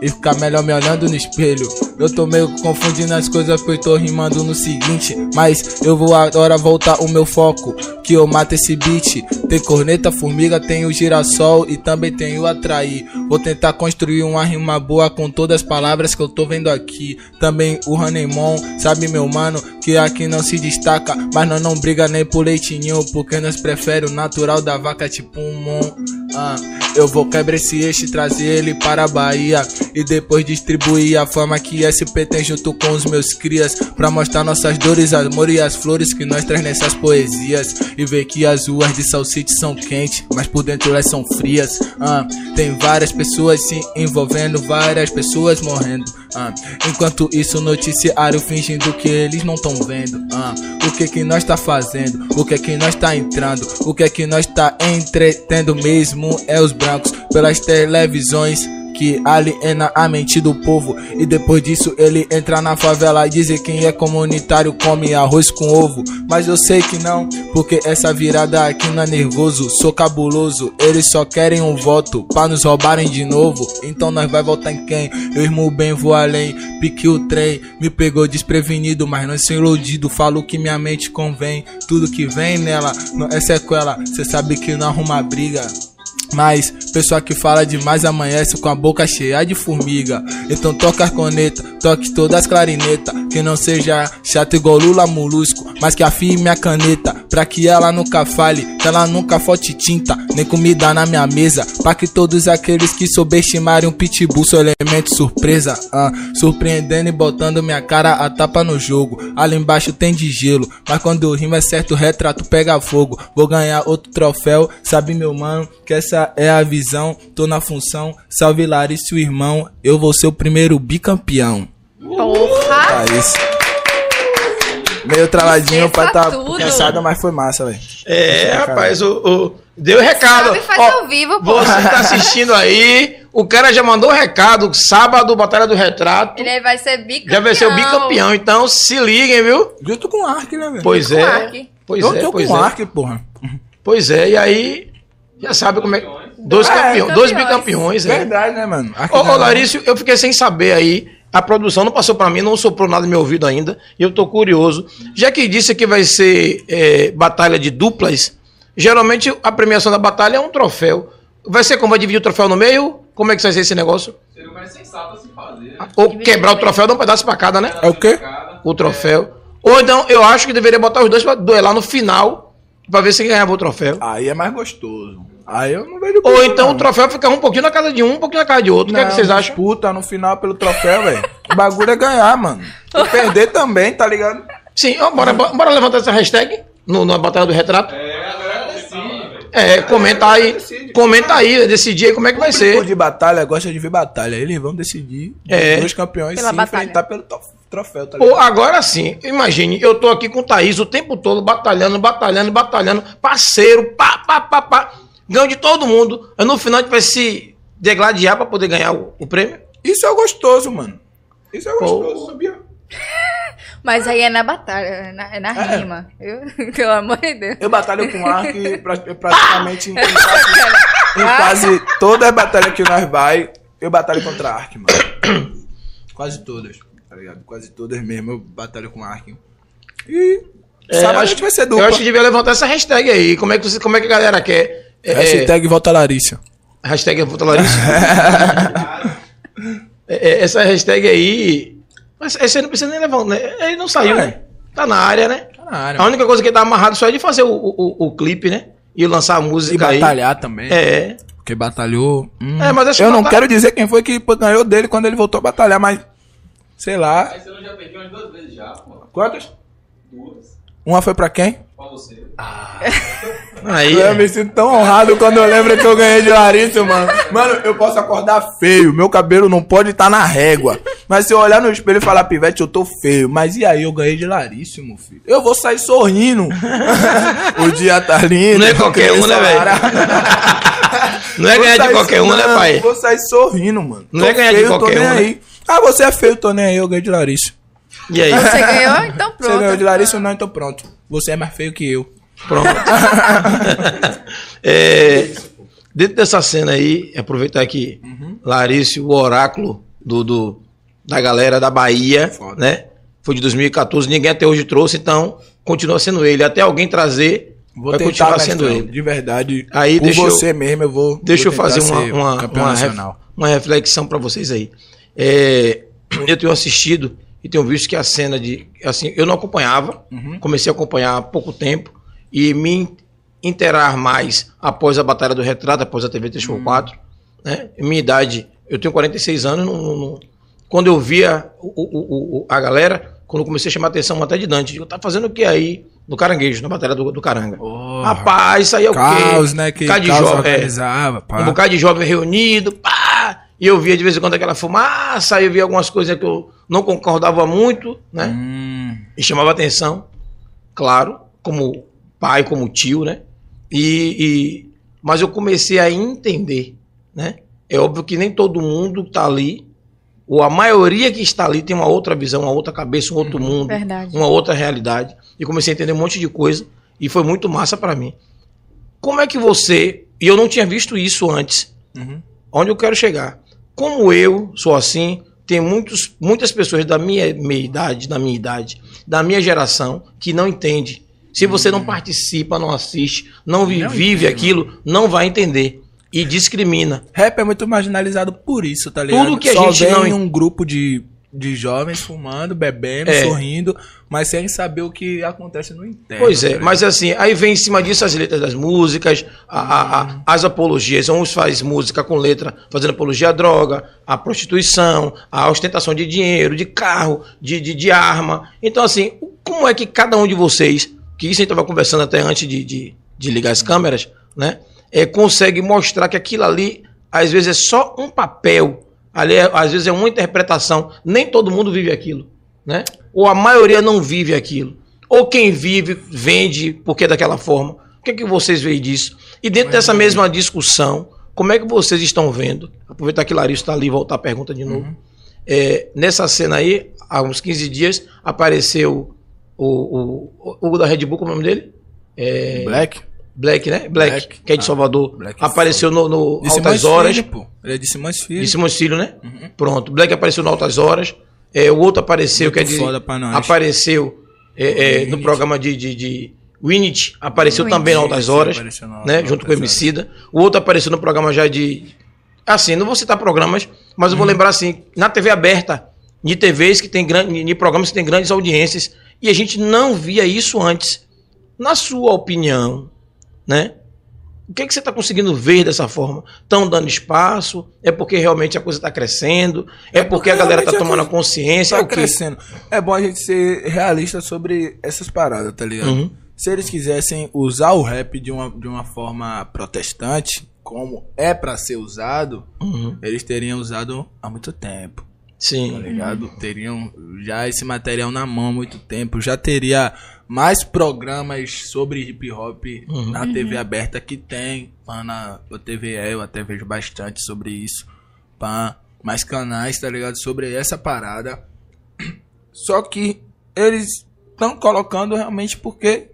e ficar melhor me olhando no espelho. Eu tô meio confundindo as coisas porque tô rimando no seguinte. Mas eu vou agora voltar o meu foco. Que eu mato esse beat. Tem corneta, formiga, tem o girassol e também tem o atrair. Vou tentar construir uma rima boa com todas as palavras que eu tô vendo aqui. Também o Hanemon, sabe meu mano, que aqui não se destaca. Mas nós não briga nem por leitinho, porque nós prefere o natural da vaca tipo um mon. Ah, eu vou quebrar esse eixo e trazer ele para a Bahia. E depois distribuir a fama que SP tem junto com os meus crias. Pra mostrar nossas dores, amor e as flores que nós traz nessas poesias. E ver que as ruas de Sal City são quentes, mas por dentro elas são frias. Ah, tem várias pessoas se envolvendo, várias pessoas morrendo. Ah, enquanto isso, noticiário fingindo que eles não tão vendo. Ah, o que que nós tá fazendo? O que que nós tá entrando? O que que nós tá entretendo mesmo? É os brancos pelas televisões. Que aliena a mente do povo. E depois disso ele entra na favela e dizer quem é comunitário come arroz com ovo. Mas eu sei que não, porque essa virada aqui não é nervoso. Sou cabuloso, eles só querem um voto pra nos roubarem de novo. Então nós vai votar em quem? Eu irmão bem, vou além. Pique o trem, me pegou desprevenido, mas não sou iludido. Falo que minha mente convém. Tudo que vem nela não é sequela. Cê sabe que não arruma briga. Mas, pessoa que fala demais amanhece com a boca cheia de formiga. Então toca a corneta, toque todas as clarinetas. Que não seja chato igual Lula Molusco, mas que afie minha caneta. Pra que ela nunca fale, que ela nunca falte tinta, nem comida na minha mesa. Pra que todos aqueles que subestimarem um pitbull são elemento surpresa. ah, surpreendendo e botando minha cara a tapa no jogo. Ali embaixo tem de gelo, mas quando eu rimo é certo, o retrato pega fogo. Vou ganhar outro troféu, sabe meu mano, que essa é a visão. Tô na função, salve Larissa, o irmão. Eu vou ser o primeiro bicampeão. Porra! É isso. Meio travadinho pra tá tudo. cansado, mas foi massa, velho. É, rapaz, o, o- deu recado. Sabe, faz Ó, ao vivo, pô. Você que tá assistindo aí, o cara já mandou recado. Sábado, Batalha do Retrato. Ele vai ser bicampeão. Já vai ser o bicampeão, então se liguem, viu? Tô com arco, né, velho? Pois é. Ark. Pois eu é, tô pois com é. arco, porra. Pois é, e aí já sabe como é. Dois É, campeões, dois campeões. bicampeões, é. Verdade, né, mano? Arco Ô, ô. Larício, eu fiquei sem saber aí. A produção não passou pra mim, não soprou nada no meu ouvido ainda. E eu tô curioso. Já que disse que vai ser é, batalha de duplas, geralmente a premiação da batalha é um troféu. Vai ser como? Vai dividir o troféu no meio? Como é que vai ser esse negócio? Seria o mais sensato a se fazer. Ou quebrar o troféu, dar um pedaço pra cada, né? É o quê? O troféu. Ou então, eu acho que deveria botar os dois pra duelar no final, pra ver se ganhava o troféu. Aí é mais gostoso. Aí eu não vejo Ou então o não. troféu ficar um pouquinho na casa de um, um pouquinho na casa de outro. o que, é que vocês acham? Disputa no final pelo troféu, velho. O bagulho é ganhar, mano. E perder também, tá ligado? Sim, ó, bora, bora levantar essa hashtag no, na Batalha do Retrato. É, agora decide. É, comenta aí. Comenta aí, decidir aí como é que vai ser. de batalha, gosta de ver batalha. Eles vão decidir É. os dois campeões Pela se batalha. enfrentar pelo to- troféu, tá ligado? agora sim, imagine, eu tô aqui com o Thaís o tempo todo, batalhando, batalhando, batalhando, parceiro, pá, pá, pá, pá. Ganho de todo mundo. Aí no final a gente vai se degladiar pra poder ganhar o, o prêmio. Isso é gostoso, mano. Isso é Pô. gostoso, sabia? *laughs* Mas aí é na batalha, é na, é na É. rima. Eu, *laughs* pelo amor de Deus. Eu batalho com arco e *laughs* pra- praticamente em, quase, em quase todas as batalhas que nós vai, eu batalho contra arco, mano. *coughs* Quase todas, tá ligado? Quase todas mesmo eu batalho com arco. E É, sábado a acho- gente vai ser Eu dupla. acho que devia levantar essa hashtag aí. Como é que, você, como é que a galera quer? É, é, Hashtag volta Larissa. hashtag é Puta Larissa. *laughs* É, é, essa hashtag aí. Mas esse aí não precisa nem levantar. Né? Ele não saiu, É. né? Tá na área, né? Tá na área. A única coisa que tá amarrado só é de fazer o, o, o- o clipe, né? E lançar a E música aí. batalhar também. É. Porque batalhou. hum. É, mas acho eu que não batalha- quero dizer quem foi que ganhou dele quando ele voltou a batalhar, mas. Sei lá. Aí você não já umas duas vezes já, pô. Quantas? Duas. Uma foi pra quem? Pra você. *laughs* Aí. Eu me sinto tão honrado quando eu lembro que eu ganhei de Larissa, mano. Mano, eu posso acordar feio, meu cabelo não pode estar na régua. Mas se eu olhar no espelho e falar, pivete, eu tô feio. Mas e aí, eu ganhei de Larissa, meu filho. Eu vou sair sorrindo. *laughs* o dia tá lindo. Não é qualquer um, né, velho? Não é ganhar de qualquer um, né, pai? Vou sair sorrindo, mano. Não Tô é ganhar de feio, tô qualquer nem um, né? aí. Ah, você é feio, tô nem aí, eu ganhei de Larissa. E aí? Você ganhou? Então Você ganhou pronto. de Larissa ou não? Então pronto. Você é mais feio que eu. Pronto. *laughs* É, dentro dessa cena aí, aproveitar que Larício, o oráculo do, do- da galera da Bahia, Foda. né? Foi de 2014, ninguém até hoje trouxe, então continua sendo ele. Até alguém trazer, Vou vai continuar sendo ele. De verdade. Aí, por deixa eu- você mesmo, eu vou. Deixa eu vou tentar fazer uma, uma, uma, ref- uma reflexão para vocês aí. É, *clears throat* eu tenho assistido e tenho visto que a cena de. Assim, eu não acompanhava, Uhum. comecei a acompanhar há pouco tempo e me in- interar mais após a Batalha do Retrato, após a TV 3x4. Uhum. Né? Minha idade, eu tenho 46 anos, não- não- quando eu via o- o- o- a galera, quando eu comecei a chamar a atenção até de Dante, eu tá fazendo o que aí no Caranguejo, na Batalha do, do Caranga? Rapaz, isso aí é o quê? Caos, né? Que de caos jovem, é. organizava. Um bocado de jovem reunido, pá! E eu via de vez em quando aquela fumaça, eu via algumas coisas que eu não concordava muito, né? Hum, E chamava atenção, claro, como pai, como tio, né? E, e- mas eu comecei a entender, né? É óbvio que nem todo mundo tá ali, ou a maioria que está ali tem uma outra visão, uma outra cabeça, um outro mundo, Verdade. uma outra realidade. E comecei a entender um monte de coisa e foi muito massa pra mim. Como é que você, e eu não tinha visto isso antes, Uhum. onde eu quero chegar? Como eu sou assim, tem muitos, muitas pessoas da minha, minha idade, da minha idade, da minha geração, que não entende. Se você não participa, não assiste, não vi- Não vive entende, aquilo, não vai entender. E discrimina. Rap é muito marginalizado por isso, tá ligado? Tudo que a Só gente vem não en- um grupo de, de jovens fumando, bebendo, É. sorrindo, mas sem saber o que acontece no interno. Pois tá é, mas assim, aí vem em cima disso as letras das músicas, a- a- a- as apologias. Uns faz música com letra fazendo apologia à droga, à prostituição, à ostentação de dinheiro, de carro, de, de, de arma. Então, assim, como é que cada um de vocês, que isso a gente estava conversando até antes de, de, de ligar as câmeras, né? É, consegue mostrar que aquilo ali, às vezes, é só um papel. Ali, é- às vezes, é uma interpretação. Nem todo mundo vive aquilo, né? Ou a maioria não vive aquilo. Ou quem vive, vende porque é daquela forma. O que é que vocês veem disso? E dentro dessa mesma discussão, como é que vocês estão vendo? Aproveitar que Larissa está ali e voltar a pergunta de novo. É, nessa cena aí, há uns 15 dias, apareceu o, o, o, o da Red Bull, como é o nome dele? É, Black? Black, né? Black, Black. que é de Ah, Salvador. Black é apareceu no, no De Altas Simões Horas. Filho, pô. Ele é de Simões Filho. De Simões Filho, né? Pronto. Black apareceu no Altas Horas. É, o outro apareceu, Muito quer dizer, foda pra nós. apareceu é, é, no programa de, de, de Winnet, apareceu Winnet. também no Altas Sim, Horas, apareceu no né? Altas Junto com o. Emicida. O outro apareceu no programa já de. Assim, não vou citar programas, mas eu vou lembrar assim, na TV aberta, de TVs que tem grandes. de programas que tem grandes audiências. E a gente não via isso antes. Na sua opinião, né? O que, é que você está conseguindo ver dessa forma? Estão dando espaço? É porque realmente a coisa está crescendo? É, porque a galera está a tomando coisa consciência? É Tá o quê? crescendo. É bom a gente ser realista sobre essas paradas, tá ligado? Uhum. Se eles quisessem usar o rap de uma, de uma forma protestante, como é pra ser usado, Uhum. eles teriam usado há muito tempo. Tá Sim. ligado? Teriam já esse material na mão há muito tempo. Já teria mais programas sobre hip hop Uhum. na TV aberta que tem. Pá, na a TV eu até vejo bastante sobre isso. Pá, mais canais, tá ligado? Sobre essa parada. Só que eles estão colocando realmente porque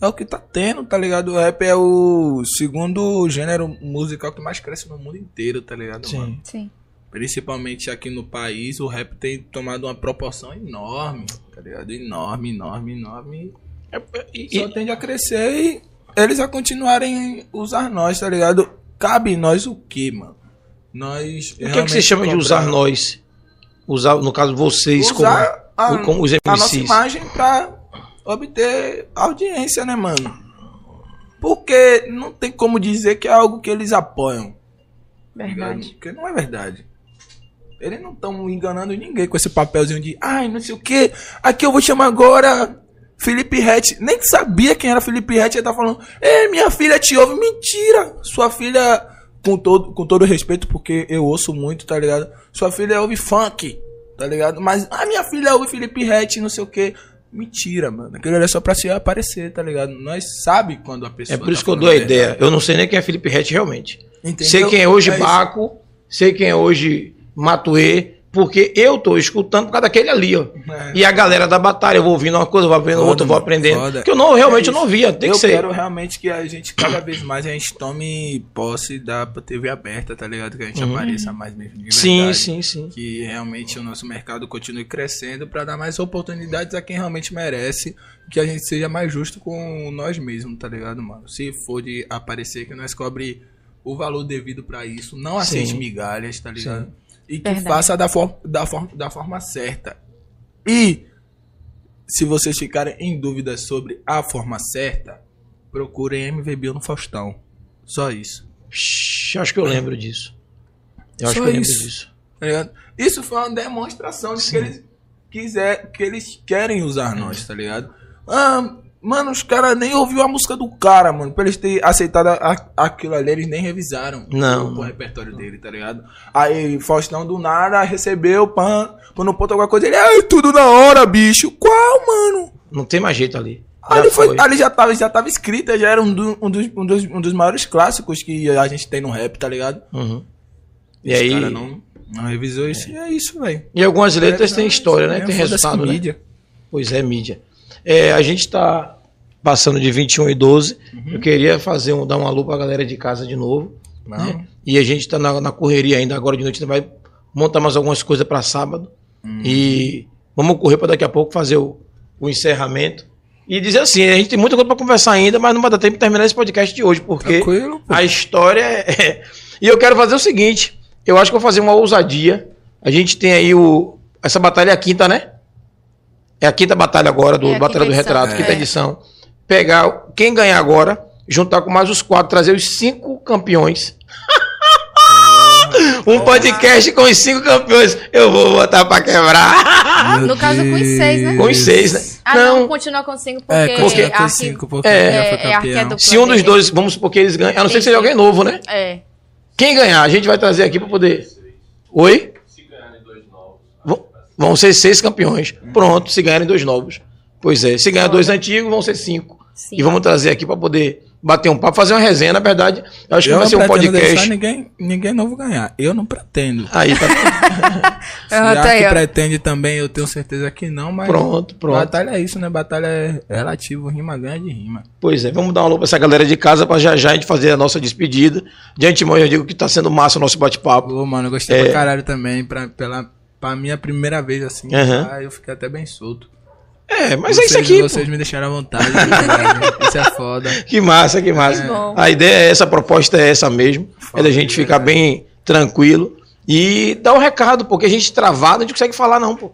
é o que tá tendo, tá ligado? O rap é o segundo gênero musical que mais cresce no mundo inteiro, tá ligado? mano? Sim. Principalmente aqui no país, o rap tem tomado uma proporção enorme, tá ligado? Enorme, enorme, enorme. É, E- Só tende a crescer e eles a continuarem a usar nós, tá ligado? Cabe nós o que, mano? Nós. o que, é que você chama de usar nós? Usar, no caso, vocês Usar a, como, como os a nossa MCs. imagem pra obter audiência, né, mano? Porque não tem como dizer que é algo que eles apoiam. tá ligado? Verdade. Porque não é verdade. Eles não estão enganando ninguém com esse papelzinho de ai, não sei o que. Aqui eu vou chamar agora Felipe Rett. Nem sabia quem era Felipe Rett. Ele tá falando, é, minha filha te ouve. Mentira! Sua filha, com todo, com todo respeito, porque eu ouço muito, tá ligado? Sua filha ouve funk, tá ligado? Mas, ah, minha filha ouve Felipe Rett, não sei o que. Mentira, mano. Aquilo é só pra se aparecer, tá ligado? Nós sabe quando a pessoa. É por isso tá que eu dou a ideia. Eu não sei nem quem é Felipe Rett realmente. Entendeu? Sei quem é hoje É isso. Baco, sei quem é hoje Matuê, porque eu tô escutando por causa daquele ali, ó. É. E a galera da batalha, eu vou ouvindo uma coisa, vou aprendendo Foda, outra, eu vou aprendendo. foda. Que eu não, realmente É eu não via, tem eu que ser. quero realmente que a gente, cada vez mais, a gente tome posse da TV aberta, tá ligado? Que a gente apareça mais mesmo de Uhum. Sim, verdade. sim, sim. Que realmente o nosso mercado continue crescendo pra dar mais oportunidades a quem realmente merece. Que a gente seja mais justo com nós mesmos, tá ligado, mano? Se for de aparecer, que nós cobre o valor devido pra isso. Não aceite Sim. migalhas, tá ligado? E que Verdade. faça da, for da, for da forma certa. E se vocês ficarem em dúvida sobre a forma certa, procurem MV Bio no Faustão. Só isso. Shhh, acho que eu lembro disso. Eu acho Só que eu lembro isso. disso. Tá? Isso foi uma demonstração de que eles quiser, que eles querem usar nós, tá ligado? Ah, mano, os caras nem ouviu a música do cara, mano. Pra eles terem aceitado a- aquilo ali, eles nem revisaram Não, o, o não. repertório dele, tá ligado? Aí Faustão do nada recebeu, pan, quando ponto alguma coisa, ele, ai, tudo na hora, bicho. Qual, mano? Não tem mais jeito ali. Ali, Já foi, foi. ali já tava, já tava escrita, já era um, do- um dos, um, dos, um dos maiores clássicos que a gente tem no rap, tá ligado? Uhum. E Os aí- não, não revisou isso e é isso, velho. E algumas letras É, têm história, né? é, Tem resultado, né? mídia. Pois é, mídia. É, a gente está passando de 21 e 12. Eu queria fazer um, dar um alô pra galera de casa de novo. Né? E a gente está na, na correria ainda. Agora de noite a gente vai montar mais algumas coisas para sábado. E vamos correr para daqui a pouco fazer o, o encerramento. E dizer assim, a gente tem muita coisa para conversar ainda, mas não vai dar tempo de terminar esse podcast de hoje, porque a história *laughs* é... E eu quero fazer o seguinte, eu acho que vou fazer uma ousadia. A gente tem aí o... Essa batalha é a quinta, né? É a quinta batalha agora do É Batalha do quinta Retrato, quinta é. edição. Pegar quem ganhar agora, juntar com mais os quatro, trazer os cinco campeões. *laughs* um podcast com os cinco campeões. Eu vou botar pra quebrar. No caso, com os seis, né? com os seis, né? Ah, não, não, continua com cinco É, porque, continua com cinco, porque É, é, é se um dos dois, vamos supor que eles ganhem, a não ser que seja alguém novo, né? É. Quem ganhar, a gente vai trazer aqui pra poder. Oi? Se ganharem dois novos. Vão- ser seis campeões. Pronto, se ganharem dois novos. Pois é, se ganhar dois antigos, vão ser cinco. Sim. E vamos trazer aqui pra poder bater um papo, fazer uma resenha, na verdade. Eu acho que Eu vai não ser um pretendo deixar podcast. ninguém, ninguém novo ganhar. Eu não pretendo. Aí, tá *laughs* Se Ah, a tá que pretende também, eu tenho certeza que não, mas. pronto, pronto. Batalha é isso, né? Batalha é relativo, rima ganha de rima. Pois é, vamos dar um alô pra essa galera de casa pra já já a gente fazer a nossa despedida. De antemão, eu digo que tá sendo massa o nosso bate-papo. Pô, mano, eu gostei É. pra caralho também. Pra, pela, pra minha primeira vez assim, Aham. ah, eu fiquei até bem solto. É, mas é vocês, isso aqui. pô. Vocês me deixaram à vontade. de verdade. isso é foda. *laughs* Que massa, que massa. Bom. A ideia é essa, a proposta é essa mesmo. É da gente ficar bem tranquilo e dar o recado, porque a gente travado, a gente não consegue falar, não, pô.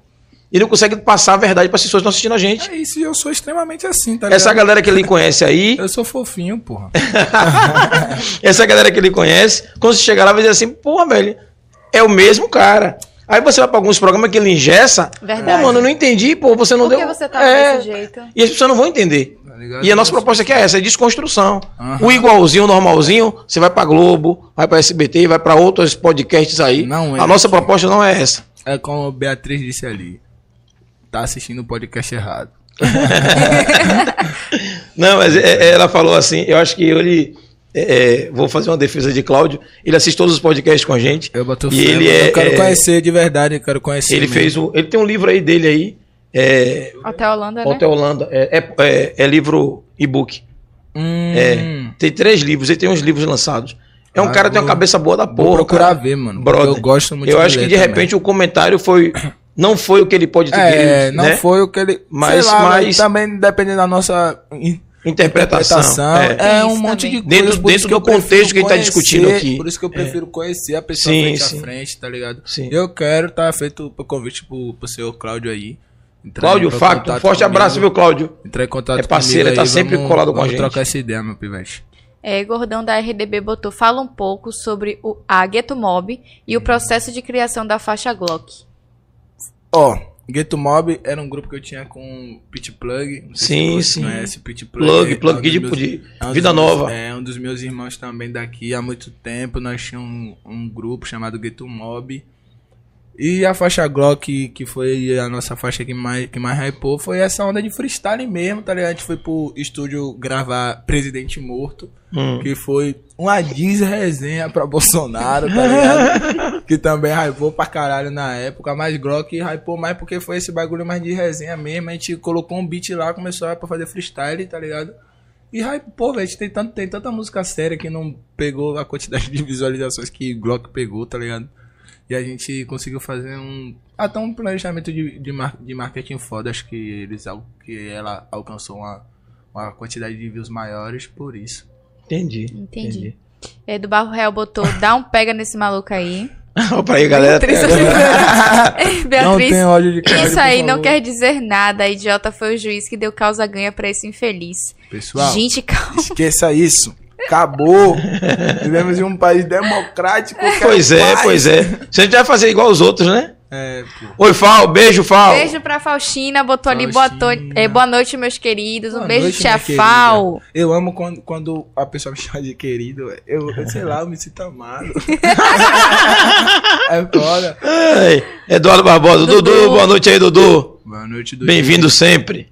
E não consegue passar a verdade para as pessoas que estão assistindo a gente. É isso, e eu sou extremamente assim, tá ligado? Essa galera que ele conhece aí, Eu sou fofinho, porra. *laughs* essa galera que ele conhece, quando você chegar lá, vai dizer assim, porra, velho, é o mesmo cara. Aí você vai para alguns programas que ele engessa. Verdade. Pô, mano, eu não entendi, pô, você não Por deu. que você tá É. desse jeito? E as pessoas não vão entender. Tá? E a nossa proposta aqui é essa, é desconstrução. Aham. O igualzinho, o normalzinho, você vai pra Globo, vai pra SBT, vai pra outros podcasts aí. Não é a nossa proposta não é essa. É como a Beatriz disse ali. Tá assistindo o podcast errado. *laughs* Não, mas é- é, ela falou assim, eu acho que ele... é, é, vou fazer uma defesa de Cláudio. Ele assiste todos os podcasts com a gente. Eu boto E fé, ele é- Eu quero é- conhecer de verdade, eu quero conhecer. Ele mesmo. fez o, ele tem um livro aí dele aí, é, Até a Holanda, né? Hotel Holanda, é, é, é- é livro e-book. Hum, É, tem três livros, ele tem uns livros lançados. É um Ah, cara que tem uma vou- cabeça boa da Vou porra. procurar cara. ver, mano. Brother, eu gosto muito Eu de acho que de também. repente o comentário foi. Não foi o que ele pode ter É, querido, não né? foi o que ele. Mas- sei lá, mas- mas também dependendo da nossa Interpretação. interpretação. é. É, um Isso monte também. de coisas. Dentro- dentro que do contexto que a gente tá discutindo aqui. Por isso que eu prefiro conhecer a pessoa Sim, frente sim. a frente, tá ligado? Sim. Eu quero estar feito o convite pro, pro seu Cláudio aí. Cláudio Facto, forte comigo, abraço, viu, Cláudio? Entrar em contato É parceiro, comigo tá aí, sempre vamos- colado com a vamos gente. trocar essa ideia, meu pivete. É, Gordão da RDB botou, fala um pouco sobre o, a Ghetto Mob e o processo de criação da faixa Glock. Ó, Ghetto Mob era um grupo que eu tinha com Pit Plug. Sim, sim. Conhece, Pit Plug. Plug, é plug um de, meus- de é um Vida meus- Nova. É, um dos meus irmãos também daqui há muito tempo. Nós tínhamos um, um grupo chamado Ghetto Mob. E a faixa Glock, que foi a nossa faixa que mais, que mais hypou, foi essa onda de freestyle mesmo, tá ligado? A gente foi pro estúdio gravar Presidente Morto, Hum. que foi uma diz resenha pra Bolsonaro, tá ligado? *laughs* que também hypou pra caralho na época, mas Glock hypou mais porque foi esse bagulho mais de resenha mesmo. A gente colocou um beat lá, começou a pra fazer freestyle, tá ligado? E hypou, velho. a gente Tem, tanto, tem tanta música séria que não pegou a quantidade de visualizações que Glock pegou, tá ligado? E a gente conseguiu fazer um. Até um planejamento de, de, mar- de marketing foda. Acho que eles que ela alcançou uma, uma quantidade de views maiores por isso. Entendi. Entendi. É, do Barro Real botou, dá um pega nesse maluco aí. *laughs* Opa aí, galera. Beatriz, *laughs* Não Beatriz tem ódio de Cláudio, isso aí não quer dizer nada. Idiota foi o juiz que deu causa ganha pra esse infeliz. Pessoal, Gente, calma. esqueça isso. Acabou. Vivemos em um país democrático. Pois é, paz. pois é. Se a gente vai fazer igual os outros, né? É. Oi, Fal, beijo, Fal. Beijo pra Faustina, botou ali boa, Faustina. to- é, boa noite, meus queridos. Um Boa beijo, noite, tia querida. Fal. Eu amo quando, quando a pessoa me chama de querido. Eu, eu sei lá, eu me sinto amado. *laughs* é foda. Eduardo Barbosa. Dudu. Dudu. boa noite aí, Dudu. Boa noite, do Bem-vindo sempre.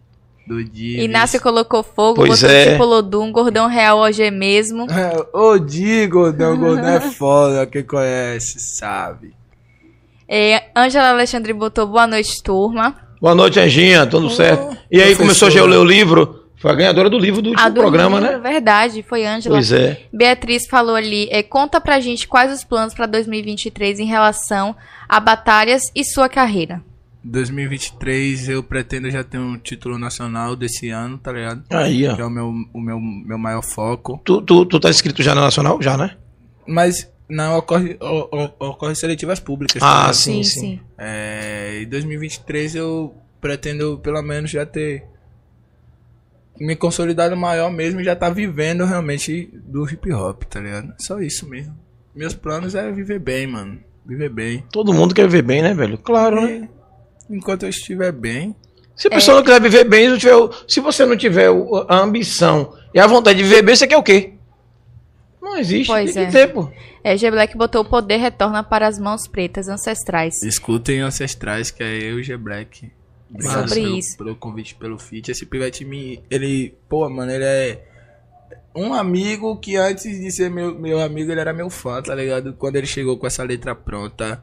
Do Divis. Inácio colocou fogo, Pois botou é. tipo Lodum, gordão real hoje é mesmo. *laughs* Ô, Di, Gordão, Gordão é *laughs* foda, quem conhece, sabe. É, Ângela Alexandre botou boa noite, turma. Boa noite, Anjinha, tudo certo? E aí começou já a ler o livro. Foi a ganhadora do livro do último A do programa, livro, né? Verdade, foi Ângela. Pois é. Beatriz falou ali, é, conta pra gente quais os planos pra 2023 em relação a batalhas e sua carreira. 2023 eu pretendo já ter um título nacional desse ano, tá ligado? Aí, ó. Que é o meu, o meu, meu maior foco. Tu, tu, tu tá inscrito já na Nacional? Já, né? Mas não ocorre, o- o- ocorre seletivas públicas. tá Ah, ligado? sim, sim. É, em 2023 eu pretendo pelo menos já ter me consolidado maior mesmo e já tá vivendo realmente do hip hop, tá ligado? Só isso mesmo. Meus planos é viver bem, mano. Viver bem. Todo mundo quer viver bem, né, velho? Claro, né? Enquanto eu estiver bem. Se a pessoa não quiser viver bem, se, não tiver se você não tiver a ambição e a vontade de viver bem, você quer o quê? Não existe. Pois tem é. que ter, pô. É, G Black botou o poder retorna para as mãos pretas ancestrais. Escutem Ancestrais, que é eu e G Black. Obrigado Sobre pelo, isso. pelo convite, pelo feat. Esse pivete me. Ele. Pô, mano, ele é. Um amigo que antes de ser meu, meu amigo, ele era meu fã, tá ligado? Quando ele chegou com essa letra pronta.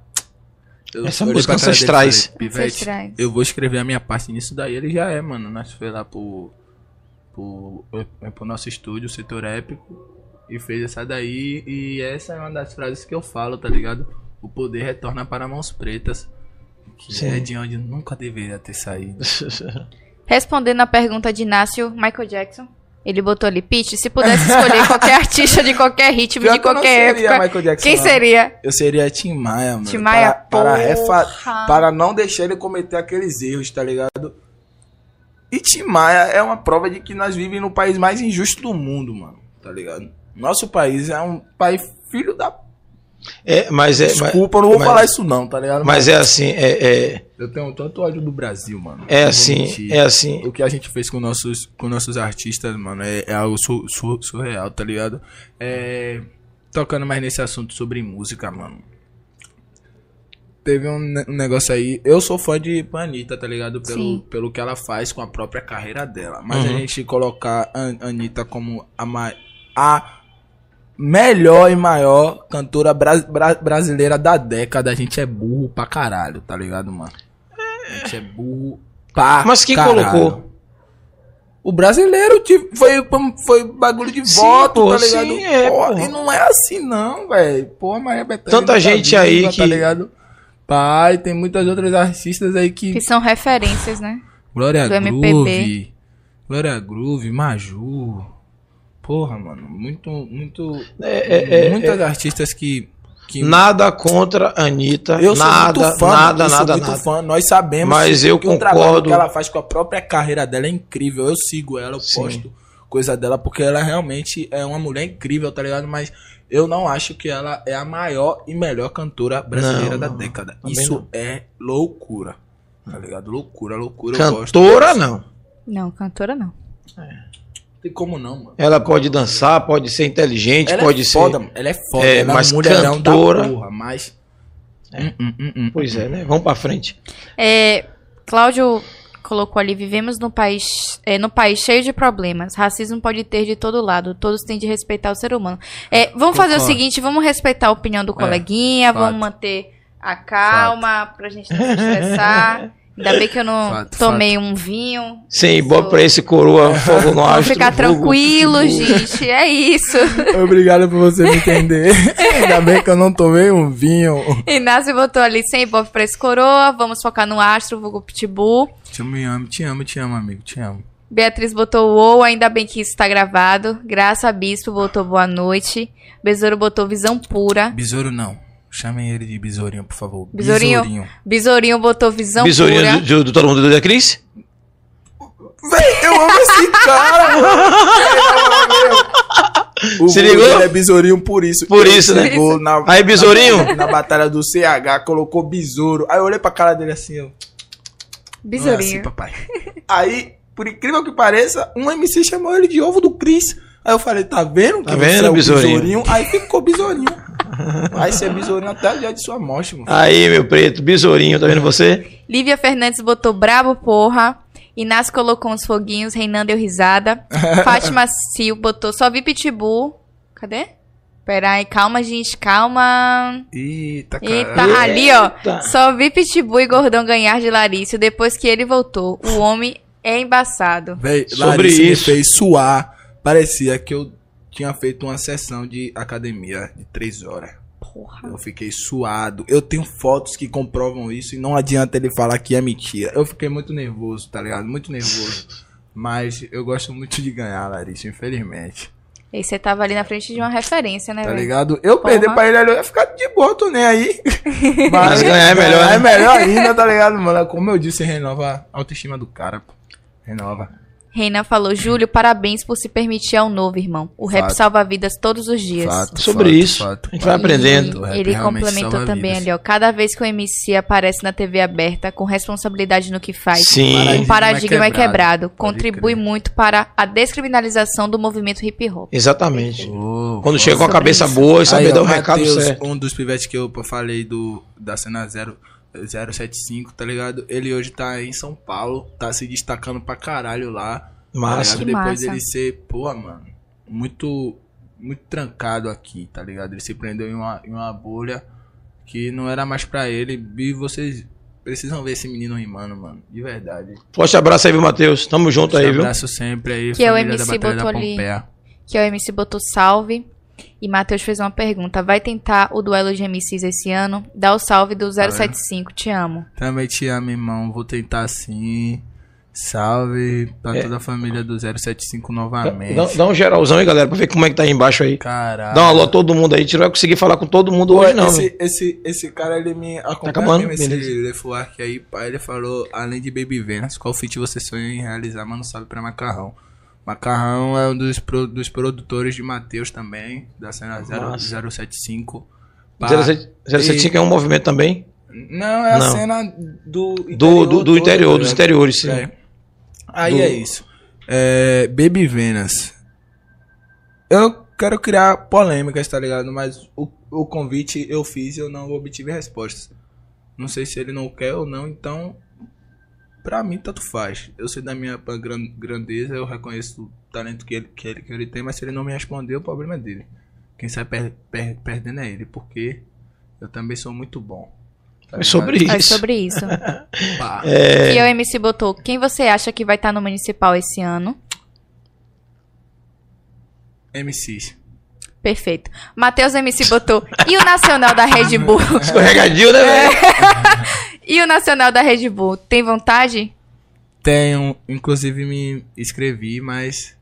Eu Essa música cara dele Ancestrais. falei, Pivete, Ancestrais. eu vou escrever a minha parte nisso daí. Ele já é, mano. Nós foi lá pro. pro, pro nosso estúdio, o setor épico. E fez essa daí. E essa é uma das frases que eu falo, tá ligado? O poder retorna para mãos pretas. Que Sim. é de onde nunca deveria ter saído. *laughs* Respondendo a pergunta de Inácio, Michael Jackson. Ele botou ali, Pete, se pudesse escolher *laughs* qualquer artista de qualquer ritmo, Pior de que eu não qualquer seria época, Michael Jackson, quem não. seria? Eu seria Tim Maia, mano. Tim Maia, para, para, refa- para não deixar ele cometer aqueles erros, tá ligado? E Tim Maia é uma prova de que nós vivemos no país mais injusto do mundo, mano. Tá ligado? Nosso país é um país filho da. É, mas é. mas- Desculpa, eu não vou mas- falar isso não, tá ligado? Mas é assim, é, é, Eu tenho tanto ódio do Brasil, mano. é assim, mentir. é assim. O que a gente fez com nossos, com nossos artistas, mano, é, é algo su- su- surreal, tá ligado? É, tocando mais nesse assunto sobre música, mano. Teve um, ne- um negócio aí. Eu sou fã de Anitta, tá ligado? Pelo, Sim. pelo que ela faz com a própria carreira dela. Mas Uhum. a gente colocar a Anitta como a, a melhor e maior cantora bra- bra- brasileira da década, a gente é burro pra caralho, tá ligado, mano? A gente é burro pra Mas quem caralho. colocou? O brasileiro tipo, foi, foi bagulho de Sim, voto, pô, tá ligado? sim, é, Pô, pô. E não é assim não, velho. Pô, Maria Bethânia Tanta tá gente aí Tá que- ligado? Pai, tem muitas outras artistas aí que... Que são referências, né? Glória do Groove, MPB. Glória Groove, Maju... Porra, mano, muito, muito... É, é, é, muitas artistas que... que Nada contra a Anitta. eu sou nada, muito fã, nada, eu sou nada, muito nada. fã. Nós sabemos Mas eu que o trabalho concordo. que ela faz com a própria carreira dela é incrível. Eu sigo ela, eu Sim. posto coisa dela, porque ela realmente é uma mulher incrível, tá ligado? Mas eu não acho que ela é a maior e melhor cantora brasileira Não, da não, década. Isso não. é loucura. Tá ligado? Loucura, loucura. eu gosto Cantora, não. Não, cantora não. Tem como não, mano. Ela pode dançar, pode ser inteligente, Ela pode é ser. foda, mano. Ela é foda. É, ela mas é um mulherão cantora- da porra, mas... Hum, hum, hum, hum. Pois é, né? Vamos pra frente. É, Cláudio colocou ali, vivemos no país, é, no país cheio de problemas. Racismo pode ter de todo lado. Todos têm de respeitar o ser humano. É, vamos fazer o seguinte, vamos respeitar a opinião do coleguinha, fato. vamos manter a calma pra gente não se estressar. *laughs* Ainda bem que eu não Fato, tomei um vinho. Sim, bora pra esse coroa *laughs* fogo no Vamos astro. ficar fogo- tranquilos, gente. É isso. *laughs* Obrigado por você me entender. *laughs* Ainda bem que eu não tomei um vinho. Inácio botou ali sem ibope pra esse coroa. Vamos focar no astro, vulgo pitbull. Te amo, te amo, te amo, te amo, amigo, te amo. Beatriz botou uou, ainda bem que isso tá gravado. Graça Bispo botou boa noite. Besouro botou visão pura. Besouro não. Chamem ele de besourinho, por favor. Besourinho? Besourinho botou visão Besourinho pura. do, do, do Todo Mundo da Cris? Véi, eu amo esse cara, mano. *laughs* Se ligou? Ele é besourinho por isso. Por Ele isso, né? Na, Aí, besourinho? Na, na batalha do CH, colocou besouro. Aí eu olhei pra cara dele assim, ó. Não é assim, Besourinho. papai. Aí, por incrível que pareça, um MC chamou ele de ovo do Cris. Aí eu falei, tá vendo? Tá que vendo, é besourinho? Aí ficou besourinho. Aí você é besourinho até o dia de sua morte, mano. Aí, meu preto, besourinho, tá vendo você? Lívia Fernandes botou brabo, porra. Inácio colocou uns foguinhos, Reinan deu risada. *laughs* Fátima Sil botou só vi Pitbull. Cadê? Peraí, calma, gente, calma. Eita, cara. Eita, ali, ó. Eita. Só vi Pitbull e Gordão ganhar de Larício depois que ele voltou. O homem é embaçado. Véi, Sobre Larissa me isso. fez suar. Parecia que eu tinha feito uma sessão de academia de três horas. Porra. Eu fiquei suado. Eu tenho fotos que comprovam isso e não adianta ele falar que é mentira. Eu fiquei muito nervoso, tá ligado? Muito nervoso. *laughs* Mas eu gosto muito de ganhar, Larissa, infelizmente. E você tava ali na frente de uma referência, né, Tá velho? ligado? Eu Porra. perder pra ele, eu ia ficar de boa, tô nem aí. *laughs* Mas ganhar é melhor, É né? melhor ainda, tá ligado, mano? Como eu disse, renova a autoestima do cara, pô. Renova. Reina falou, Júlio, parabéns por se permitir ao novo, irmão. O rap Fato. salva vidas todos os dias. Fato, Sobre fato, isso, fato, a gente vai aprendendo. O rap Ele complementou também vidas. ali, ó. Cada vez que o MC aparece na TV aberta com responsabilidade no que faz, Sim. um Paradigma é quebrado. quebrado. Pode Contribui muito para a descriminalização do movimento hip hop. Exatamente. Oh, Quando chega com a cabeça isso. boa e saber dar o recado Matheus, certo. Um dos pivetes que eu falei do, da cena 0, 075, tá ligado? Ele hoje tá em São Paulo, tá se destacando pra caralho lá. Massa. Tá Que ligado? Depois massa. dele ser, pô, mano, muito, muito trancado aqui, tá ligado? Ele se prendeu em uma, em uma bolha que não era mais pra ele. E vocês precisam ver esse menino rimando, mano. De verdade. Forte abraço aí, viu, Matheus? Tamo junto aí, Um viu? abraço sempre aí, Que é o MC da Batalha da botou ali. Pompeia. Que é o MC botou salve. E Matheus fez uma pergunta. Vai tentar o duelo de MCs esse ano? Dá o salve do 075. Te amo. Também te amo, irmão. Vou tentar sim. Salve pra É. toda a família do 075 novamente. Dá, dá um geralzão aí, galera, pra ver como é que tá aí embaixo aí. Caralho. Dá um alô a todo mundo aí. A gente não vai conseguir falar com todo mundo Pô, hoje, não. né? esse, esse, esse cara, ele me acompanha acabando? mesmo, esse Beleza. Lefuark aí, pai, ele falou, além de Baby Venus, qual feat você sonha em realizar, mano, salve pra Macarrão. Macarrão é um dos, pro- dos produtores de Matheus também, da cena 0, Massa. 075. Pá, 07 075 é um movimento também. Não, é a Não. cena do Do, do, do todo, interior, tá dos ligado? interiores, sim. É. Aí Do- é isso. É, Baby Venus. Eu quero criar polêmicas, tá ligado? Mas o, o convite eu fiz e eu não obtive respostas. Não sei se ele não quer ou não, então. Pra mim, tanto faz. Eu sei da minha gran- grandeza, eu reconheço o talento que ele, que, ele, que ele tem, mas se ele não me responder, o problema é dele. Quem sai per- per- perdendo é ele, porque eu também sou muito bom. tá É sobre? É Isso. sobre isso. *laughs* Pá. *laughs* E o MC botou. Quem você acha que vai estar no municipal esse ano? MCs. Perfeito. Matheus MC botou. E o Nacional da Red Bull? *laughs* Escorregadio, né, É. velho? E o Nacional da Red Bull? Tem vontade? Tenho, inclusive me inscrevi, mas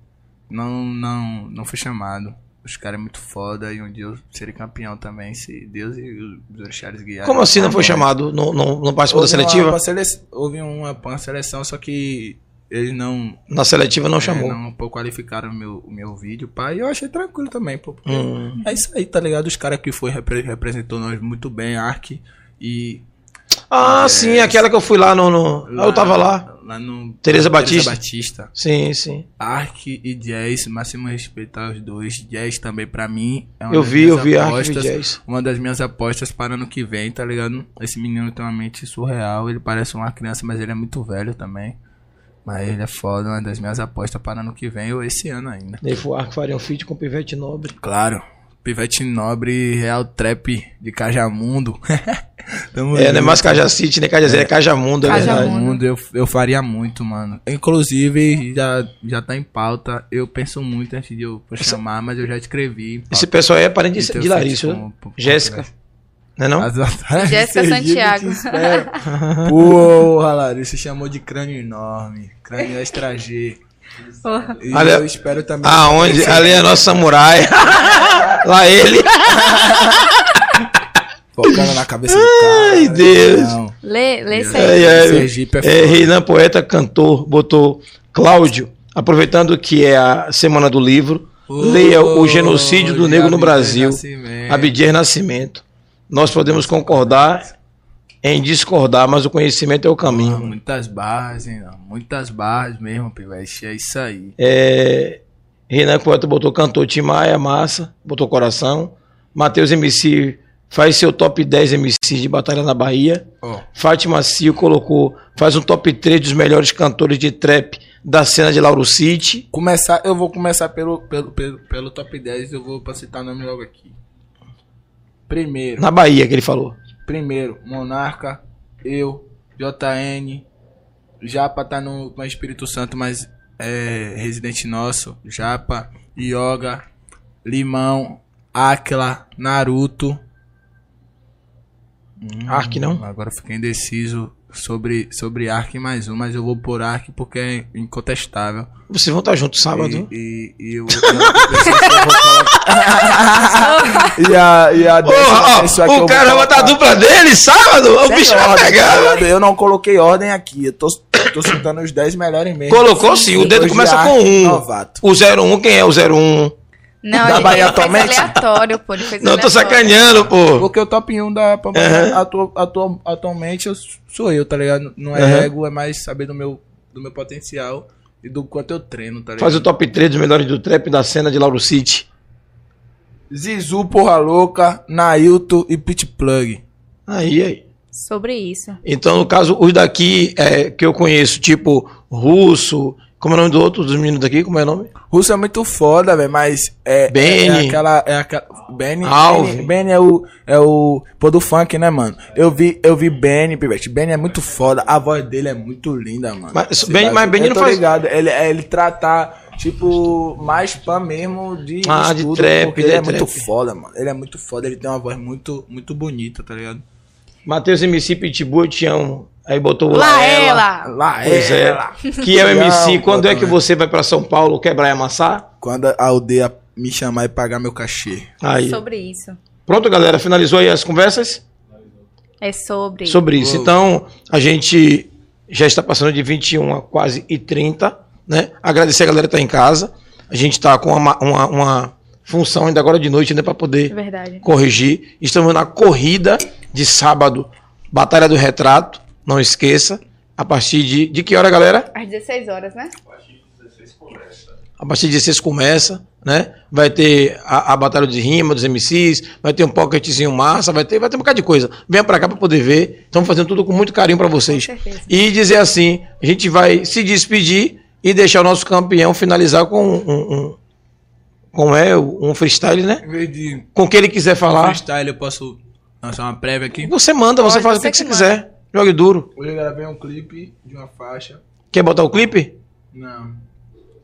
não, não, não fui chamado. Os caras é muito foda e um dia eu serei campeão também, se Deus e os orixás guiarem. Como assim não foi chamado? Não, não, não participou da Houve uma- seletiva? uma sele- Houve uma, uma seleção, só que eles não, Na seletiva não é, chamou. não pô, qualificaram o meu, meu vídeo, pai. E eu achei tranquilo também, pô. porque Hum. É isso aí, tá ligado? Os caras que foi repre- representou nós muito bem, Ark e Ah, sim, aquela que eu fui lá no. no... Ah, eu tava lá. Lá no Teresa Batista. Batista. Sim, sim. Ark e Jazz, máximo respeito aos dois. Jazz também pra mim é uma Eu vi, eu vi Ark e apostas, Jazz. Uma das minhas apostas para ano que vem, tá ligado? Esse menino tem uma mente surreal, ele parece uma criança, mas ele é muito velho também. Mas ele é foda, uma das minhas apostas para ano que vem ou esse ano ainda. Neifo Arco faria um feat com Pivete Nobre. Claro. Pivete Nobre, Real Trap de Cajamundo. *laughs* Tamo É, não é mais Cajacite, nem Cajazé, é Cajamundo, é Cajamundo. verdade. Mundo, eu, eu faria muito, mano. Inclusive, já, já tá em pauta. Eu penso muito antes de eu chamar, mas eu já escrevi. pauta. Esse pessoal aí é parente de, Então, de Larissa, né? Jéssica. Não é não? Jéssica *laughs* Santiago. *laughs* Porra, Larissa chamou de crânio enorme. Crânio extra G. E Olha- eu espero também. Aonde? Ali é nosso samurai. *laughs* Lá ele. *laughs* Focando na cabeça do cara. Ai, Deus. Não. Lê, lê isso aí. É, é, Sergipe é é. Reinan Poeta Cantor botou Cláudio, aproveitando que é a semana do livro, leia o genocídio do negro no Brasil. Abdias Nascimento. Nós podemos concordar em discordar, mas o conhecimento é o Porra, caminho. muitas barras, hein? Muitas barras mesmo, pivete. É isso aí. É, Renan Poeta botou cantor Tim Maia, massa, botou coração. Matheus MC faz seu top 10 MCs de Batalha na Bahia. Ó, Fátima Cio colocou, faz um top 3 dos melhores cantores de trap da cena de Lauro City. começar, eu vou começar pelo, pelo, pelo, pelo top 10, eu vou pra citar nome logo aqui. Primeiro, Na Bahia, que ele falou. Primeiro, Monarca, eu, JN, Japa tá no, Espírito Santo, mas é residente nosso, Japa, Yoga, Limão, Aquila, Naruto. Hum, Ark, não? Agora eu fiquei indeciso sobre, sobre Ark mais um, mas eu vou por Ark porque é incontestável. Vocês vão estar juntos sábado. E, e, e eu, *laughs* e a, e a Porra, eu o vou cara vai botar a colocar- dupla dele sábado? O bicho vai ordem, pegar. ligado? Eu não coloquei ordem aqui. Eu tô, tô citando os 10 melhores mesmo. Colocou sim, o dedo de começa Ark, com um. Novato. O 01, quem é o 01? Não, Da ele, Bahia ele atualmente? aleatório, pô. Ele fez Não, tô aleatório. sacaneando, pô. Porque o top 1 da Pampa Aham. atu, atu, atualmente eu, sou eu, tá ligado? Não é Aham. ego, é mais saber do meu, do meu potencial e do quanto eu treino, tá ligado? Faz o top 3 dos melhores do trap da cena de Lauro City. Zizu, Porra Louca, Nailton e Pit Plug. Aí, aí. Sobre isso. Então, no caso, os daqui é, que eu conheço, tipo Russo, como é o nome do outro, dos meninos daqui, como é o nome? Russo é muito foda, velho, mas é, Benny. é, é aquela. É aquela Benny, Alve. Benny, Benny é o. É o. Pô do funk, né, mano? Eu vi, eu vi Benny, Pivete. Benny é muito foda. A voz dele é muito linda, mano. Mas- Benny- vai- mas Benny não faz- ligado. Ele, é, ele trata, tipo, mais pan mesmo de. Ah, de estudo, trap, porque de Ele é trap. muito foda, mano. Ele é muito foda. Ele tem uma voz muito, muito bonita, tá ligado? Matheus MC Pitbull, eu te amo. Aí botou o Lá Laela. ela! Lá Pois é. ela. Que é o MC. Quando é que você vai pra São Paulo quebrar e amassar? Quando a aldeia me chamar e pagar meu cachê. Aí. Sobre isso. Pronto, galera. Finalizou aí as conversas? É sobre. sobre isso. Então, a gente já está passando de 21 a quase e 30, né? Agradecer a galera que está em casa. A gente está com uma, uma, uma função ainda agora de noite, ainda para É poder verdade. corrigir. Estamos na corrida de sábado, Batalha do Retrato. Não esqueça. A partir de. De que hora, galera? Às 16 horas, né? A partir de 16 começa, né? Vai ter a, a batalha de rima dos MCs, vai ter um pocketzinho massa, vai ter, vai ter um bocado de coisa. Venha pra cá pra poder ver. Estamos fazendo tudo com muito carinho pra vocês. Com certeza. E dizer assim, a gente vai se despedir e deixar o nosso campeão finalizar com um, um como é, um freestyle, né? De Com o que ele quiser falar. freestyle, eu posso lançar uma prévia aqui. Você manda, você Pode, faz o você que você que quiser. Jogue duro. Hoje eu gravei um clipe de uma faixa. Quer botar o clipe? Não.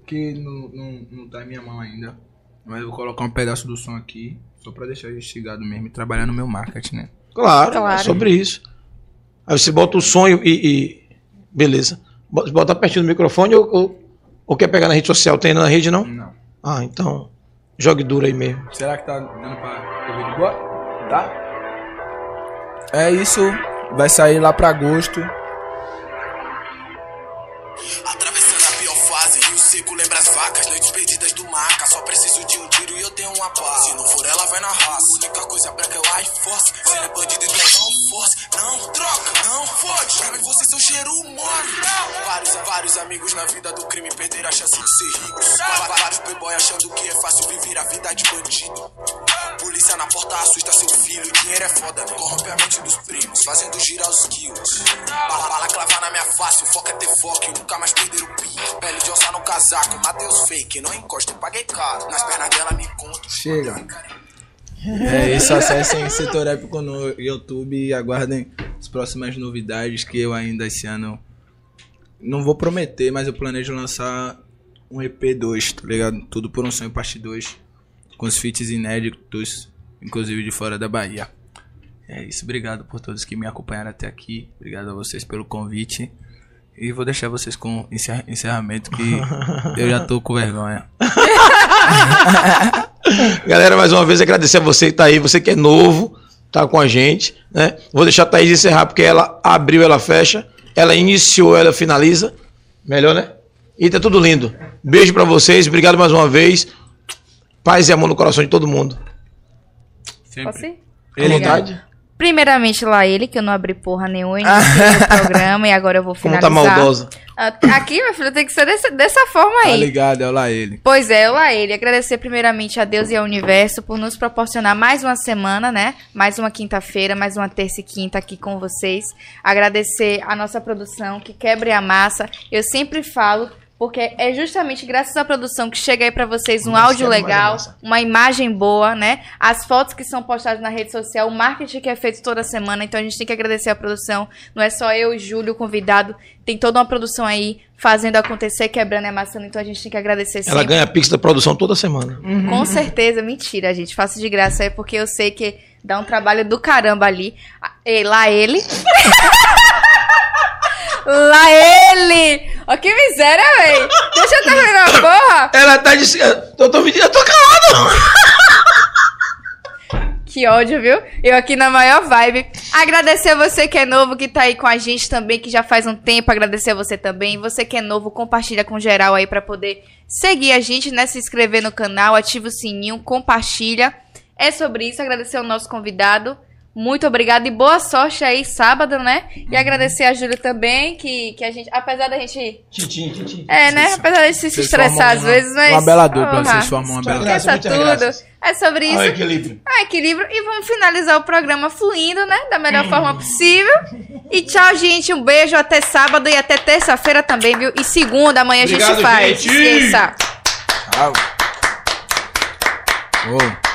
Que não, não, não tá em minha mão ainda. Mas eu vou colocar um pedaço do som aqui. Só pra deixar instigado mesmo e trabalhar no meu marketing, né? Claro, Claro. é sobre isso. Aí você bota o som e. e- beleza. Bota bota pertinho do microfone ou, ou, ou quer pegar na rede social? Tem na rede, não? Não. Ah, então. Jogue duro aí mesmo. Será que tá dando pra ouvir de boa? Tá? É isso. Vai sair lá pra agosto. Uma paz. Se não for ela, vai na raça. Única coisa branca é o Force. Se não é bandido, então não force. Não, troca, não fode. Pra mim, você seu cheiro morre. Vários, vários amigos na vida do crime perderam a chance de ser ricos. Vários playboy achando que é fácil viver a vida de bandido. Polícia na porta assusta seu filho. Dinheiro é foda, né? Corrompe a mente dos primos, fazendo girar os quilos. Bala, bala clavar na minha face, o foco é ter foco e nunca mais perder o pique. Pele de onça no casaco, matei os fake, não encosta, eu paguei caro. Nas pernas dela me encontro. Chega. É isso, acessem Setor Épico no YouTube e aguardem as próximas novidades que eu ainda esse ano não vou prometer, mas eu planejo lançar um EP 2, tá ligado? Tudo por um sonho parte 2, com os feats inéditos, inclusive de fora da Bahia. É isso, obrigado por todos que me acompanharam até aqui, obrigado a vocês pelo convite. E vou deixar vocês com encerra- encerramento que eu já tô com vergonha. *laughs* Galera, mais uma vez agradecer a você que tá aí, você que é novo, tá com a gente, né? Vou deixar a Thaís encerrar porque ela abriu, ela fecha, ela iniciou, ela finaliza. Melhor, né? E tá tudo lindo. Beijo pra vocês, obrigado mais uma vez. Paz e amor no coração de todo mundo. Sempre. Posso ir? À vontade. Primeiramente lá ele, que eu não abri porra nenhuma, *laughs* iniciei o programa e agora eu vou Como finalizar. tá maldosa. Ah, Aqui, meu filho, tem que ser desse- dessa forma Tá aí. ligado, é lá ele. Pois é, olá ele. Agradecer primeiramente a Deus e ao universo por nos proporcionar mais uma semana, né? Mais uma quinta-feira, mais uma terça e quinta aqui com vocês. Agradecer a nossa produção que quebre a massa. Eu sempre falo porque é justamente graças à produção que chega aí pra vocês um Mas áudio legal, uma imagem boa, né? As fotos que são postadas na rede social, o marketing que é feito toda semana. Então a gente tem que agradecer a produção. Não é só eu e Júlio, convidado. Tem toda uma produção aí fazendo acontecer, quebrando e amassando. Então a gente tem que agradecer Ela sempre. ganha Pix da produção toda semana. Com certeza, mentira, gente. Faço de graça é porque eu sei que dá um trabalho do caramba ali. E lá ele. *laughs* lá ele! Ó, que miséria, véi! Deixa eu terminar a *laughs* porra! Ela tá dizendo. Eu tô mentindo, eu tô calado. *laughs* Que ódio, viu? Eu aqui na maior vibe. Agradecer a você que é novo, que tá aí com a gente também, que já faz um tempo. Agradecer a você também. Você que é novo, compartilha com geral aí pra poder seguir a gente, né? Se inscrever no canal, ativa o sininho, compartilha. É sobre isso. Agradecer ao nosso convidado. Muito obrigada e boa sorte aí sábado, né? E agradecer a Júlia também, que, que a gente, apesar da gente. Tchim, tchim, tchim. É, né? Apesar da gente se estressar às vezes, mas. Uma bela dupla, vocês formam uma bela dupla. Tudo. graças. É sobre isso. Olha o equilíbrio. Ah, equilíbrio. E vamos finalizar o programa fluindo, né? Da melhor forma possível. E tchau, gente. Um beijo. Até sábado e até terça-feira também, viu? E segunda, amanhã a gente Obrigado, faz. gente. Esqueça. Tchau. Ô.